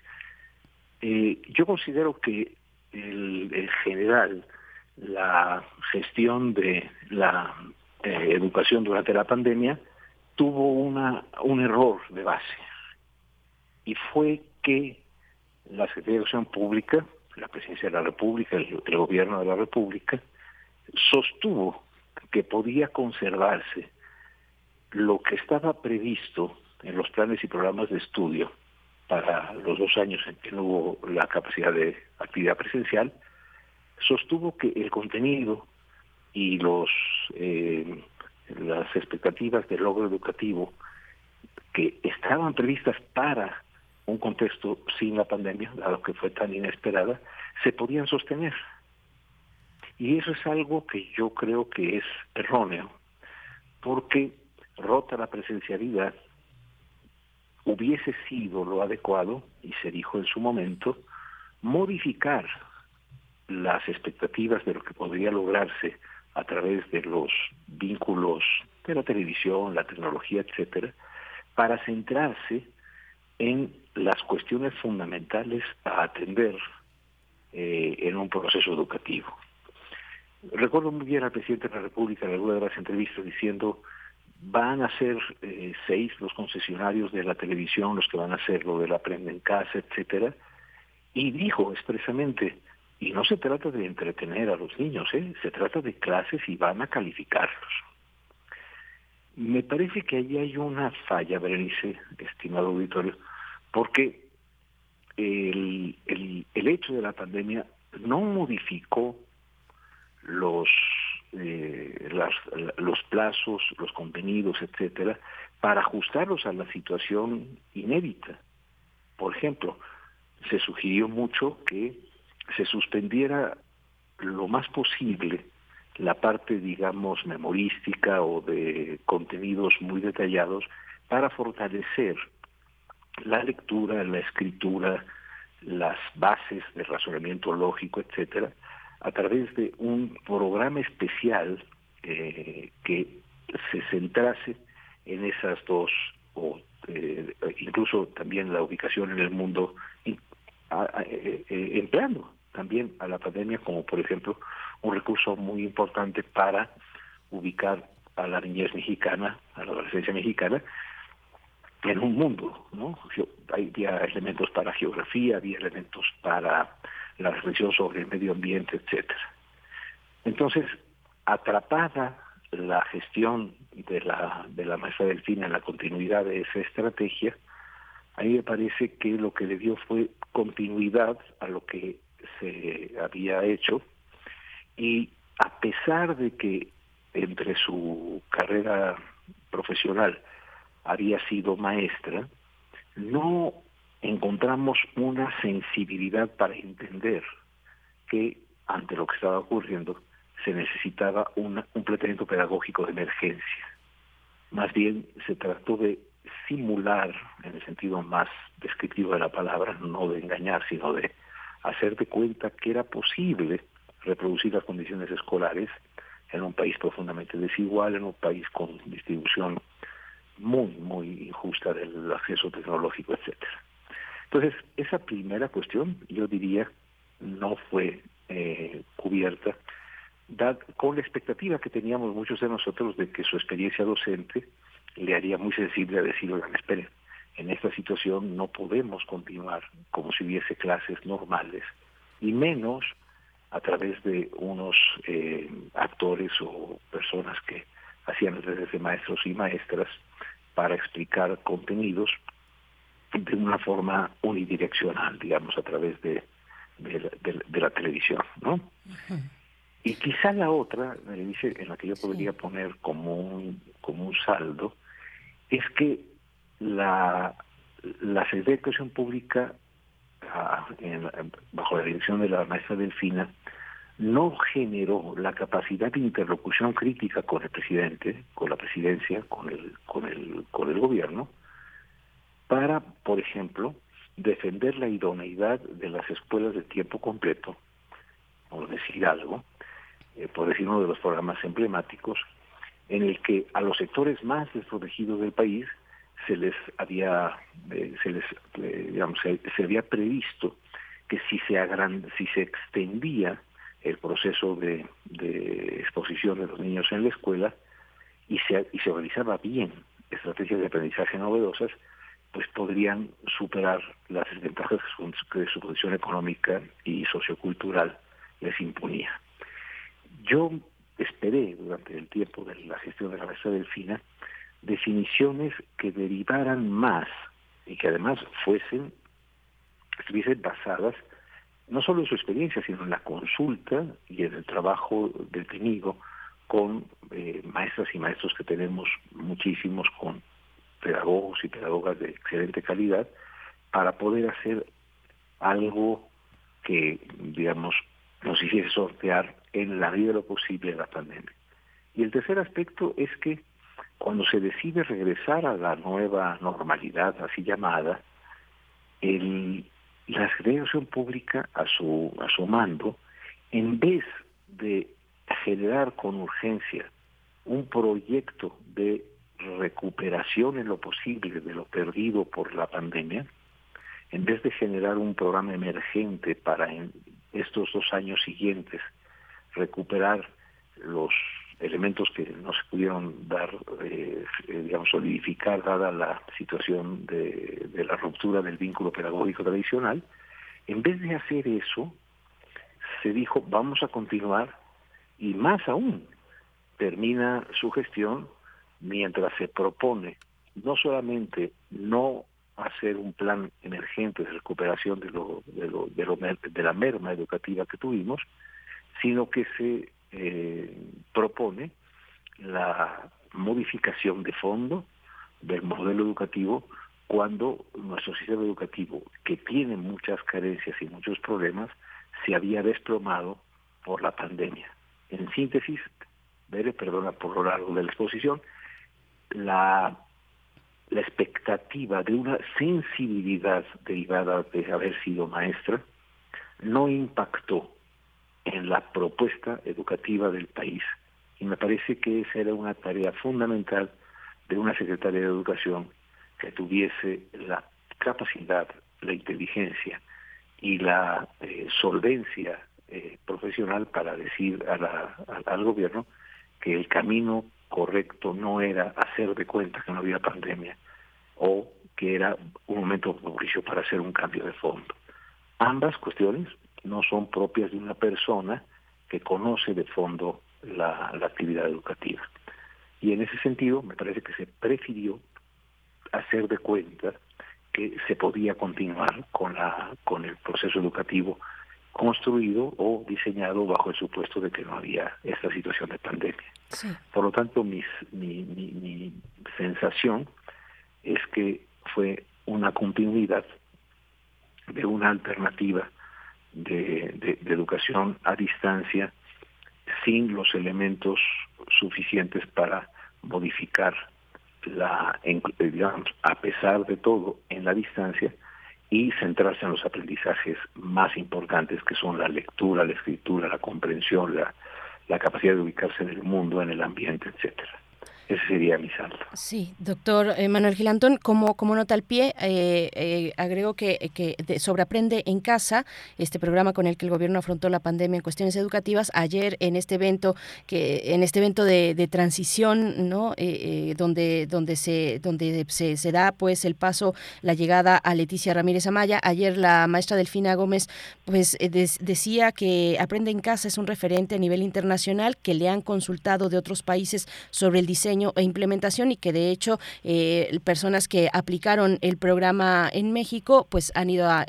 Eh, yo considero que en general la gestión de la eh, educación durante la pandemia tuvo una, un error de base y fue que la Secretaría de Educación Pública, la Presidencia de la República, el Gobierno de la República, sostuvo que podía conservarse lo que estaba previsto en los planes y programas de estudio para los dos años en que no hubo la capacidad de actividad presencial, sostuvo que el contenido y los eh, las expectativas de logro educativo que estaban previstas para un contexto sin la pandemia, dado que fue tan inesperada, se podían sostener. Y eso es algo que yo creo que es erróneo, porque rota la presencialidad hubiese sido lo adecuado, y se dijo en su momento, modificar las expectativas de lo que podría lograrse a través de los vínculos de la televisión, la tecnología, etcétera, para centrarse en las cuestiones fundamentales a atender eh, en un proceso educativo. Recuerdo muy bien al presidente de la República en alguna de las entrevistas diciendo van a ser eh, seis los concesionarios de la televisión los que van a hacer lo de la prenda en casa, etcétera, y dijo expresamente, y no se trata de entretener a los niños, ¿eh? se trata de clases y van a calificarlos. Me parece que ahí hay una falla, Berenice, estimado auditorio, porque el, el, el hecho de la pandemia no modificó los eh, los plazos, los contenidos, etcétera, para ajustarlos a la situación inédita. Por ejemplo, se sugirió mucho que se suspendiera lo más posible la parte, digamos, memorística o de contenidos muy detallados para fortalecer la lectura, la escritura, las bases de razonamiento lógico, etcétera, a través de un programa especial eh, que se centrase en esas dos, o eh, incluso también la ubicación en el mundo, eh, empleando también a la pandemia como por ejemplo un recurso muy importante para ubicar a la niñez mexicana, a la adolescencia mexicana, en un mundo, ¿no? Había elementos para geografía, había elementos para la reflexión sobre el medio ambiente, etcétera. Entonces, atrapada la gestión de la, de la maestra Delfina en la continuidad de esa estrategia, a mí me parece que lo que le dio fue continuidad a lo que se había hecho y a pesar de que entre su carrera profesional había sido maestra, no encontramos una sensibilidad para entender que ante lo que estaba ocurriendo se necesitaba un planteamiento pedagógico de emergencia. Más bien se trató de simular, en el sentido más descriptivo de la palabra, no de engañar, sino de hacer de cuenta que era posible reproducir las condiciones escolares en un país profundamente desigual, en un país con distribución muy, muy injusta del acceso tecnológico, etcétera. Entonces, esa primera cuestión, yo diría, no fue eh, cubierta con la expectativa que teníamos muchos de nosotros de que su experiencia docente le haría muy sensible a decir, oigan, esperen, en esta situación no podemos continuar como si hubiese clases normales, y menos a través de unos eh, actores o personas que hacían redes de maestros y maestras para explicar contenidos de una forma unidireccional, digamos, a través de, de, la, televisión, ¿no? Y quizá la otra, dice, en la que yo podría poner como un, como un saldo, es que la, la Secretaría de Educación Pública, ah, bajo la dirección de la maestra Delfina, no generó la capacidad de interlocución crítica con el presidente, con la presidencia, con el, con el, con el gobierno, para, por ejemplo, defender la idoneidad de las escuelas de tiempo completo, por decir algo, eh, por decir uno de los programas emblemáticos, en el que a los sectores más desprotegidos del país se les había, eh, se les, eh, digamos, se, había previsto que si se si se extendía el proceso de, de, exposición de los niños en la escuela y se, y se realizaba bien estrategias de aprendizaje novedosas, pues podrían superar las desventajas que su posición económica y sociocultural les imponía. Yo esperé durante el tiempo de la gestión de la maestra Delfina definiciones que derivaran más y que además fuesen, estuviesen basadas no solo en su experiencia, sino en la consulta y en el trabajo detenido con eh, maestras y maestros que tenemos muchísimos, con pedagogos y pedagogas de excelente calidad para poder hacer algo que, digamos, nos hiciese sortear en la medida de lo posible la pandemia. Y el tercer aspecto es que cuando se decide regresar a la nueva normalidad, así llamada, el, la Secretaría Pública a su, a su mando, en vez de generar con urgencia un proyecto de recuperación en lo posible de lo perdido por la pandemia, en vez de generar un programa emergente para en estos dos años siguientes recuperar los elementos que no se pudieron dar, eh, digamos, solidificar dada la situación de, de la ruptura del vínculo pedagógico tradicional, en vez de hacer eso, se dijo, vamos a continuar y más aún, termina su gestión mientras se propone no solamente no hacer un plan emergente de recuperación de, lo, de, lo, de, lo, de la merma educativa que tuvimos, sino que se eh, propone la modificación de fondo del modelo educativo cuando nuestro sistema educativo, que tiene muchas carencias y muchos problemas, se había desplomado por la pandemia. En síntesis, Bere, perdona por lo largo de la exposición, la, la expectativa de una sensibilidad derivada de haber sido maestra no impactó en la propuesta educativa del país. Y me parece que esa era una tarea fundamental de una secretaria de Educación que tuviese la capacidad, la inteligencia y la eh, solvencia eh, profesional para decir a la, al gobierno que el camino correcto no era hacer de cuenta que no había pandemia o que era un momento propicio para hacer un cambio de fondo. Ambas cuestiones no son propias de una persona que conoce de fondo la, la actividad educativa. Y en ese sentido me parece que se prefirió hacer de cuenta que se podía continuar con la con el proceso educativo construido o diseñado bajo el supuesto de que no había esta situación de pandemia. Por lo tanto, mi, mi, sensación es que fue una continuidad de una alternativa de, educación a distancia sin los elementos suficientes para modificar la, digamos, a pesar de todo, en la distancia, y centrarse en los aprendizajes más importantes que son la lectura, la escritura, la comprensión, la, la capacidad de ubicarse en el mundo, en el ambiente, etcétera. Ese sería mi salto.
Sí, doctor eh, Manuel Gilantón, como, como nota al pie, eh, eh, agrego que, que de Sobreaprende en Casa, este programa con el que el gobierno afrontó la pandemia en cuestiones educativas, ayer en este evento, que en este evento de, de transición, ¿no? donde, donde, se, donde se, se, da pues el paso, la llegada a Leticia Ramírez Amaya, ayer la maestra Delfina Gómez pues decía que Aprende en Casa es un referente a nivel internacional, que le han consultado de otros países sobre el diseño e implementación y que de hecho eh, personas que aplicaron el programa en México pues han ido a,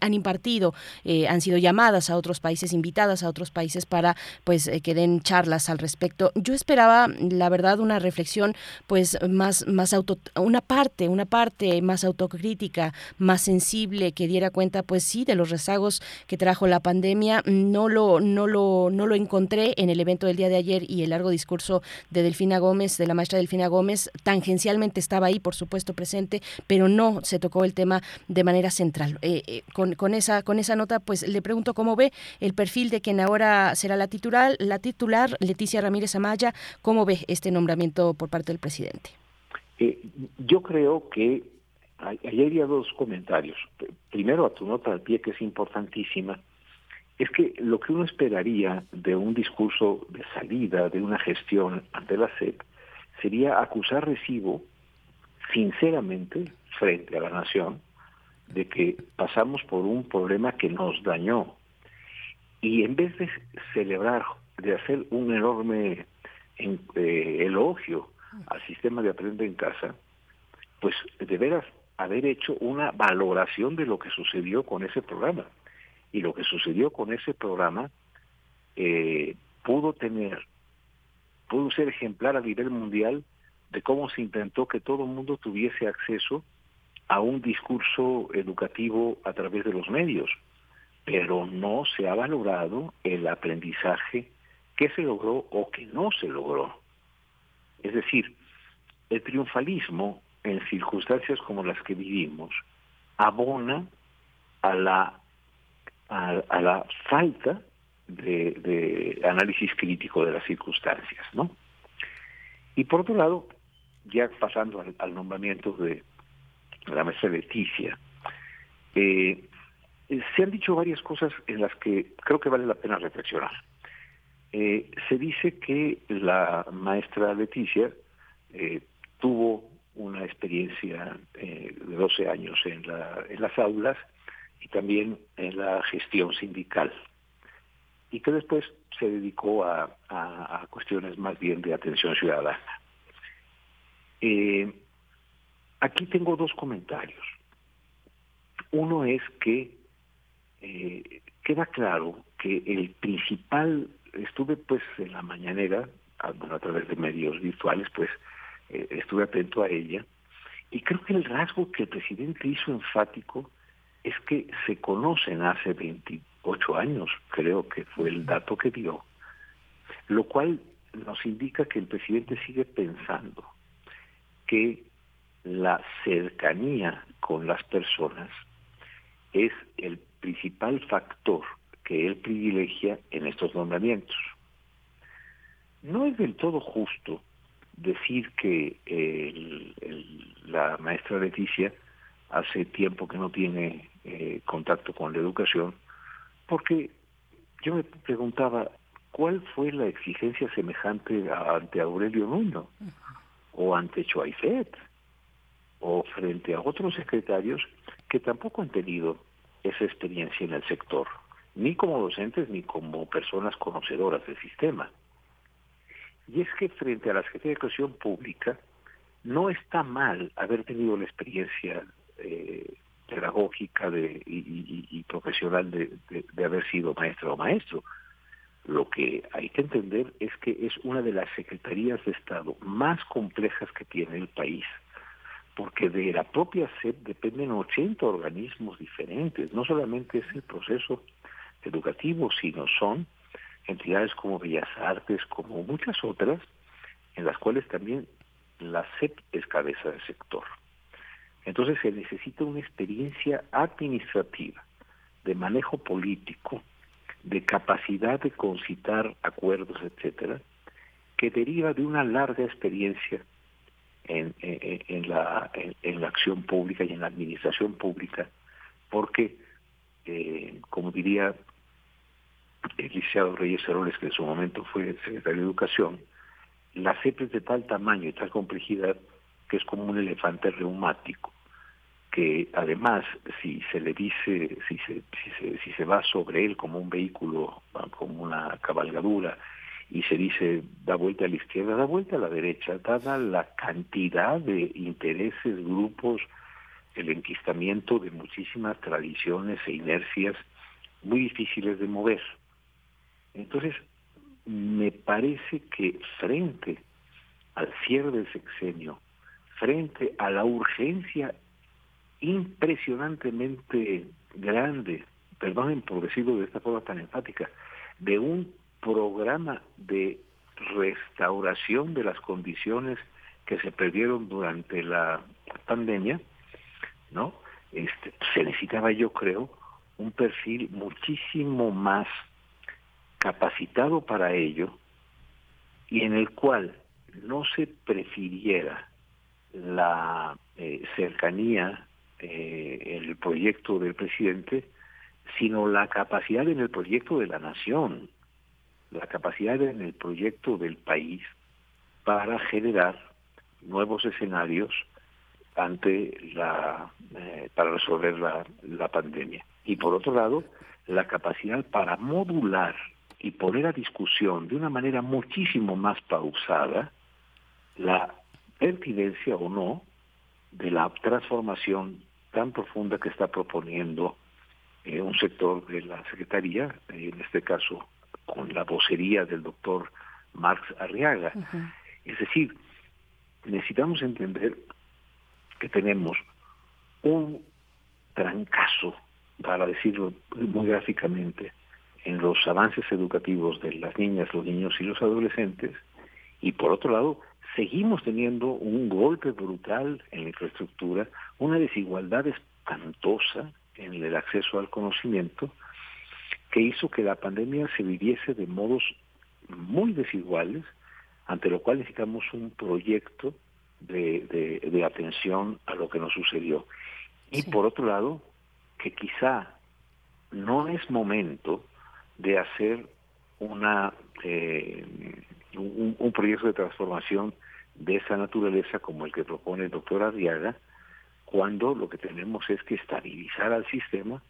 han impartido eh, han sido llamadas a otros países invitadas a otros países para pues eh, que den charlas al respecto. Yo esperaba la verdad una reflexión pues más más auto una parte una parte más autocrítica más sensible que diera cuenta pues sí de los rezagos que trajo la pandemia. No lo no lo no lo encontré en el evento del día de ayer y el largo discurso de Delfina Gómez de la maestra Delfina Gómez, tangencialmente estaba ahí, por supuesto, presente, pero no se tocó el tema de manera central. Eh, eh, con, con, esa, con esa nota, pues le pregunto cómo ve el perfil de quien ahora será la titular, la titular Leticia Ramírez Amaya, cómo ve este nombramiento por parte del presidente.
Eh, yo creo que hay, hay dos comentarios. Primero, a tu nota al pie, que es importantísima, es que lo que uno esperaría de un discurso de salida, de una gestión ante la SEP, sería acusar recibo sinceramente frente a la nación de que pasamos por un problema que nos dañó y en vez de celebrar, de hacer un enorme eh, elogio al sistema de aprender en casa, pues de veras haber hecho una valoración de lo que sucedió con ese programa. Y lo que sucedió con ese programa eh, pudo tener pudo ser ejemplar a nivel mundial de cómo se intentó que todo el mundo tuviese acceso a un discurso educativo a través de los medios, pero no se ha valorado el aprendizaje que se logró o que no se logró. Es decir, el triunfalismo en circunstancias como las que vivimos abona a la, a la falta de, análisis crítico de las circunstancias, ¿no? Y por otro lado, ya pasando al, nombramiento de la maestra Leticia, eh, se han dicho varias cosas en las que creo que vale la pena reflexionar. Eh, se dice que la maestra Leticia eh, tuvo una experiencia de 12 años en las aulas y también en la gestión sindical y que después se dedicó a, a, cuestiones más bien de atención ciudadana. Eh, aquí tengo dos comentarios. Uno es que eh, queda claro que el principal, estuve pues en la mañanera, a, a través de medios virtuales, pues eh, estuve atento a ella, y creo que el rasgo que el presidente hizo enfático es que se conocen hace 28 años, creo que fue el dato que dio, lo cual nos indica que el presidente sigue pensando que la cercanía con las personas es el principal factor que él privilegia en estos nombramientos. No es del todo justo decir que la maestra Leticia hace tiempo que no tiene eh, contacto con la educación, porque yo me preguntaba, ¿cuál fue la exigencia semejante ante Aurelio Nuño o ante Choaifet o frente a otros secretarios que tampoco han tenido esa experiencia en el sector, ni como docentes ni como personas conocedoras del sistema? Y es que frente a la Secretaría de Educación Pública, no está mal haber tenido la experiencia eh, pedagógica de, y, profesional de, de, haber sido maestra o maestro. Lo que hay que entender es que es una de las secretarías de Estado más complejas que tiene el país, porque de la propia SEP dependen 80 organismos diferentes, no solamente es el proceso educativo, sino son entidades como Bellas Artes, como muchas otras, en las cuales también la SEP es cabeza del sector. Entonces se necesita una experiencia administrativa, de manejo político, de capacidad de concitar acuerdos, etcétera, que deriva de una larga experiencia en, la, acción pública y en la administración pública, porque, eh, como diría el licenciado Reyes Heroles, que en su momento fue secretario de Educación, la CEP es de tal tamaño y tal complejidad que es como un elefante reumático, que además si se le dice, si se, si se, si se va sobre él como un vehículo, como una cabalgadura, y se dice da vuelta a la izquierda, da vuelta a la derecha, dada la cantidad de intereses, grupos, el enquistamiento de muchísimas tradiciones e inercias muy difíciles de mover. Entonces, me parece que frente al cierre del sexenio, frente a la urgencia impresionantemente grande, perdonen por decirlo de esta forma tan enfática, de un programa de restauración de las condiciones que se perdieron durante la pandemia, ¿no? Este, se necesitaba, yo creo, un perfil muchísimo más capacitado para ello y en el cual no se prefiriera la eh, cercanía eh, el proyecto del presidente, sino la capacidad en el proyecto de la nación, la capacidad en el proyecto del país para generar nuevos escenarios ante la eh, para resolver la, la pandemia. Y por otro lado la capacidad para modular y poner a discusión de una manera muchísimo más pausada la pertinencia o no de la transformación tan profunda que está proponiendo eh, un sector de la Secretaría, en este caso con la vocería del doctor Marx Arriaga. Es decir, necesitamos entender que tenemos un trancazo, para decirlo muy gráficamente, en los avances educativos de las niñas, los niños y los adolescentes, y por otro lado, seguimos teniendo un golpe brutal en la infraestructura, una desigualdad espantosa en el acceso al conocimiento, que hizo que la pandemia se viviese de modos muy desiguales, ante lo cual necesitamos un proyecto de, de, atención a lo que nos sucedió. Y por otro lado, que quizá no es momento de hacer una eh, un, un, proyecto de transformación de esa naturaleza como el que propone el doctor Arriaga, cuando lo que tenemos es que estabilizar al sistema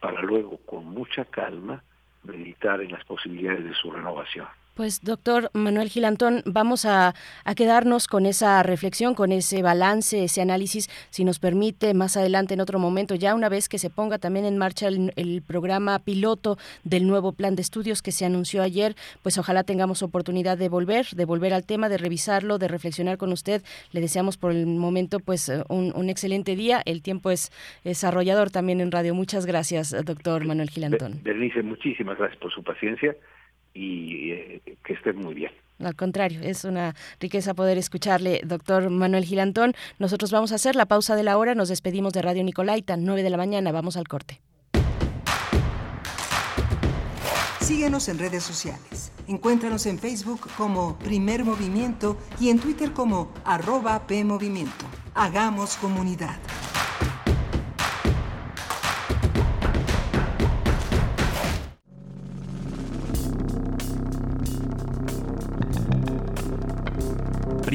para luego, con mucha calma, meditar en las posibilidades de su renovación.
Pues doctor Manuel Gilantón, vamos a, quedarnos con esa reflexión, con ese balance, ese análisis, si nos permite más adelante en otro momento, ya una vez que se ponga también en marcha el, programa piloto del nuevo plan de estudios que se anunció ayer, pues ojalá tengamos oportunidad de volver, de volver al tema, de revisarlo, de reflexionar con usted. Le deseamos por el momento pues un, excelente día. El tiempo es desarrollador también en radio. Muchas gracias, doctor Manuel Gilantón.
Bernice, muchísimas gracias por su paciencia y eh, que esté muy bien.
Al contrario, es una riqueza poder escucharle, doctor Manuel Gilantón. Nosotros vamos a hacer la pausa de la hora, nos despedimos de Radio Nicolaita, 9 de la mañana, vamos al corte.
Síguenos en redes sociales. Encuéntranos en Facebook como Primer Movimiento y en Twitter como arroba PMovimiento. Hagamos comunidad.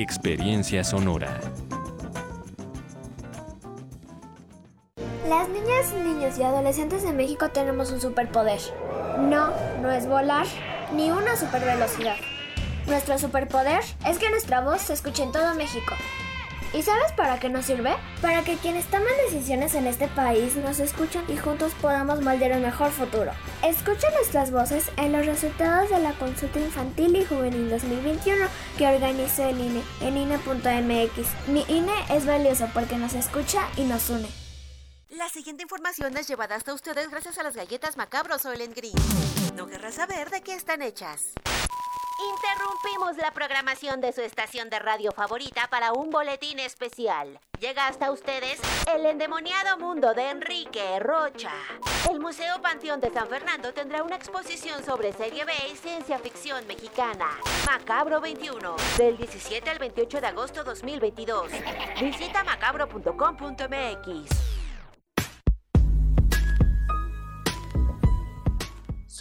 Experiencia Sonora.
Las niñas, niños y adolescentes de México tenemos un superpoder. No, no es volar, ni una supervelocidad. Nuestro superpoder es que nuestra voz se escuche en todo México ¿Y sabes para qué nos sirve? Para que quienes toman decisiones en este país nos escuchen y juntos podamos moldear un mejor futuro. Escucha nuestras voces en los resultados de la consulta infantil y juvenil 2021 que organizó el INE en INE.mx. Mi INE es valioso porque nos escucha y nos une.
La siguiente información es llevada hasta ustedes gracias a las galletas macabros Soylent Green. No querrás saber de qué están hechas. Interrumpimos la programación de su estación de radio favorita para un boletín especial. Llega hasta ustedes el endemoniado mundo de Enrique Rocha. El Museo Panteón de San Fernando tendrá una exposición sobre serie B y ciencia ficción mexicana. Macabro 21, del 17 al 28 de agosto 2022. Visita macabro.com.mx.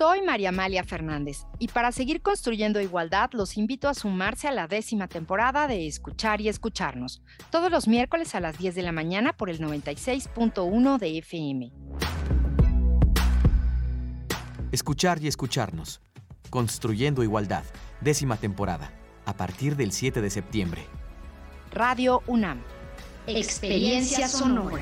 Soy María Amalia Fernández y para seguir construyendo igualdad los invito a sumarse a la décima temporada de Escuchar y Escucharnos, todos los miércoles a las 10 de la mañana por el 96.1 de FM.
Escuchar y Escucharnos, Construyendo Igualdad, décima temporada, a partir del 7 de septiembre.
Radio UNAM. Experiencia sonora.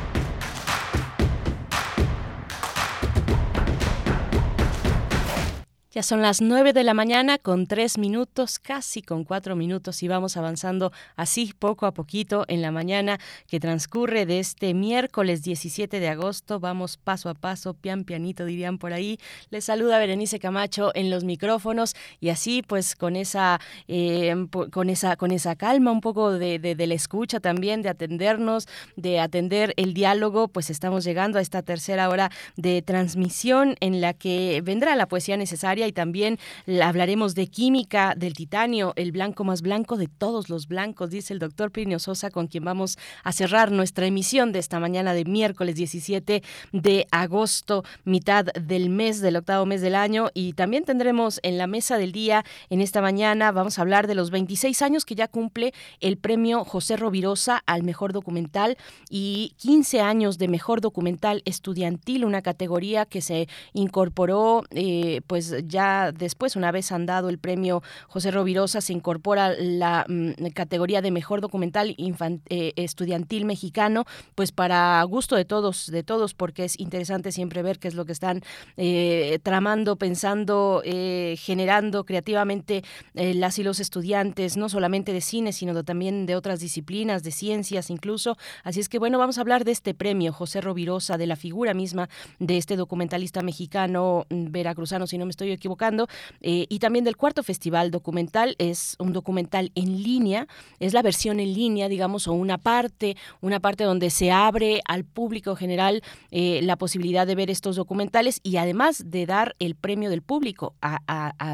Ya son las nueve de la mañana con tres minutos, casi con cuatro minutos y vamos avanzando así poco a poquito en la mañana que transcurre de este miércoles 17 de agosto. Vamos paso a paso, pian pianito dirían por ahí. Les saluda Berenice Camacho en los micrófonos y así pues con esa, eh, con esa, con esa calma un poco de, de la escucha también, de atendernos, de atender el diálogo, pues estamos llegando a esta tercera hora de transmisión en la que vendrá la poesía necesaria y también hablaremos de química del titanio, el blanco más blanco de todos los blancos, dice el doctor Plinio Sosa, con quien vamos a cerrar nuestra emisión de esta mañana de miércoles 17 de agosto, mitad del mes, del octavo mes del año. Y también tendremos en la mesa del día, en esta mañana, vamos a hablar de los 26 años que ya cumple el premio José Rovirosa al mejor documental y 15 años de mejor documental estudiantil, una categoría que se incorporó eh, pues ya después, una vez han dado el premio José Rovirosa, se incorpora la mm, categoría de mejor documental eh, estudiantil mexicano, pues para gusto de todos, de todos, porque es interesante siempre ver qué es lo que están eh, tramando, pensando, eh, generando creativamente las y los estudiantes, no solamente de cine, sino también de otras disciplinas, de ciencias incluso. Así es que bueno, vamos a hablar de este premio, José Rovirosa, de la figura misma de este documentalista mexicano mm, veracruzano, si no me estoy equivocando, y también del cuarto festival documental. Es un documental en línea, es la versión en línea, digamos, o una parte, una parte donde se abre al público general eh, la posibilidad de ver estos documentales y además de dar el premio del público a,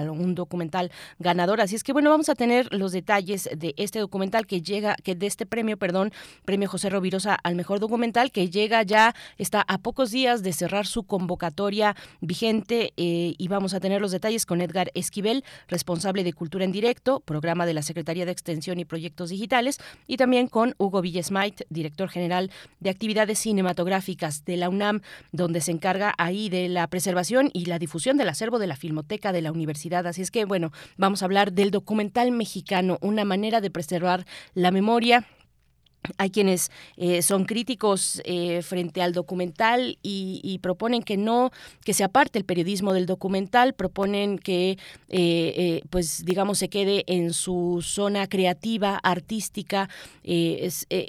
un documental ganador. Así es que bueno, vamos a tener los detalles de este documental que llega, que de este premio, perdón, premio José Rovirosa al mejor documental, que llega ya, está a pocos días de cerrar su convocatoria vigente eh, y vamos a tener los detalles con Edgar Esquivel, responsable de Cultura en Directo, programa de la Secretaría de Extensión y Proyectos Digitales, y también con Hugo Villesmait, director general de actividades cinematográficas de la UNAM, donde se encarga ahí de la preservación y la difusión del acervo de la Filmoteca de la Universidad. Así es que, bueno, vamos a hablar del documental mexicano, una manera de preservar la memoria hay quienes eh, son críticos eh, frente al documental y, proponen que no, que se aparte el periodismo del documental, proponen que, eh, pues, digamos, se quede en su zona creativa, artística,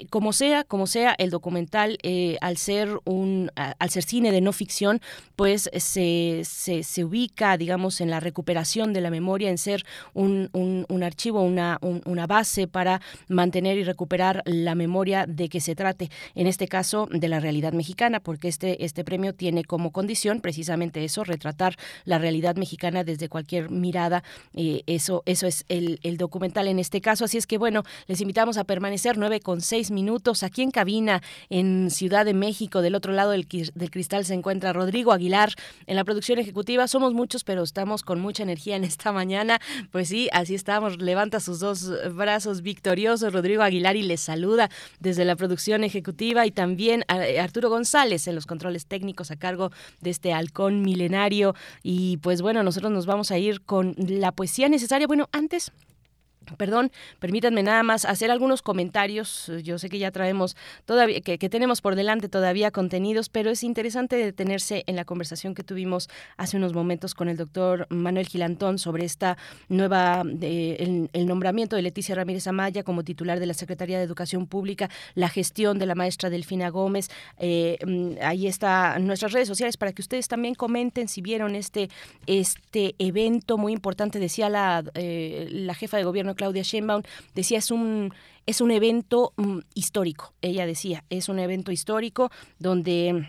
como sea, como sea, el documental, al ser un, al ser cine de no ficción, pues se, se, ubica, digamos, en la recuperación de la memoria, en ser un, un, archivo, una, una base para mantener y recuperar la memoria de que se trate, en este caso, de la realidad mexicana, porque este, este premio tiene como condición precisamente eso, retratar la realidad mexicana desde cualquier mirada. Eh, eso, eso es el, documental en este caso. Así es que, bueno, les invitamos a permanecer nueve con seis minutos aquí en cabina en Ciudad de México. Del otro lado del, del cristal se encuentra Rodrigo Aguilar en la producción ejecutiva. Somos muchos, pero estamos con mucha energía en esta mañana. Pues sí, así estamos. Levanta sus dos brazos victoriosos, Rodrigo Aguilar, y les saluda desde la producción ejecutiva y también eh, Arturo González en los controles técnicos a cargo de este halcón milenario. Y pues bueno, nosotros nos vamos a ir con la poesía necesaria. Bueno, antes Perdón, permítanme nada más hacer algunos comentarios. Yo sé que ya traemos todavía, que, tenemos por delante todavía contenidos, pero es interesante detenerse en la conversación que tuvimos hace unos momentos con el doctor Manuel Gilantón sobre esta nueva, el, nombramiento de Leticia Ramírez Amaya como titular de la Secretaría de Educación Pública, la gestión de la maestra Delfina Gómez. Eh, mm, ahí está nuestras redes sociales para que ustedes también comenten si vieron este, este evento muy importante, decía la, eh, la jefa de gobierno Claudia Sheinbaum, decía es un es un evento mm, histórico. Ella decía, es un evento histórico donde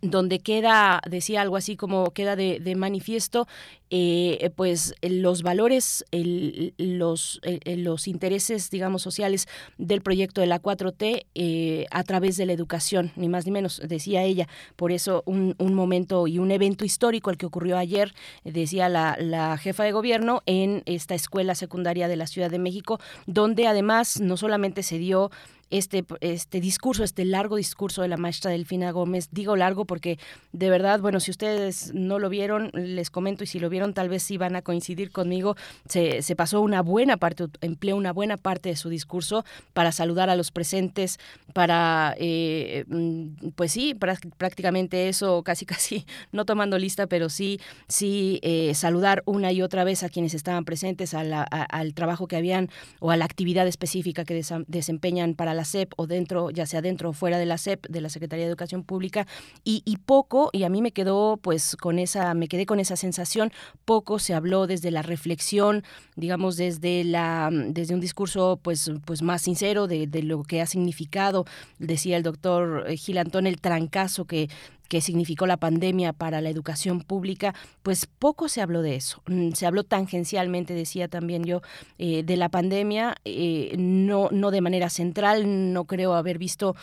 donde queda, decía algo así como queda de, manifiesto, eh, pues los valores, los, los intereses, digamos, sociales del proyecto de la 4T eh, a través de la educación, ni más ni menos, decía ella. Por eso un, un momento y un evento histórico, el que ocurrió ayer, decía la, la jefa de gobierno, en esta escuela secundaria de la Ciudad de México, donde además no solamente se dio este, este discurso, este largo discurso de la maestra Delfina Gómez. Digo largo porque de verdad, bueno, si ustedes no lo vieron, les comento y si lo vieron tal vez sí van a coincidir conmigo. Se, se pasó una buena parte, empleó una buena parte de su discurso para saludar a los presentes, para, eh, mm, pues sí, prácticamente eso, casi casi, no tomando lista, pero sí, sí eh, saludar una y otra vez a quienes estaban presentes, a al trabajo que habían o a la actividad específica que desempeñan para la la SEP o dentro, ya sea dentro o fuera de la SEP, de la Secretaría de Educación Pública, y, poco, y a mí me quedó pues con esa, me quedé con esa sensación, poco se habló desde la reflexión, digamos, desde la, desde un discurso pues, pues más sincero de, de lo que ha significado, decía el doctor Gil Antón, el trancazo que que significó la pandemia para la educación pública, pues poco se habló de eso. Mm, se habló tangencialmente, decía también yo, eh, de la pandemia, eh, no, no de manera central, no creo haber visto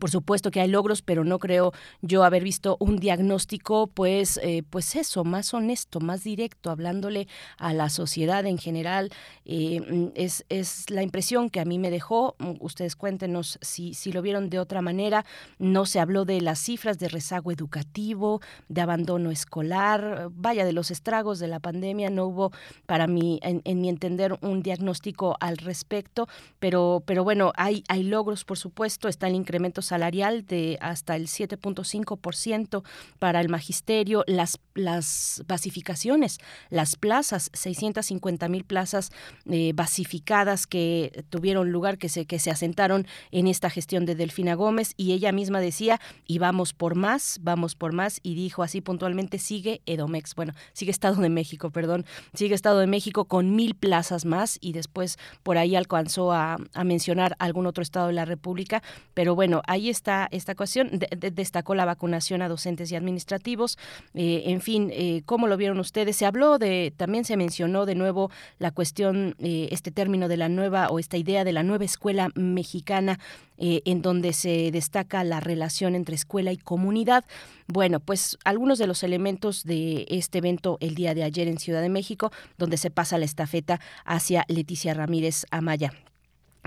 por supuesto que hay logros, pero no creo yo haber visto un diagnóstico, pues, eh, pues eso, más honesto, más directo, hablándole a la sociedad en general. Eh, mm, es, es, la impresión que a mí me dejó. Mm, ustedes cuéntenos si, si lo vieron de otra manera. No se habló de las cifras de rezago educativo, de abandono escolar, vaya, de los estragos de la pandemia. No hubo, para mí, en, en mi entender, un diagnóstico al respecto, pero, pero bueno, hay, hay logros, por supuesto. Está el incremento salarial de hasta el 7.5% para el magisterio, las, las basificaciones, las plazas, 650 mil plazas eh, basificadas que tuvieron lugar, que se, que se asentaron en esta gestión de Delfina Gómez. Y ella misma decía, y vamos por más, vamos por más, y dijo así puntualmente, sigue Edomex, bueno, sigue Estado de México, perdón, sigue Estado de México con mil plazas más y después por ahí alcanzó a, a mencionar algún otro Estado de la República, pero bueno, ahí está esta cuestión. destacó la vacunación a docentes y administrativos. Eh, en fin, eh, ¿cómo lo vieron ustedes? Se habló de, también se mencionó de nuevo la cuestión, eh, este término de la nueva o esta idea de la nueva escuela mexicana, en donde se destaca la relación entre escuela y comunidad. Bueno, pues algunos de los elementos de este evento el día de ayer en Ciudad de México, donde se pasa la estafeta hacia Leticia Ramírez Amaya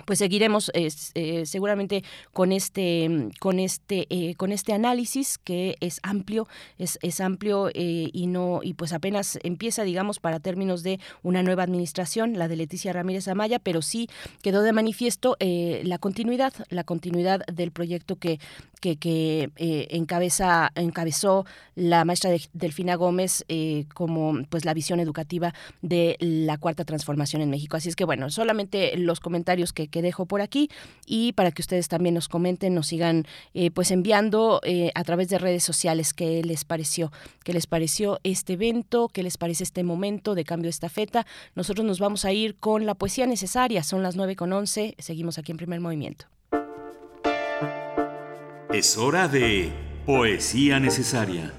pues seguiremos eh, seguramente con este con este eh, con este análisis que es amplio es, es amplio eh, y no y pues apenas empieza digamos para términos de una nueva administración la de Leticia Ramírez Amaya pero sí quedó de manifiesto la continuidad la continuidad del proyecto que que, que encabeza encabezó la maestra Delfina Gómez como pues la visión educativa de la cuarta transformación en México. Así es que bueno solamente los comentarios que que dejo por aquí y para que ustedes también nos comenten, nos sigan eh, pues enviando eh, a través de redes sociales qué les pareció, qué les pareció este evento, qué les parece este momento de cambio de estafeta. Nosotros nos vamos a ir con la poesía necesaria, son las 9 con 11, seguimos aquí en primer movimiento.
Es hora de poesía necesaria.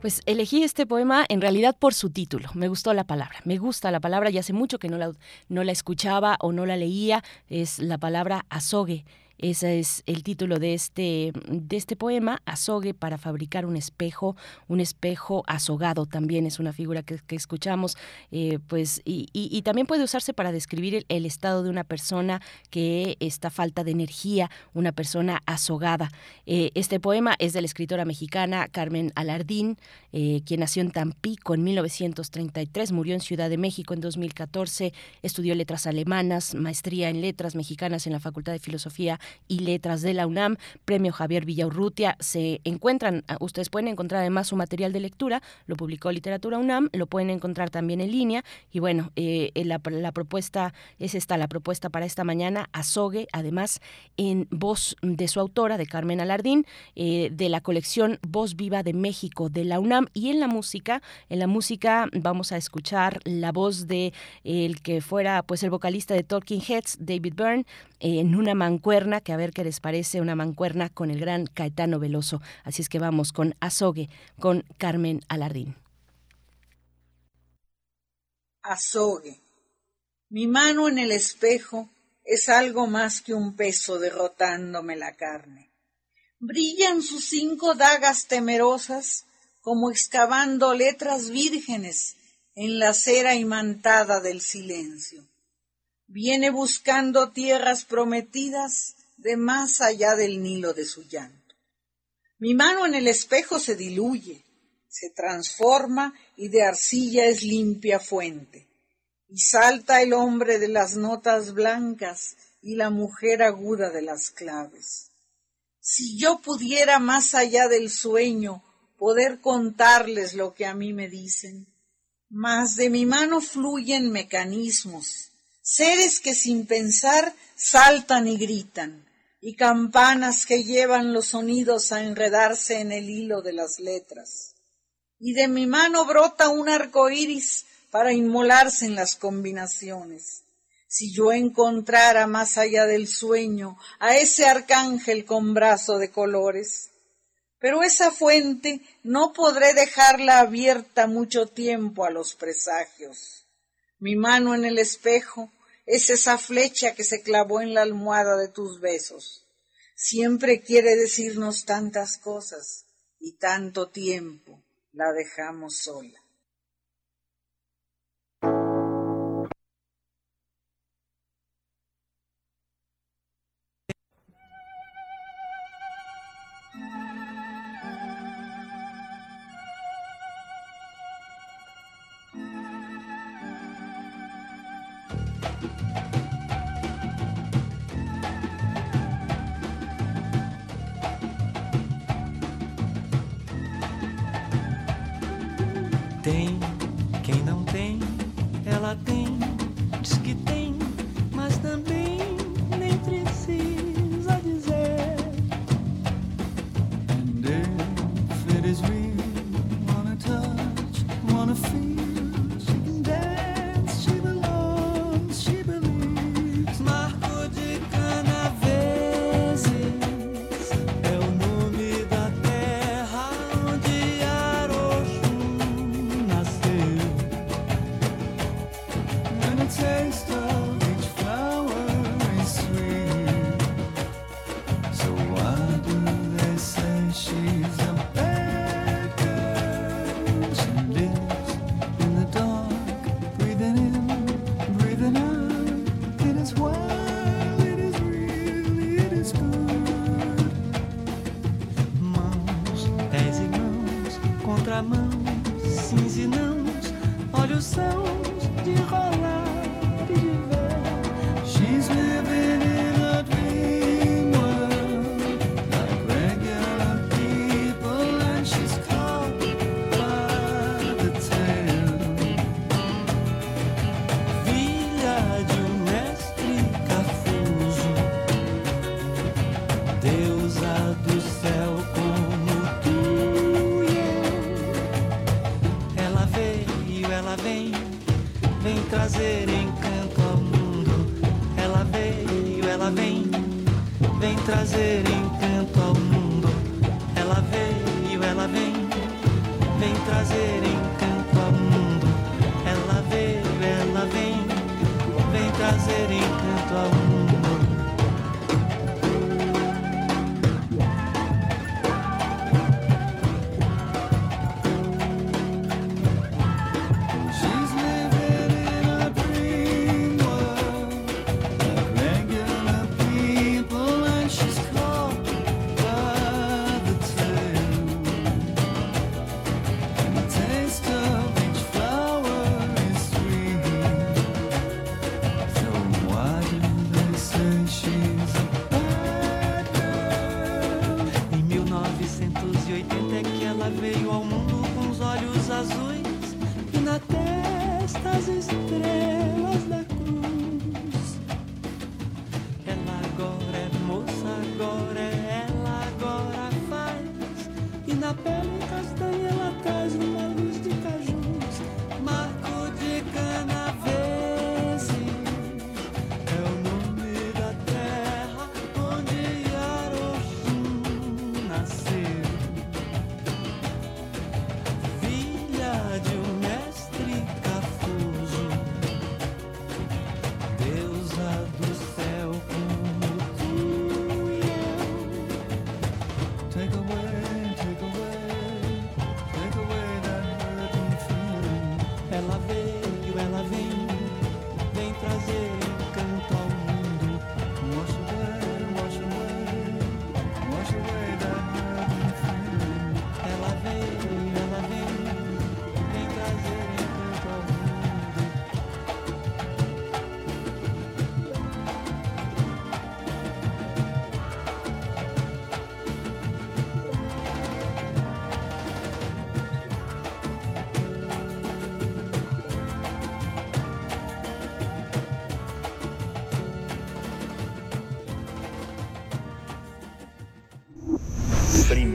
Pues elegí este poema en realidad por su título. Me gustó la palabra. Me gusta la palabra y hace mucho que no la, no la escuchaba o no la leía. Es la palabra azogue. Ese es el título de este, de este poema, Azogue para fabricar un espejo, un espejo azogado también es una figura que, escuchamos, eh, pues, y, y, también puede usarse para describir el, estado de una persona que está falta de energía, una persona azogada. Eh, este poema es de la escritora mexicana Carmen Alardín, eh, quien nació en Tampico en 1933, murió en Ciudad de México en 2014, estudió letras alemanas, maestría en letras mexicanas en la Facultad de Filosofía y Letras de la UNAM, Premio Javier Villaurrutia. Se encuentran, ah, ustedes pueden encontrar además su material de lectura, lo publicó Literatura UNAM, lo pueden encontrar también en línea. Y bueno, eh, la, propuesta es esta, la propuesta para esta mañana, Azogue, además en voz de su autora, de Carmen Alardín, eh, de la colección Voz Viva de México de la UNAM. Y en la música, en la música vamos a escuchar la voz de el que fuera pues el vocalista de Talking Heads, David Byrne, en una mancuerna, que a ver qué les parece, una mancuerna con el gran Caetano Veloso. Así es que vamos con Azogue, con Carmen Alardín.
Azogue. Mi mano en el espejo es algo más que un peso derrotándome la carne. Brillan sus cinco dagas temerosas como excavando letras vírgenes en la cera imantada del silencio viene buscando tierras prometidas de más allá del Nilo de su llanto. Mi mano en el espejo se diluye, se transforma y de arcilla es limpia fuente. Y salta el hombre de las notas blancas y la mujer aguda de las claves. Si yo pudiera más allá del sueño poder contarles lo que a mí me dicen, mas de mi mano fluyen mecanismos seres que sin pensar saltan y gritan, y campanas que llevan los sonidos a enredarse en el hilo de las letras. Y de mi mano brota un arco iris para inmolarse en las combinaciones. Si yo encontrara más allá del sueño a ese arcángel con brazo de colores. Pero esa fuente no podré dejarla abierta mucho tiempo a los presagios. Mi mano en el espejo
es esa flecha que se clavó en la almohada de tus besos. Siempre quiere decirnos tantas cosas y tanto tiempo la dejamos sola.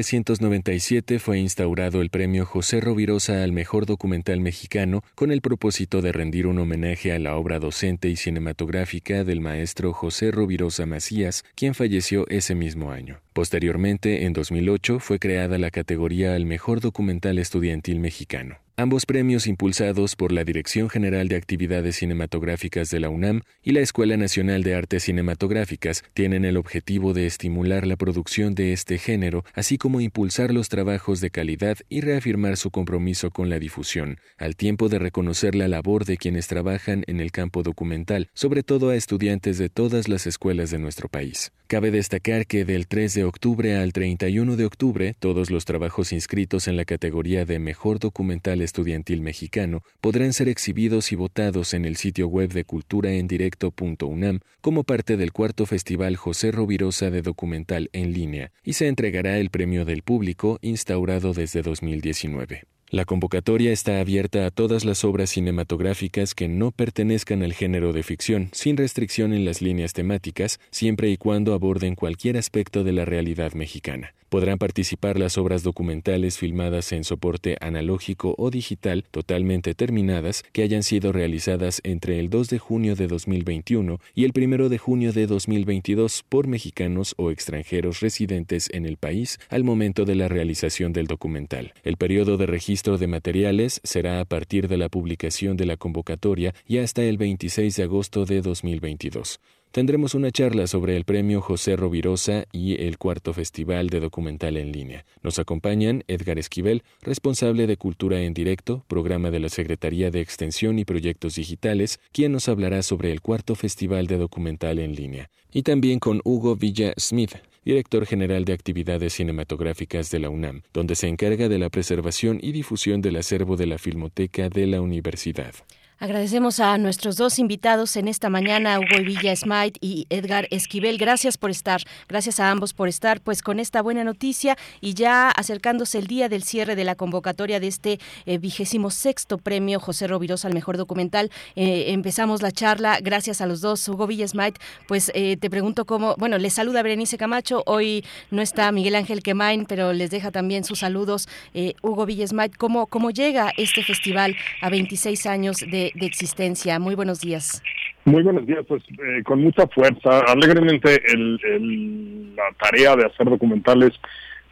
1997 fue instaurado el premio José Rovirosa al mejor documental mexicano con el propósito de rendir un homenaje a la obra docente y cinematográfica del maestro José Rovirosa Macías, quien falleció ese mismo año. Posteriormente, en 2008, fue creada la categoría al mejor documental estudiantil mexicano. Ambos premios impulsados por la Dirección General de Actividades Cinematográficas de la UNAM y la Escuela Nacional de Artes Cinematográficas tienen el objetivo de estimular la producción de este género, así como impulsar los trabajos de calidad y reafirmar su compromiso con la difusión, al tiempo de reconocer la labor de quienes trabajan en el campo documental, sobre todo a estudiantes de todas las escuelas de nuestro país. Cabe destacar que del 3 de octubre al 31 de octubre, todos los trabajos inscritos en la categoría de Mejor Documental Estudiantil Mexicano podrán ser exhibidos y votados en el sitio web de culturaendirecto.unam como parte del cuarto Festival José Rovirosa de Documental en línea y se entregará el premio del público instaurado desde 2019. La convocatoria está abierta a todas las obras cinematográficas que no pertenezcan al género de ficción, sin restricción en las líneas temáticas, siempre y cuando aborden cualquier aspecto de la realidad mexicana. Podrán participar las obras documentales filmadas en soporte analógico o digital totalmente terminadas que hayan sido realizadas entre el 2 de junio de 2021 y el 1 de junio de 2022 por mexicanos o extranjeros residentes en el país al momento de la realización del documental. El periodo de registro de materiales será a partir de la publicación de la convocatoria y hasta el 26 de agosto de 2022 tendremos una charla sobre el premio José Rovirosa y el cuarto Festival de Documental en Línea. Nos acompañan Edgar Esquivel, responsable de Cultura en Directo, programa de la Secretaría de Extensión y Proyectos Digitales, quien nos hablará sobre el cuarto Festival de Documental en Línea. Y también con Hugo Villa Smith, director general de actividades cinematográficas de la UNAM, donde se encarga de la preservación y difusión del acervo de la Filmoteca de la universidad.
Agradecemos a nuestros dos invitados en esta mañana, Hugo Villa Smite y Edgar Esquivel. Gracias por estar, gracias a ambos por estar pues con esta buena noticia y ya acercándose el día del cierre de la convocatoria de este vigésimo sexto premio José Rovirosa al mejor documental. Eh, empezamos la charla, gracias a los dos, Hugo Villa Smite. Pues eh, te pregunto cómo, bueno, les saluda Berenice Camacho, hoy no está Miguel Ángel Quemain, pero les deja también sus saludos. Eh, Hugo Villa Smite, ¿cómo, ¿cómo llega este festival a 26 años de de, existencia. Muy buenos días.
Muy buenos días, pues eh, con mucha fuerza. Alegremente el, la tarea de hacer documentales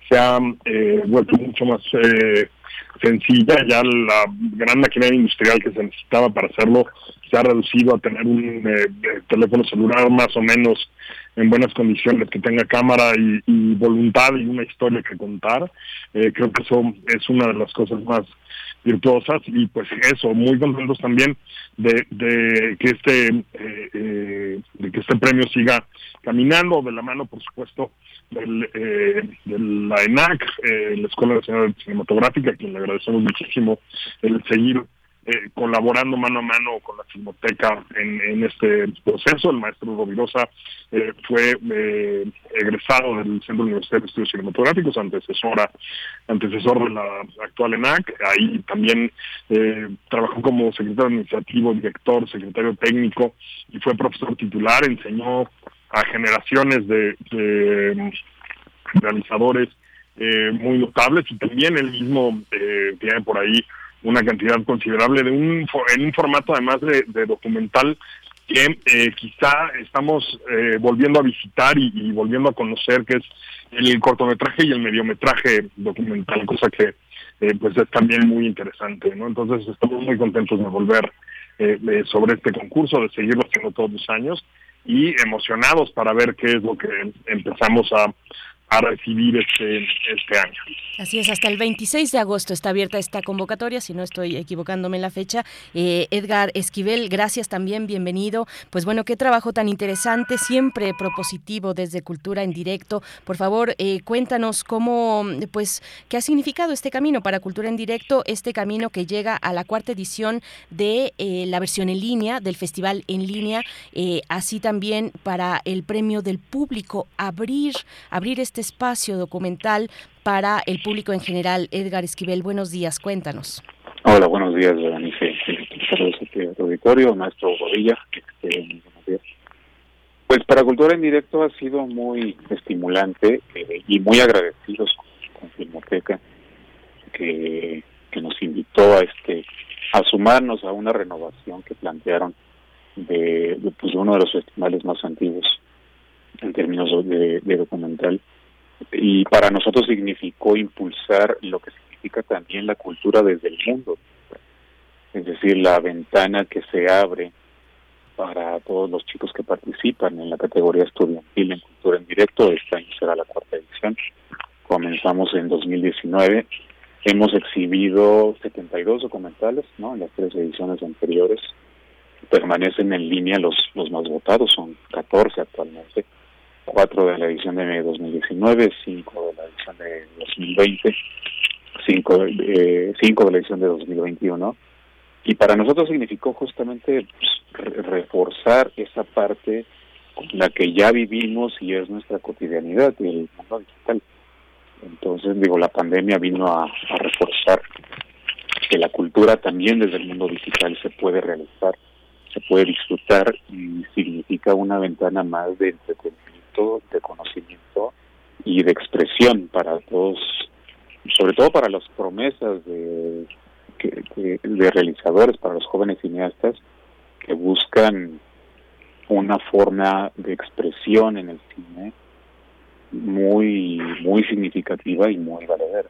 se ha eh, vuelto mucho más eh, sencilla. Ya la gran maquinaria industrial que se necesitaba para hacerlo se ha reducido a tener un teléfono celular más o menos en buenas condiciones, que tenga cámara y, y voluntad y una historia que contar. creo que eso es una de las cosas más virtuosas y pues eso, muy contentos también de, de que este eh, eh, de que este premio siga caminando de la mano, por supuesto, del, eh, de la ENAC, eh, la Escuela Nacional Cinematográfica, a quien le agradecemos muchísimo el seguir eh, colaborando mano a mano con la Filmoteca en, en este proceso. El maestro Rovirosa eh, fue eh, egresado del Centro Universitario de Estudios Cinematográficos, antecesora, antecesor de la actual ENAC. Ahí también eh, trabajó como secretario administrativo, director, secretario técnico y fue profesor titular. Enseñó a generaciones de, de realizadores eh, muy notables y también él mismo eh, tiene por ahí una cantidad considerable de un en un formato además de, documental que eh, quizá estamos eh, volviendo a visitar y, volviendo a conocer que es el cortometraje y el mediometraje documental cosa que eh, pues es también muy interesante no entonces estamos muy contentos de volver sobre este concurso de seguirlo haciendo todos los años y emocionados para ver qué es lo que empezamos a a recibir este, este año.
Así es, hasta el 26 de agosto está abierta esta convocatoria, si no estoy equivocándome en la fecha. Eh, Edgar Esquivel, gracias también, bienvenido. Pues bueno, qué trabajo tan interesante, siempre propositivo desde Cultura en Directo. Por favor, eh, cuéntanos cómo, pues, qué ha significado este camino para Cultura en Directo, este camino que llega a la cuarta edición de eh, la versión en línea, del festival en línea, así también para el premio del público, abrir, abrir este espacio documental para el público en general. Edgar Esquivel, buenos días, cuéntanos.
Hola, buenos días, Berenice. Saludos al auditorio, maestro Bobilla. Este, pues para Cultura en Directo ha sido muy estimulante eh, y muy agradecidos con, Filmoteca que, nos invitó a este a sumarnos a una renovación que plantearon de, pues, uno de los festivales más antiguos en términos de documental y para nosotros significó impulsar lo que significa también la cultura desde el mundo. Es decir la ventana que se abre para todos los chicos que participan en la categoría estudiantil en cultura en directo. Este año será la cuarta edición. Comenzamos en 2019 hemos exhibido 72 documentales no en las tres ediciones anteriores. Permanecen en línea los los más votados son 14 actualmente cuatro de la edición de 2019 cinco de la edición de 2020 cinco eh, cinco de la edición de 2021 y para nosotros significó justamente pues, re- reforzar esa parte con la que ya vivimos y es nuestra cotidianidad el mundo digital. Entonces digo la pandemia vino a, a reforzar que la cultura también desde el mundo digital se puede realizar se puede disfrutar y significa una ventana más de entretenimiento de conocimiento y de expresión para todos sobre todo para las promesas de que- de realizadores para los jóvenes cineastas que buscan una forma de expresión en el cine muy muy significativa y muy valedera.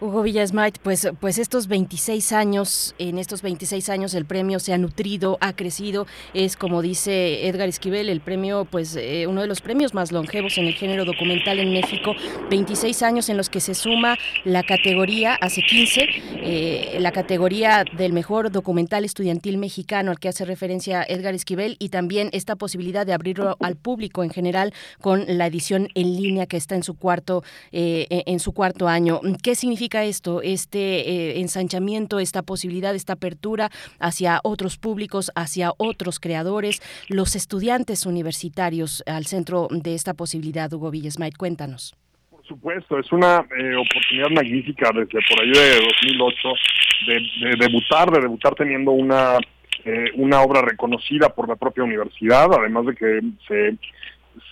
Hugo Villasmait, pues, pues estos 26 años, en estos 26 años el premio se ha nutrido, ha crecido, es como dice Edgar Esquivel, el premio, pues eh, uno de los premios más longevos en el género documental en México, 26 años en los que se suma la categoría, hace 15, eh, la categoría del mejor documental estudiantil mexicano al que hace referencia Edgar Esquivel y también esta posibilidad de abrirlo al público en general con la edición en línea que está en su cuarto, eh, en su cuarto año. ¿Qué significa esto, este eh, ensanchamiento, esta posibilidad, esta apertura hacia otros públicos, hacia otros creadores, los estudiantes universitarios al centro de esta posibilidad? Hugo Villasmait, cuéntanos.
Por supuesto, es una eh, oportunidad magnífica desde por ahí de 2008 de, de debutar, de debutar teniendo una eh, una obra reconocida por la propia universidad, además de que se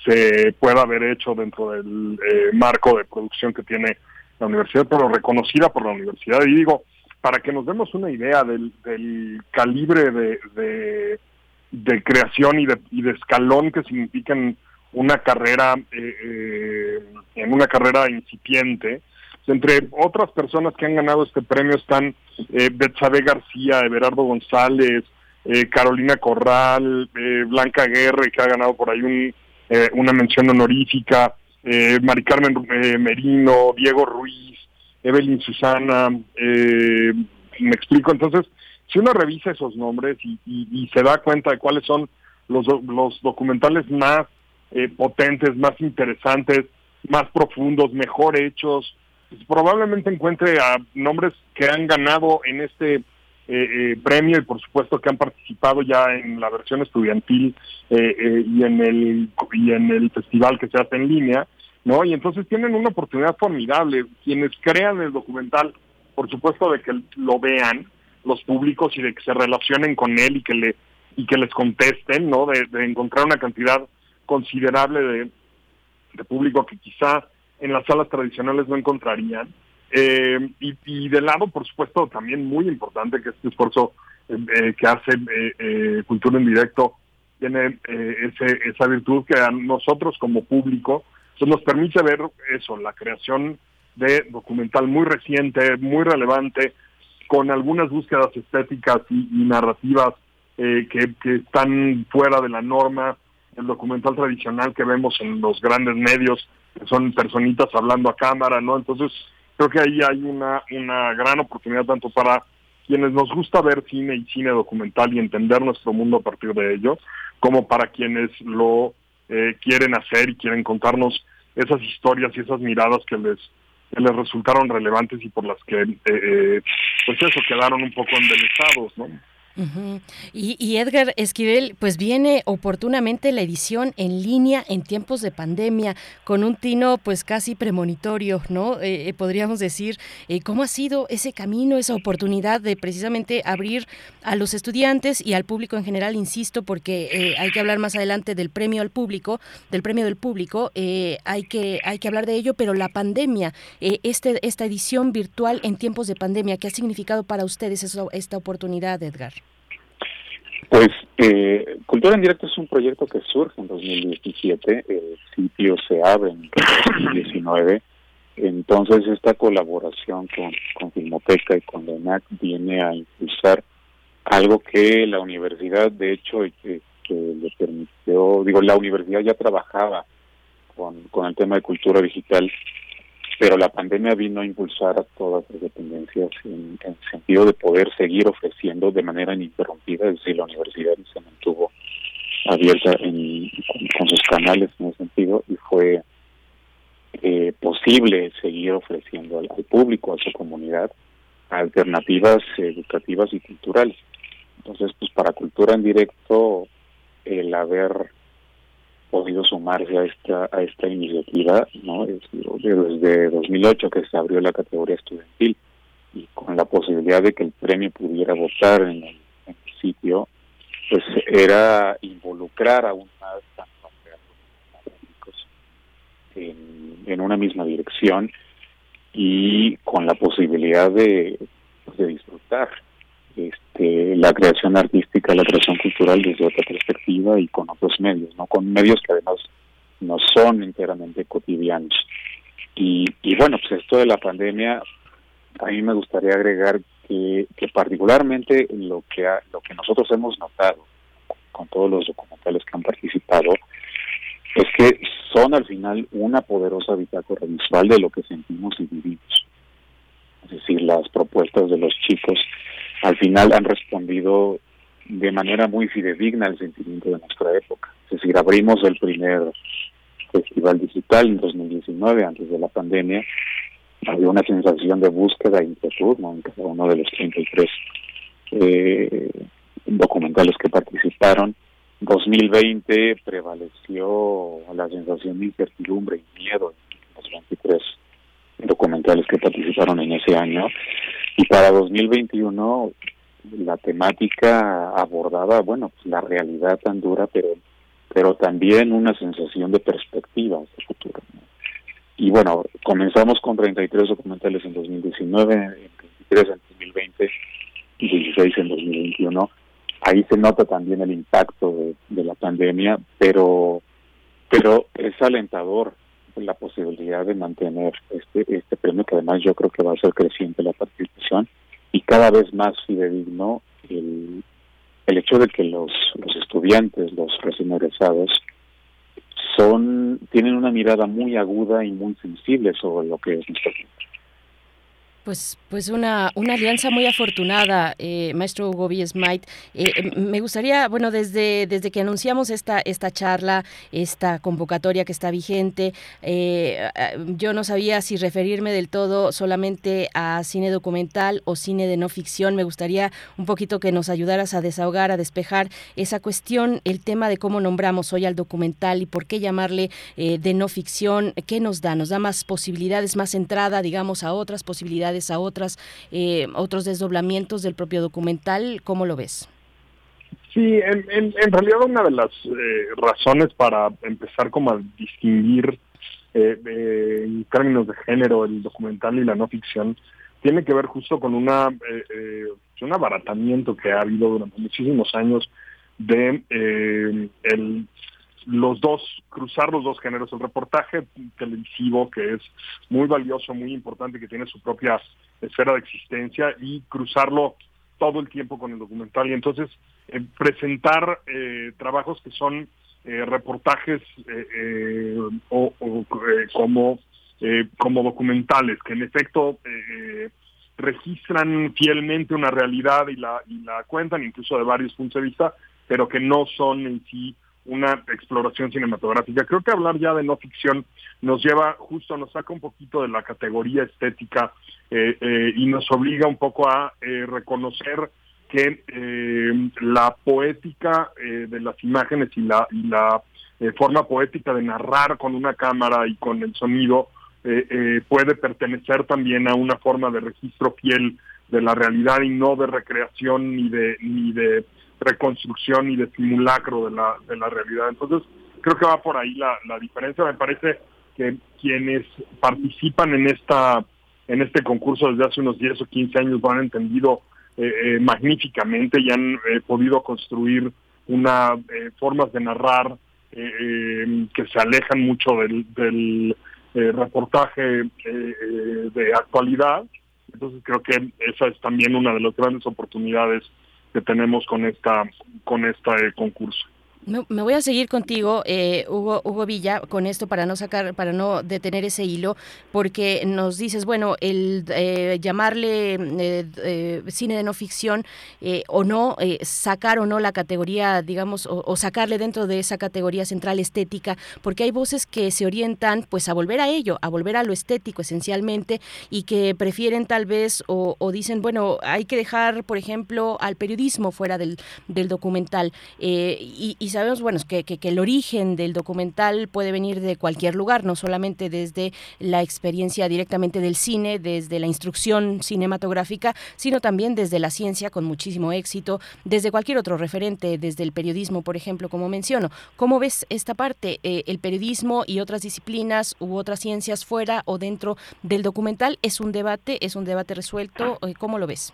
se pueda haber hecho dentro del eh, marco de producción que tiene la universidad, pero reconocida por la universidad. Y digo, para que nos demos una idea del, calibre de, de, creación y de, y de escalón que significan una carrera, eh, eh, en una carrera incipiente, entre otras personas que han ganado este premio están eh, Betsabe García, Everardo González, eh, Carolina Corral, eh, Blanca Guerra, que ha ganado por ahí un, eh, una mención honorífica, eh, Mari Carmen eh, Merino, Diego Ruiz, Evelyn Susana, eh, me explico, entonces, si uno revisa esos nombres y, y- se da cuenta de cuáles son los, los documentales más eh, potentes, más interesantes, más profundos, mejor hechos, pues probablemente encuentre a nombres que han ganado en este eh, eh, premio y por supuesto que han participado ya en la versión estudiantil eh, eh, y en el y en el festival que se hace en línea, ¿no? Y entonces tienen una oportunidad formidable. Quienes crean el documental, por supuesto de que lo vean los públicos y de que se relacionen con él y que le y que les contesten, ¿no? De, encontrar una cantidad considerable de, de público que quizá en las salas tradicionales no encontrarían. Eh, y, y de lado, por supuesto, también muy importante que este esfuerzo eh, eh, que hace eh, eh, Cultura en Directo tiene eh, ese, esa virtud que a nosotros como público pues, nos permite ver eso, la creación de documental muy reciente, muy relevante, con algunas búsquedas estéticas y, y narrativas que, que están fuera de la norma, el documental tradicional que vemos en los grandes medios, que son personitas hablando a cámara, ¿no? Entonces, creo que ahí hay una, una gran oportunidad tanto para quienes nos gusta ver cine y cine documental y entender nuestro mundo a partir de ello, como para quienes lo eh, quieren hacer y quieren contarnos esas historias y esas miradas que les que les resultaron relevantes y por las que eh, eh, pues eso quedaron un poco embelesados, ¿no?
Y, y Edgar Esquivel, pues viene oportunamente la edición en línea en tiempos de pandemia, con un tino pues casi premonitorio, ¿no? Eh, eh, podríamos decir, eh, ¿cómo ha sido ese camino, esa oportunidad de precisamente abrir a los estudiantes y al público en general, insisto, porque eh, hay que hablar más adelante del premio al público, del premio del público, eh, hay, que, hay que hablar de ello, pero la pandemia, este, esta edición virtual en tiempos de pandemia, ¿qué ha significado para ustedes esta oportunidad, Edgar?
Pues eh, Cultura en Directo es un proyecto que surge en 2017, el sitio se abre en 2019, entonces esta colaboración con, con Filmoteca y con la ENAC viene a impulsar algo que la universidad, de hecho, eh, que le permitió, digo, la universidad ya trabajaba con, con el tema de cultura digital, pero la pandemia vino a impulsar a todas las dependencias en, en sentido de poder seguir ofreciendo de manera ininterrumpida, es decir, la universidad se mantuvo abierta en, con, con sus canales en ese sentido y fue eh, posible seguir ofreciendo al, al público, a su comunidad, alternativas educativas y culturales. Entonces, pues para Cultura en Directo, el haber podido sumarse a esta a esta iniciativa, ¿no? Desde 2008 que se abrió la categoría estudiantil y con la posibilidad de que el premio pudiera votar en el, sitio, pues era involucrar aún más a académicos en, en una misma dirección y con la posibilidad de, de disfrutar este, la creación artística, la creación cultural desde otra perspectiva y con otros medios, no con medios que además no son enteramente cotidianos. Y, y bueno, pues esto de la pandemia, a mí me gustaría agregar que, que particularmente lo que ha- lo que nosotros hemos notado con todos los documentales que han participado es que son al final una poderosa bitácora visual de lo que sentimos y vivimos. Es decir, las propuestas de los chicos al final han respondido de manera muy fidedigna al sentimiento de nuestra época. Es decir, abrimos el primer festival digital en 2019, antes de la pandemia. Había una sensación de búsqueda e inquietud ¿no? en cada uno de los 33 eh, documentales que participaron. 2020 prevaleció la sensación de incertidumbre y miedo en los 23 documentales que participaron en ese año. Y para 2021 la temática abordaba, bueno, pues, la realidad tan dura, pero pero también una sensación de perspectiva el futuro. Y bueno, comenzamos con 33 documentales en 2019, en 23 en 2020 y 16 en 2021. Ahí se nota también el impacto de, de la pandemia, pero pero es alentador la posibilidad de mantener este este premio que además yo creo que va a ser creciente la participación y cada vez más fidedigno el, el hecho de que los, los estudiantes, los recién egresados, son, tienen una mirada muy aguda y muy sensible sobre lo que es nuestra vida.
Pues, pues una, una alianza muy afortunada, eh, maestro Hugo. Smite. Eh, eh, me gustaría, bueno, desde, desde que anunciamos esta, esta charla, esta convocatoria que está vigente, eh, yo no sabía si referirme del todo solamente a cine documental o cine de no ficción. Me gustaría un poquito que nos ayudaras a desahogar, a despejar esa cuestión, el tema de cómo nombramos hoy al documental y por qué llamarle eh, de no ficción. ¿Qué nos da? ¿Nos da más posibilidades, más entrada, digamos, a otras posibilidades? A otras eh, otros desdoblamientos del propio documental. ¿Cómo lo ves?
Sí, en, realidad una de las eh, razones para empezar como a distinguir eh, en términos de género el documental y la no ficción tiene que ver justo con una eh, eh, un abaratamiento que ha habido durante muchísimos años de eh, el los dos, cruzar los dos géneros, el reportaje televisivo, que es muy valioso, muy importante, que tiene su propia esfera de existencia, y cruzarlo todo el tiempo con el documental. Y entonces eh, presentar eh, trabajos que son eh, reportajes eh, o, o como, como documentales, que en efecto registran fielmente una realidad y la, y la cuentan, incluso de varios puntos de vista, pero que no son en sí una exploración cinematográfica. Creo que hablar ya de no ficción nos lleva justo, nos saca un poquito de la categoría estética eh, eh, y nos obliga un poco a eh, reconocer que eh, la poética eh, de las imágenes y la, y la eh, forma poética de narrar con una cámara y con el sonido puede pertenecer también a una forma de registro fiel de la realidad y no de recreación ni de ni de reconstrucción ni de simulacro de la, de la realidad. Entonces, creo que va por ahí la, la diferencia. Me parece que quienes participan en esta en este concurso desde hace unos 10 o 15 años lo han entendido eh, eh, magníficamente y han eh, podido construir una eh, formas de narrar que se alejan mucho del, del reportaje de actualidad. Entonces creo que esa es también una de las grandes oportunidades que tenemos con esta con este concurso.
Me, voy a seguir contigo, eh, Hugo, Hugo Villa, con esto para no sacar, para no detener ese hilo, porque nos dices, bueno, el eh, llamarle eh, eh, cine de no ficción eh, o no, sacar o no la categoría, digamos, o, sacarle dentro de esa categoría central estética, porque hay voces que se orientan, pues, a volver a ello, a volver a lo estético esencialmente, y que prefieren tal vez o, dicen, bueno, hay que dejar, por ejemplo, al periodismo fuera del, del documental, eh, y, sabemos, bueno, que, que, que el origen del documental puede venir de cualquier lugar, no solamente desde la experiencia directamente del cine, desde la instrucción cinematográfica, sino también desde la ciencia con muchísimo éxito, desde cualquier otro referente, desde el periodismo, por ejemplo, como menciono. ¿Cómo ves esta parte, eh, el periodismo y otras disciplinas u otras ciencias fuera o dentro del documental? ¿Es un debate? ¿Es un debate resuelto? ¿Cómo lo ves?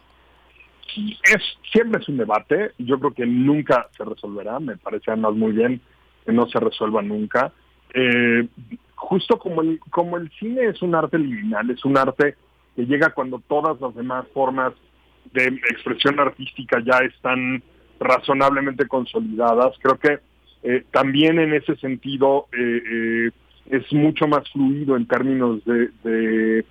Es siempre es un debate. Yo creo que nunca se resolverá. Me parece además muy bien que no se resuelva nunca. Eh, justo como el como el cine es un arte liminal es un arte que llega cuando todas las demás formas de expresión artística ya están razonablemente consolidadas. Creo que eh, también en ese sentido eh, eh, es mucho más fluido en términos de, de,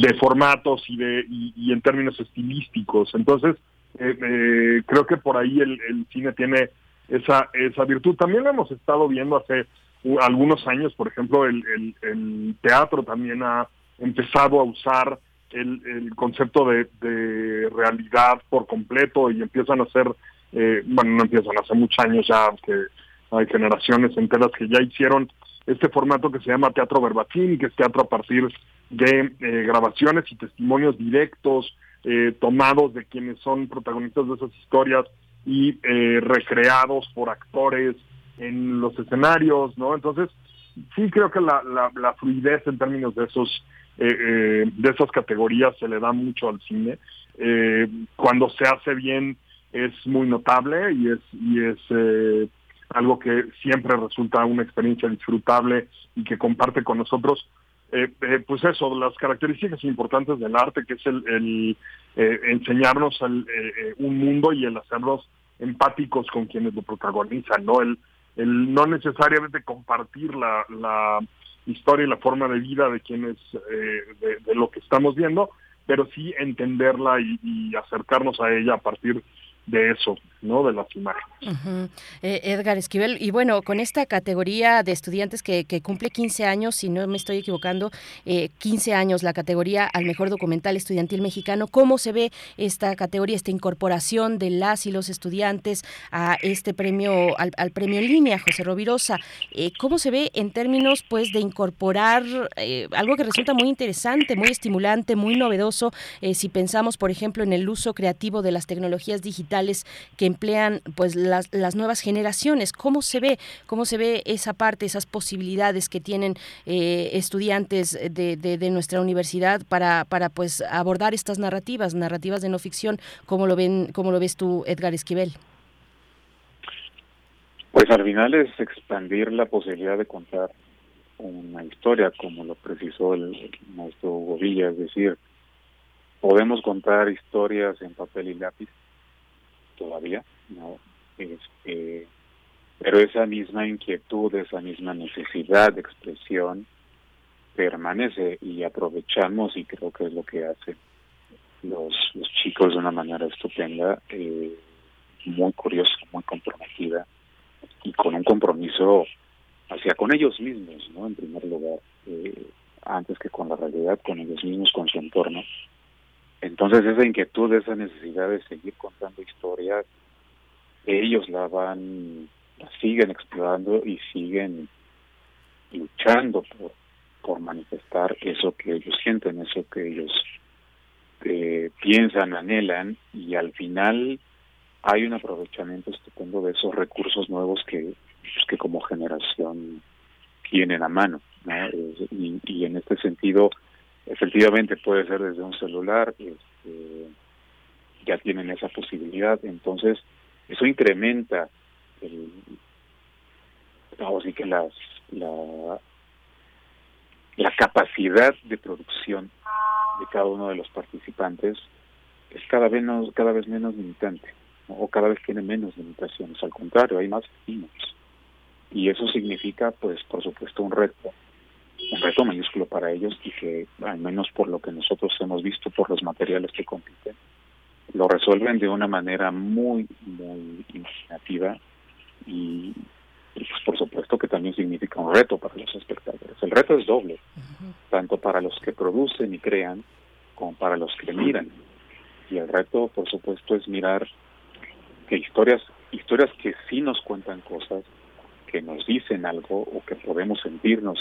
de formatos y de y, y en términos estilísticos. Entonces eh, eh, creo que por ahí el, cine tiene esa esa virtud. También lo hemos estado viendo hace algunos años por ejemplo el, el, teatro también ha empezado a usar el, el concepto de, de realidad por completo y empiezan a hacer eh, bueno no empiezan hace muchos años ya que hay generaciones enteras que ya hicieron este formato que se llama teatro verbatim, que es teatro a partir de eh, grabaciones y testimonios directos eh, tomados de quienes son protagonistas de esas historias y eh, recreados por actores en los escenarios, ¿no? Entonces, sí creo que la, la, la fluidez en términos de esos eh, eh, de esas categorías se le da mucho al cine. Cuando se hace bien es muy notable y es y es algo que siempre resulta una experiencia disfrutable y que comparte con nosotros. Eh, eh, pues eso, las características importantes del arte, que es el, el eh, enseñarnos el, eh, eh, un mundo y el hacernos empáticos con quienes lo protagonizan, ¿no? El, el no necesariamente compartir la, historia y la forma de vida de quienes, eh, de, de lo que estamos viendo, pero sí entenderla y, y acercarnos a ella a partir de eso, ¿no? De las imágenes.
Eh, Edgar Esquivel, y bueno, con esta categoría de estudiantes que, que cumple 15 años, si no me estoy equivocando, eh, 15 años la categoría al mejor documental estudiantil mexicano, ¿cómo se ve esta categoría, esta incorporación de las y los estudiantes a este premio, al, al premio en línea, José Rovirosa? Eh, ¿Cómo se ve en términos pues de incorporar eh, algo que resulta muy interesante, muy estimulante, muy novedoso, si pensamos, por ejemplo, en el uso creativo de las tecnologías digitales que emplean pues las, nuevas generaciones. ¿Cómo se ve? ¿Cómo se ve esa parte, esas posibilidades que tienen eh, estudiantes de, de, nuestra universidad para, para pues abordar estas narrativas, narrativas de no ficción? ¿Cómo lo ven, cómo lo ves tú, Edgar Esquivel?
Pues al final es expandir la posibilidad de contar una historia, como lo precisó el, maestro es decir, podemos contar historias en papel y lápiz todavía, ¿no? Este, pero esa misma inquietud, esa misma necesidad de expresión permanece y aprovechamos y creo que es lo que hacen los, chicos de una manera estupenda, eh, muy curiosa, muy comprometida y con un compromiso hacia con ellos mismos, ¿no? En primer lugar, eh, antes que con la realidad, con ellos mismos, con su entorno. Entonces esa inquietud, esa necesidad de seguir contando historias, ellos la van, la siguen explorando y siguen luchando por, manifestar eso que ellos sienten, eso que ellos eh, piensan, anhelan y al final hay un aprovechamiento estupendo de esos recursos nuevos que, pues, que como generación tienen a mano. ¿no? Eh, y en este sentido, efectivamente puede ser desde un celular, este, ya tienen esa posibilidad, entonces eso incrementa el, vamos a decir las, la, capacidad de producción de cada uno de los participantes es cada vez menos, cada vez menos limitante o cada vez tiene menos limitaciones. Al contrario hay más estímulos y eso significa pues por supuesto un reto un reto mayúsculo para ellos y que al menos por lo que nosotros hemos visto por los materiales que compiten lo resuelven de una manera muy muy imaginativa y, y, pues por supuesto que también significa un reto para los espectadores. El reto es doble tanto para los que producen y crean como para los que miran. Y el reto por supuesto es mirar que historias historias que sí nos cuentan cosas que nos dicen algo o que podemos sentirnos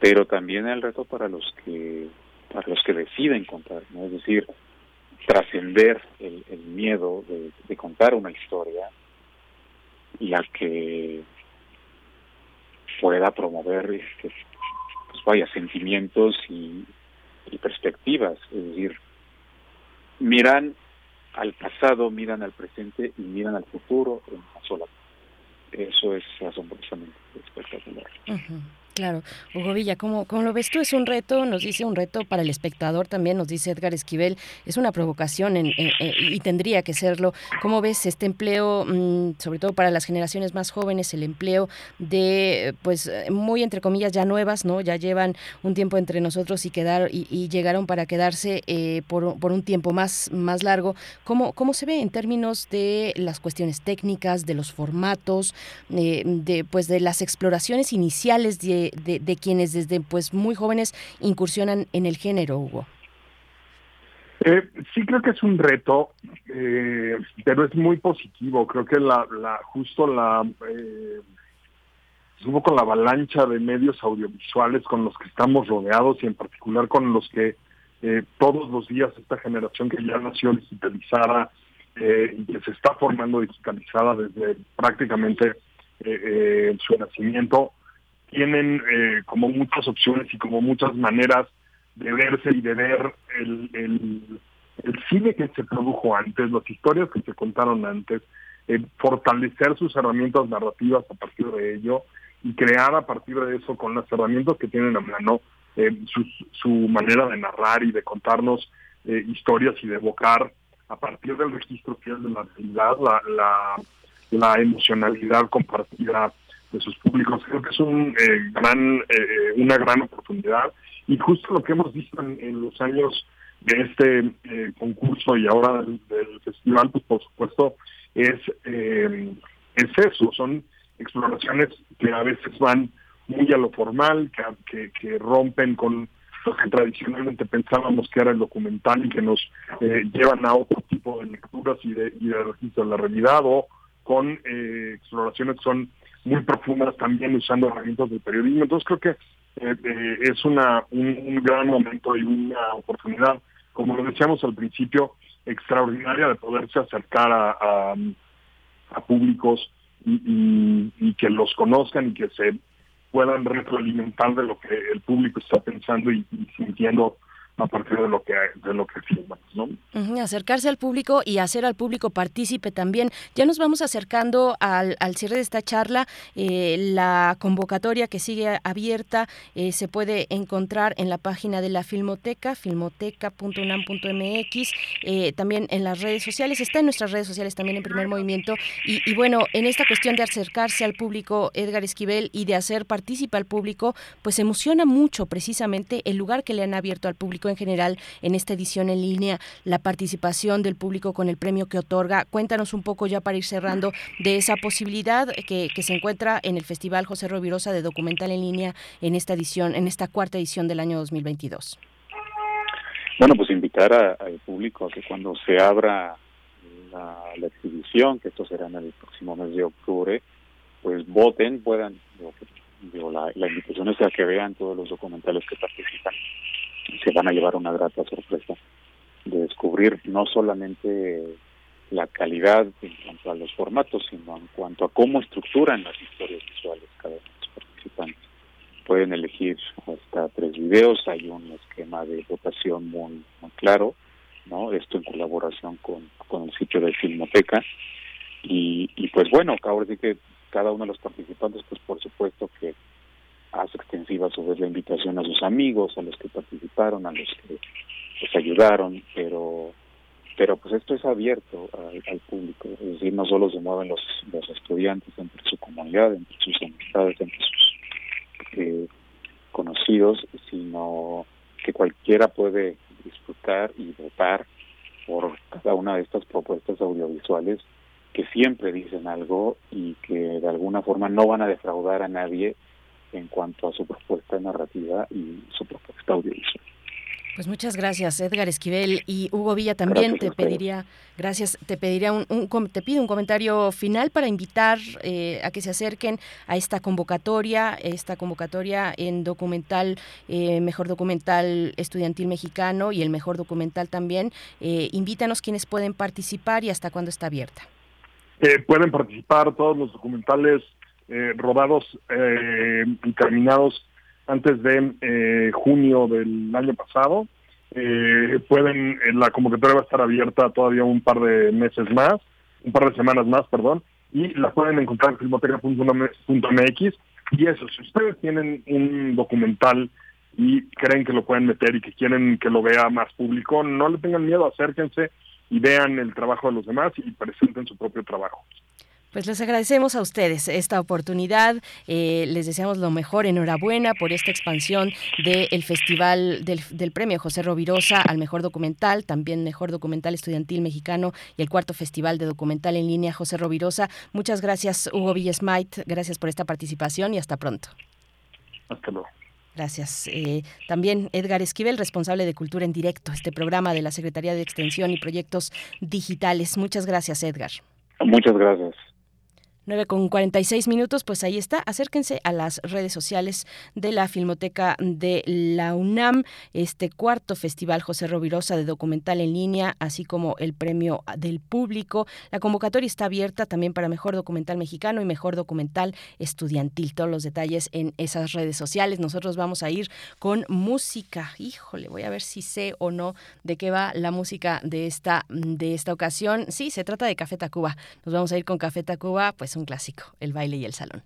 pero también el reto para los que para los que deciden contar no es decir trascender el, miedo de, contar una historia y al que pueda promover este, pues vaya sentimientos y, y perspectivas. Es decir miran al pasado miran al presente y miran al futuro en una sola eso es asombrosamente espectacular.
Ujú, Claro, Hugo Villa, ¿cómo, ¿cómo lo ves tú? Es un reto, nos dice un reto para el espectador también, nos dice Edgar Esquivel, es una provocación en- y tendría que serlo. ¿Cómo ves este empleo, mm, sobre todo para las generaciones más jóvenes, el empleo de, pues, eh, muy entre comillas ya nuevas, ¿no? Ya llevan un tiempo entre nosotros y quedar y, llegaron para quedarse eh, por, un- tiempo más, más largo. ¿Cómo, ¿Cómo se ve en términos de las cuestiones técnicas, de los formatos, eh, de, pues, de las exploraciones iniciales de, de- quienes desde pues muy jóvenes incursionan en el género, Hugo?
Eh, sí creo que es un reto, eh, pero es muy positivo. Creo que la, la justo la eh, la avalancha de medios audiovisuales con los que estamos rodeados y en particular con los que eh, todos los días esta generación que ya nació digitalizada eh, y que se está formando digitalizada desde prácticamente eh, eh, su nacimiento tienen eh, como muchas opciones y como muchas maneras de verse y de ver el, el, cine que se produjo antes, las historias que se contaron antes, eh, fortalecer sus herramientas narrativas a partir de ello y crear a partir de eso con las herramientas que tienen a mano eh, su, su manera de narrar y de contarnos eh, historias y de evocar a partir del registro fiel de la realidad la, la emocionalidad compartida de sus públicos. Creo que es un eh, gran eh, una gran oportunidad y justo lo que hemos visto en, en los años de este eh, concurso y ahora del, festival, pues por supuesto es eh, es eso, son exploraciones que a veces van muy a lo formal, que, que, rompen con lo que tradicionalmente pensábamos que era el documental y que nos eh, llevan a otro tipo de lecturas y de, y de registro de la realidad o con eh, exploraciones que son muy profundas también usando herramientas del periodismo. Entonces creo que eh, eh, es una un, gran momento y una oportunidad, como lo decíamos al principio, extraordinaria de poderse acercar a, a, públicos y, que los conozcan y que se puedan retroalimentar de lo que el público está pensando y sintiendo a partir de lo que de lo que ¿no?
Acercarse al público y hacer al público partícipe también. Ya nos vamos acercando al, al cierre de esta charla. Eh, la convocatoria que sigue abierta eh, se puede encontrar en la página de la Filmoteca, filmoteca.unam.mx, eh, también en las redes sociales, está en nuestras redes sociales también en primer movimiento. Y, y bueno, en esta cuestión de acercarse al público, Edgar Esquivel, y de hacer partícipe al público, pues emociona mucho precisamente el lugar que le han abierto al público en general en esta edición en línea, la participación del público con el premio que otorga. Cuéntanos un poco ya para ir cerrando de esa posibilidad que, que se encuentra en el Festival José Rovirosa de Documental en línea en esta edición, en esta cuarta edición del año 2022.
Bueno, pues invitar al público a que cuando se abra la, exhibición, que esto será en el próximo mes de octubre, pues voten, puedan, digo, digo, la, la invitación es a que vean todos los documentales que participan. Se van a llevar una grata sorpresa de descubrir no solamente la calidad en cuanto a los formatos, sino en cuanto a cómo estructuran las historias visuales cada uno de los participantes. Pueden elegir hasta tres videos, hay un esquema de votación muy, claro, ¿no? Esto en colaboración con, con el sitio de Filmoteca. Y, y pues bueno, ahora sí que cada uno de los participantes, pues por supuesto que hace extensiva a su vez la invitación a sus amigos, a los que participaron, a los que les ayudaron, pero pero pues esto es abierto al, al público, es decir, no solo se mueven los, los estudiantes entre su comunidad, entre sus amistades, entre sus eh, conocidos, sino que cualquiera puede disfrutar y votar por cada una de estas propuestas audiovisuales que siempre dicen algo y que de alguna forma no van a defraudar a nadie en cuanto a su propuesta narrativa y su propuesta audiovisual.
Pues muchas gracias, Edgar Esquivel y Hugo Villa también
Gracias
te pediría, gracias, te pediría un, un com- te pido un comentario final para invitar eh, a que se acerquen a esta convocatoria, esta convocatoria en documental, eh, mejor documental estudiantil mexicano y el mejor documental también. Eh, invítanos quienes pueden participar y hasta cuándo está abierta.
Eh, pueden participar todos los documentales eh, rodados eh, y terminados antes de eh, junio del año pasado. Eh, pueden, eh, la convocatoria va a estar abierta todavía un par de meses más, un par de semanas más, perdón, y la pueden encontrar en filmoteca.mx. Y eso, si ustedes tienen un documental y creen que lo pueden meter y que quieren que lo vea más público, no le tengan miedo, acérquense y vean el trabajo de los demás y presenten su propio trabajo.
Pues les agradecemos a ustedes esta oportunidad, eh, les deseamos lo mejor, enhorabuena por esta expansión del festival del, del premio José Rovirosa al mejor documental, también mejor documental estudiantil mexicano y el cuarto festival de documental en línea José Rovirosa. Muchas gracias Hugo Villesmait, gracias por esta participación y hasta pronto.
Hasta luego.
Gracias. Eh, también Edgar Esquivel, responsable de Cultura en Directo, este programa de la Secretaría de Extensión y Proyectos Digitales. Muchas gracias, Edgar.
Muchas gracias.
9 con 46 minutos, pues ahí está. Acérquense a las redes sociales de la Filmoteca de la UNAM, este cuarto festival José Rovirosa de documental en línea, así como el premio del público. La convocatoria está abierta también para mejor documental mexicano y mejor documental estudiantil. Todos los detalles en esas redes sociales. Nosotros vamos a ir con música. Híjole, voy a ver si sé o no de qué va la música de esta, de esta ocasión. Sí, se trata de Café Tacuba. Nos vamos a ir con Café Tacuba, pues clásico, el baile y el salón.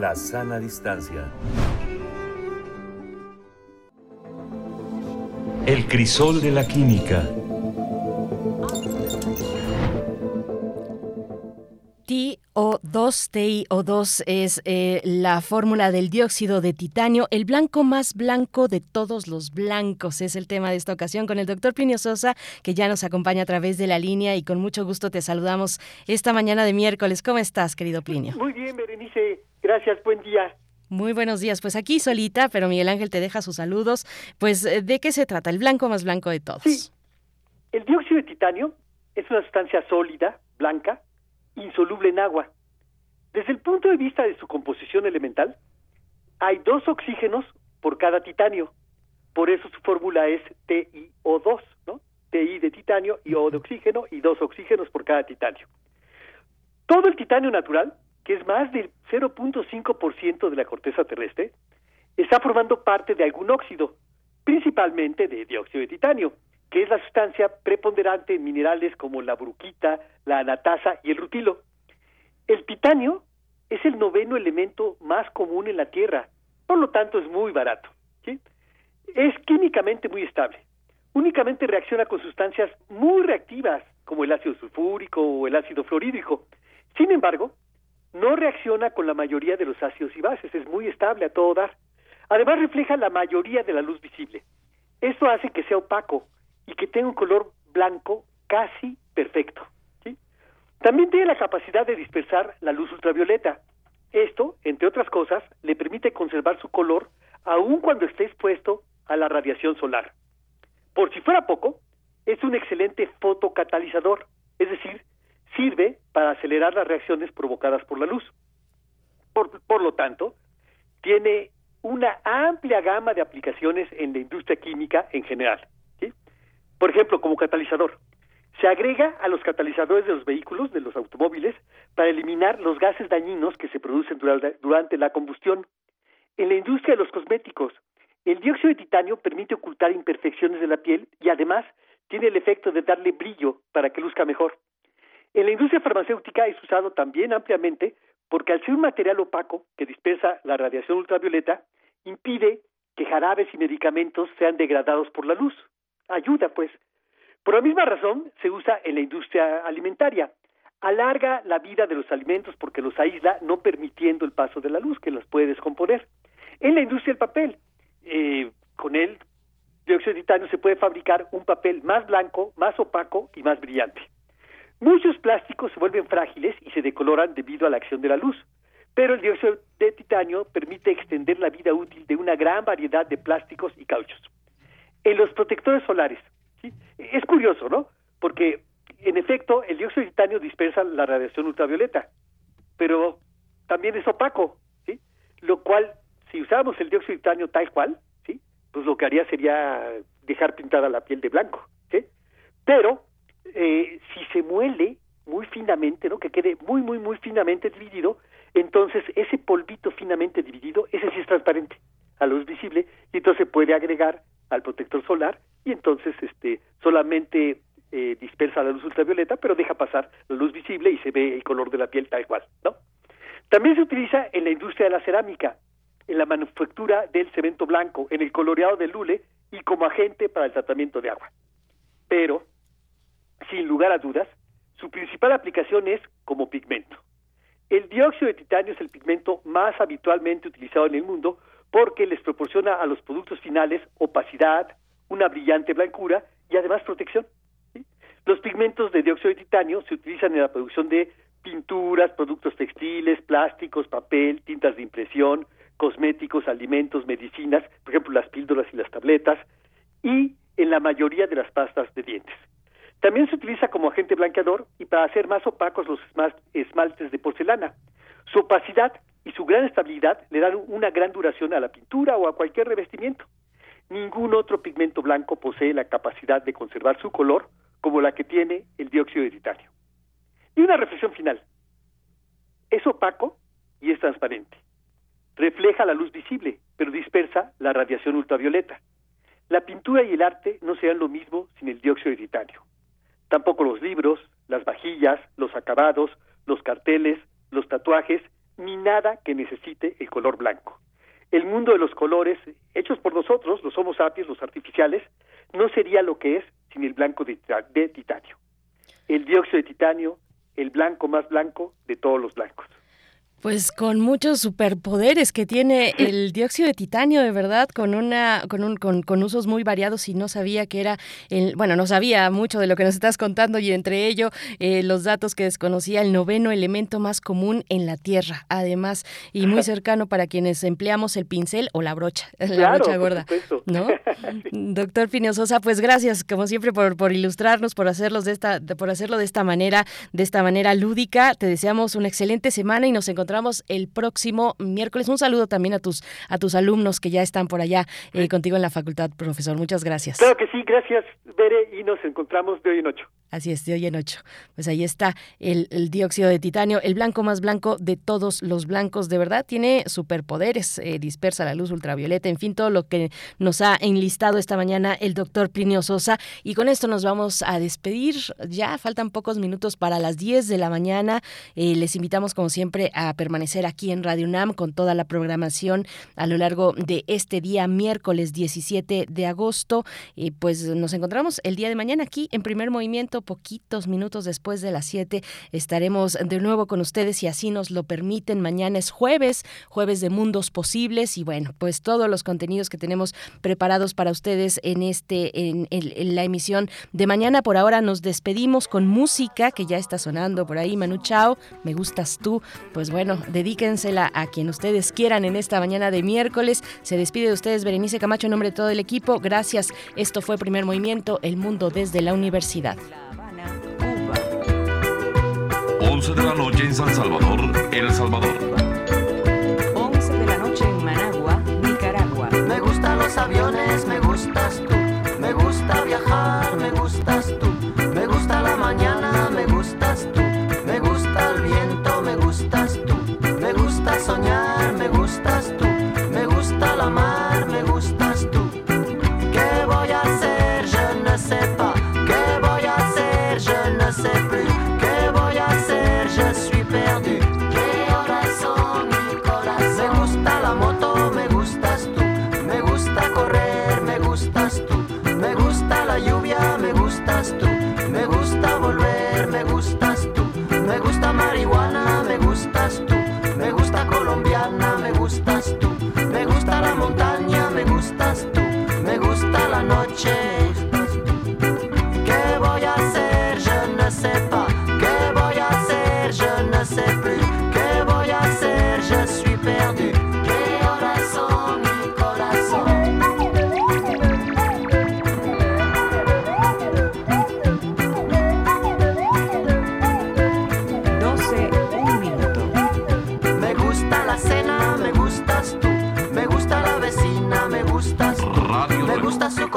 La sana distancia. El crisol de la química.
TiO2, TiO2 es eh, la fórmula del dióxido de titanio, el blanco más blanco de todos los blancos. Es el tema de esta ocasión con el doctor Plinio Sosa, que ya nos acompaña a través de la línea y con mucho gusto te saludamos esta mañana de miércoles. ¿Cómo estás, querido Plinio?
Muy bien, Berenice. Gracias, buen día.
Muy buenos días. Pues aquí solita, pero Miguel Ángel te deja sus saludos. Pues, eh, ¿de qué se trata? El blanco más blanco de todos.
El dióxido de titanio es una sustancia sólida, blanca, insoluble en agua. Desde el punto de vista de su composición elemental, hay dos oxígenos por cada titanio. Por eso su fórmula es TiO2, ¿no? Ti de titanio y O de oxígeno y dos oxígenos por cada titanio. Todo el titanio natural, que es más del 0.5% de la corteza terrestre, está formando parte de algún óxido, principalmente de dióxido de titanio, que es la sustancia preponderante en minerales como la bruquita, la anatasa y el rutilo. El titanio es el noveno elemento más común en la Tierra, por lo tanto es muy barato. Es químicamente muy estable. Únicamente reacciona con sustancias muy reactivas, como el ácido sulfúrico o el ácido fluorídrico. Sin embargo, no reacciona con la mayoría de los ácidos y bases, es muy estable a todo dar. Además refleja la mayoría de la luz visible. Esto hace que sea opaco y que tenga un color blanco casi perfecto. También tiene la capacidad de dispersar la luz ultravioleta. Esto, entre otras cosas, le permite conservar su color aun cuando esté expuesto a la radiación solar. Por si fuera poco, es un excelente fotocatalizador, es decir, sirve para acelerar las reacciones provocadas por la luz. Por, lo tanto, tiene una amplia gama de aplicaciones en la industria química en general. Por ejemplo, como catalizador. Se agrega a los catalizadores de los vehículos, de los automóviles, para eliminar los gases dañinos que se producen durante la combustión. En la industria de los cosméticos, el dióxido de titanio permite ocultar imperfecciones de la piel y además tiene el efecto de darle brillo para que luzca mejor. En la industria farmacéutica es usado también ampliamente porque al ser un material opaco que dispersa la radiación ultravioleta, impide que jarabes y medicamentos sean degradados por la luz. Ayuda, pues. Por la misma razón, se usa en la industria alimentaria. Alarga la vida de los alimentos porque los aísla, no permitiendo el paso de la luz, que los puede descomponer. En la industria del papel, eh, con el dióxido de titanio se puede fabricar un papel más blanco, más opaco y más brillante. Muchos plásticos se vuelven frágiles y se decoloran debido a la acción de la luz, pero el dióxido de titanio permite extender la vida útil de una gran variedad de plásticos y cauchos. En los protectores solares, es curioso, ¿no? Porque, en efecto, el dióxido de titanio dispersa la radiación ultravioleta, pero también es opaco, ¿sí? Lo cual, si usáramos el dióxido de titanio tal cual, ¿sí? Pues lo que haría sería dejar pintada la piel de blanco, ¿sí? Pero eh, si se muele muy finamente, ¿no? Que quede muy, muy, muy finamente dividido, entonces ese polvito finamente dividido, ese sí es transparente a luz visible y entonces puede agregar al protector solar y entonces este solamente eh, dispersa la luz ultravioleta, pero deja pasar la luz visible y se ve el color de la piel tal cual, ¿no? También se utiliza en la industria de la cerámica, en la manufactura del cemento blanco, en el coloreado del lule y como agente para el tratamiento de agua. Pero sin lugar a dudas, su principal aplicación es como pigmento. El dióxido de titanio es el pigmento más habitualmente utilizado en el mundo porque les proporciona a los productos finales opacidad, una brillante blancura y además protección. Los pigmentos de dióxido de titanio se utilizan en la producción de pinturas, productos textiles, plásticos, papel, tintas de impresión, cosméticos, alimentos, medicinas, por ejemplo las píldoras y las tabletas, y en la mayoría de las pastas de dientes. También se utiliza como agente blanqueador y para hacer más opacos los esmaltes de porcelana. Su opacidad y su gran estabilidad le dan una gran duración a la pintura o a cualquier revestimiento. Ningún otro pigmento blanco posee la capacidad de conservar su color como la que tiene el dióxido de titanio. Y una reflexión final. Es opaco y es transparente. Refleja la luz visible, pero dispersa la radiación ultravioleta. La pintura y el arte no serían lo mismo sin el dióxido de titanio. Tampoco los libros, las vajillas, los acabados, los carteles, los tatuajes, ni nada que necesite el color blanco. El mundo de los colores, hechos por nosotros, los Homo sapiens, los artificiales, no sería lo que es sin el blanco de, de titanio. El dióxido de titanio, el blanco más blanco de todos los blancos.
Pues con muchos superpoderes que tiene el dióxido de titanio, de verdad, con una, con un, con, con, usos muy variados y no sabía que era, el, bueno, no sabía mucho de lo que nos estás contando y entre ello eh, los datos que desconocía, el noveno elemento más común en la Tierra, además, y muy cercano para quienes empleamos el pincel o la brocha, la
claro,
brocha gorda, ¿no? Doctor Pinio Sosa, pues gracias, como siempre, por, por ilustrarnos, por hacerlos de esta, por hacerlo de esta manera, de esta manera lúdica. Te deseamos una excelente semana y nos encontramos encontramos el próximo miércoles. Un saludo también a tus a tus alumnos que ya están por allá eh, contigo en la facultad, profesor. Muchas gracias.
Claro que sí, gracias, Bere, y nos encontramos de hoy en ocho.
Así es, de hoy en ocho. Pues ahí está el, dióxido de titanio, el blanco más blanco de todos los blancos, de verdad, tiene superpoderes, eh, dispersa la luz ultravioleta, en fin, todo lo que nos ha enlistado esta mañana el doctor Plinio Sosa. Y con esto nos vamos a despedir. Ya faltan pocos minutos para las 10 de la mañana. Eh, les invitamos, como siempre, a permanecer aquí en Radio UNAM con toda la programación a lo largo de este día, miércoles 17 de agosto. Y pues nos encontramos el día de mañana aquí en primer movimiento poquitos minutos después de las 7 estaremos de nuevo con ustedes si así nos lo permiten. Mañana es jueves, jueves de mundos posibles y bueno, pues todos los contenidos que tenemos preparados para ustedes en este en, en, la emisión de mañana. Por ahora nos despedimos con música que ya está sonando por ahí. Manu Chao, me gustas tú. Pues bueno, dedíquensela a quien ustedes quieran en esta mañana de miércoles. Se despide de ustedes Berenice Camacho en nombre de todo el equipo. Gracias. Esto fue Primer Movimiento, El Mundo desde la Universidad.
11 de la noche en San Salvador, El Salvador.
11 de la noche en Managua, Nicaragua.
Me gustan los aviones, me gustas tú. Me gusta viajar, me gustas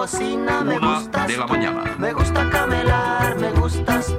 gusta cocina, me
Una
gustas
de la mañana.
Me gusta camelar, me gustas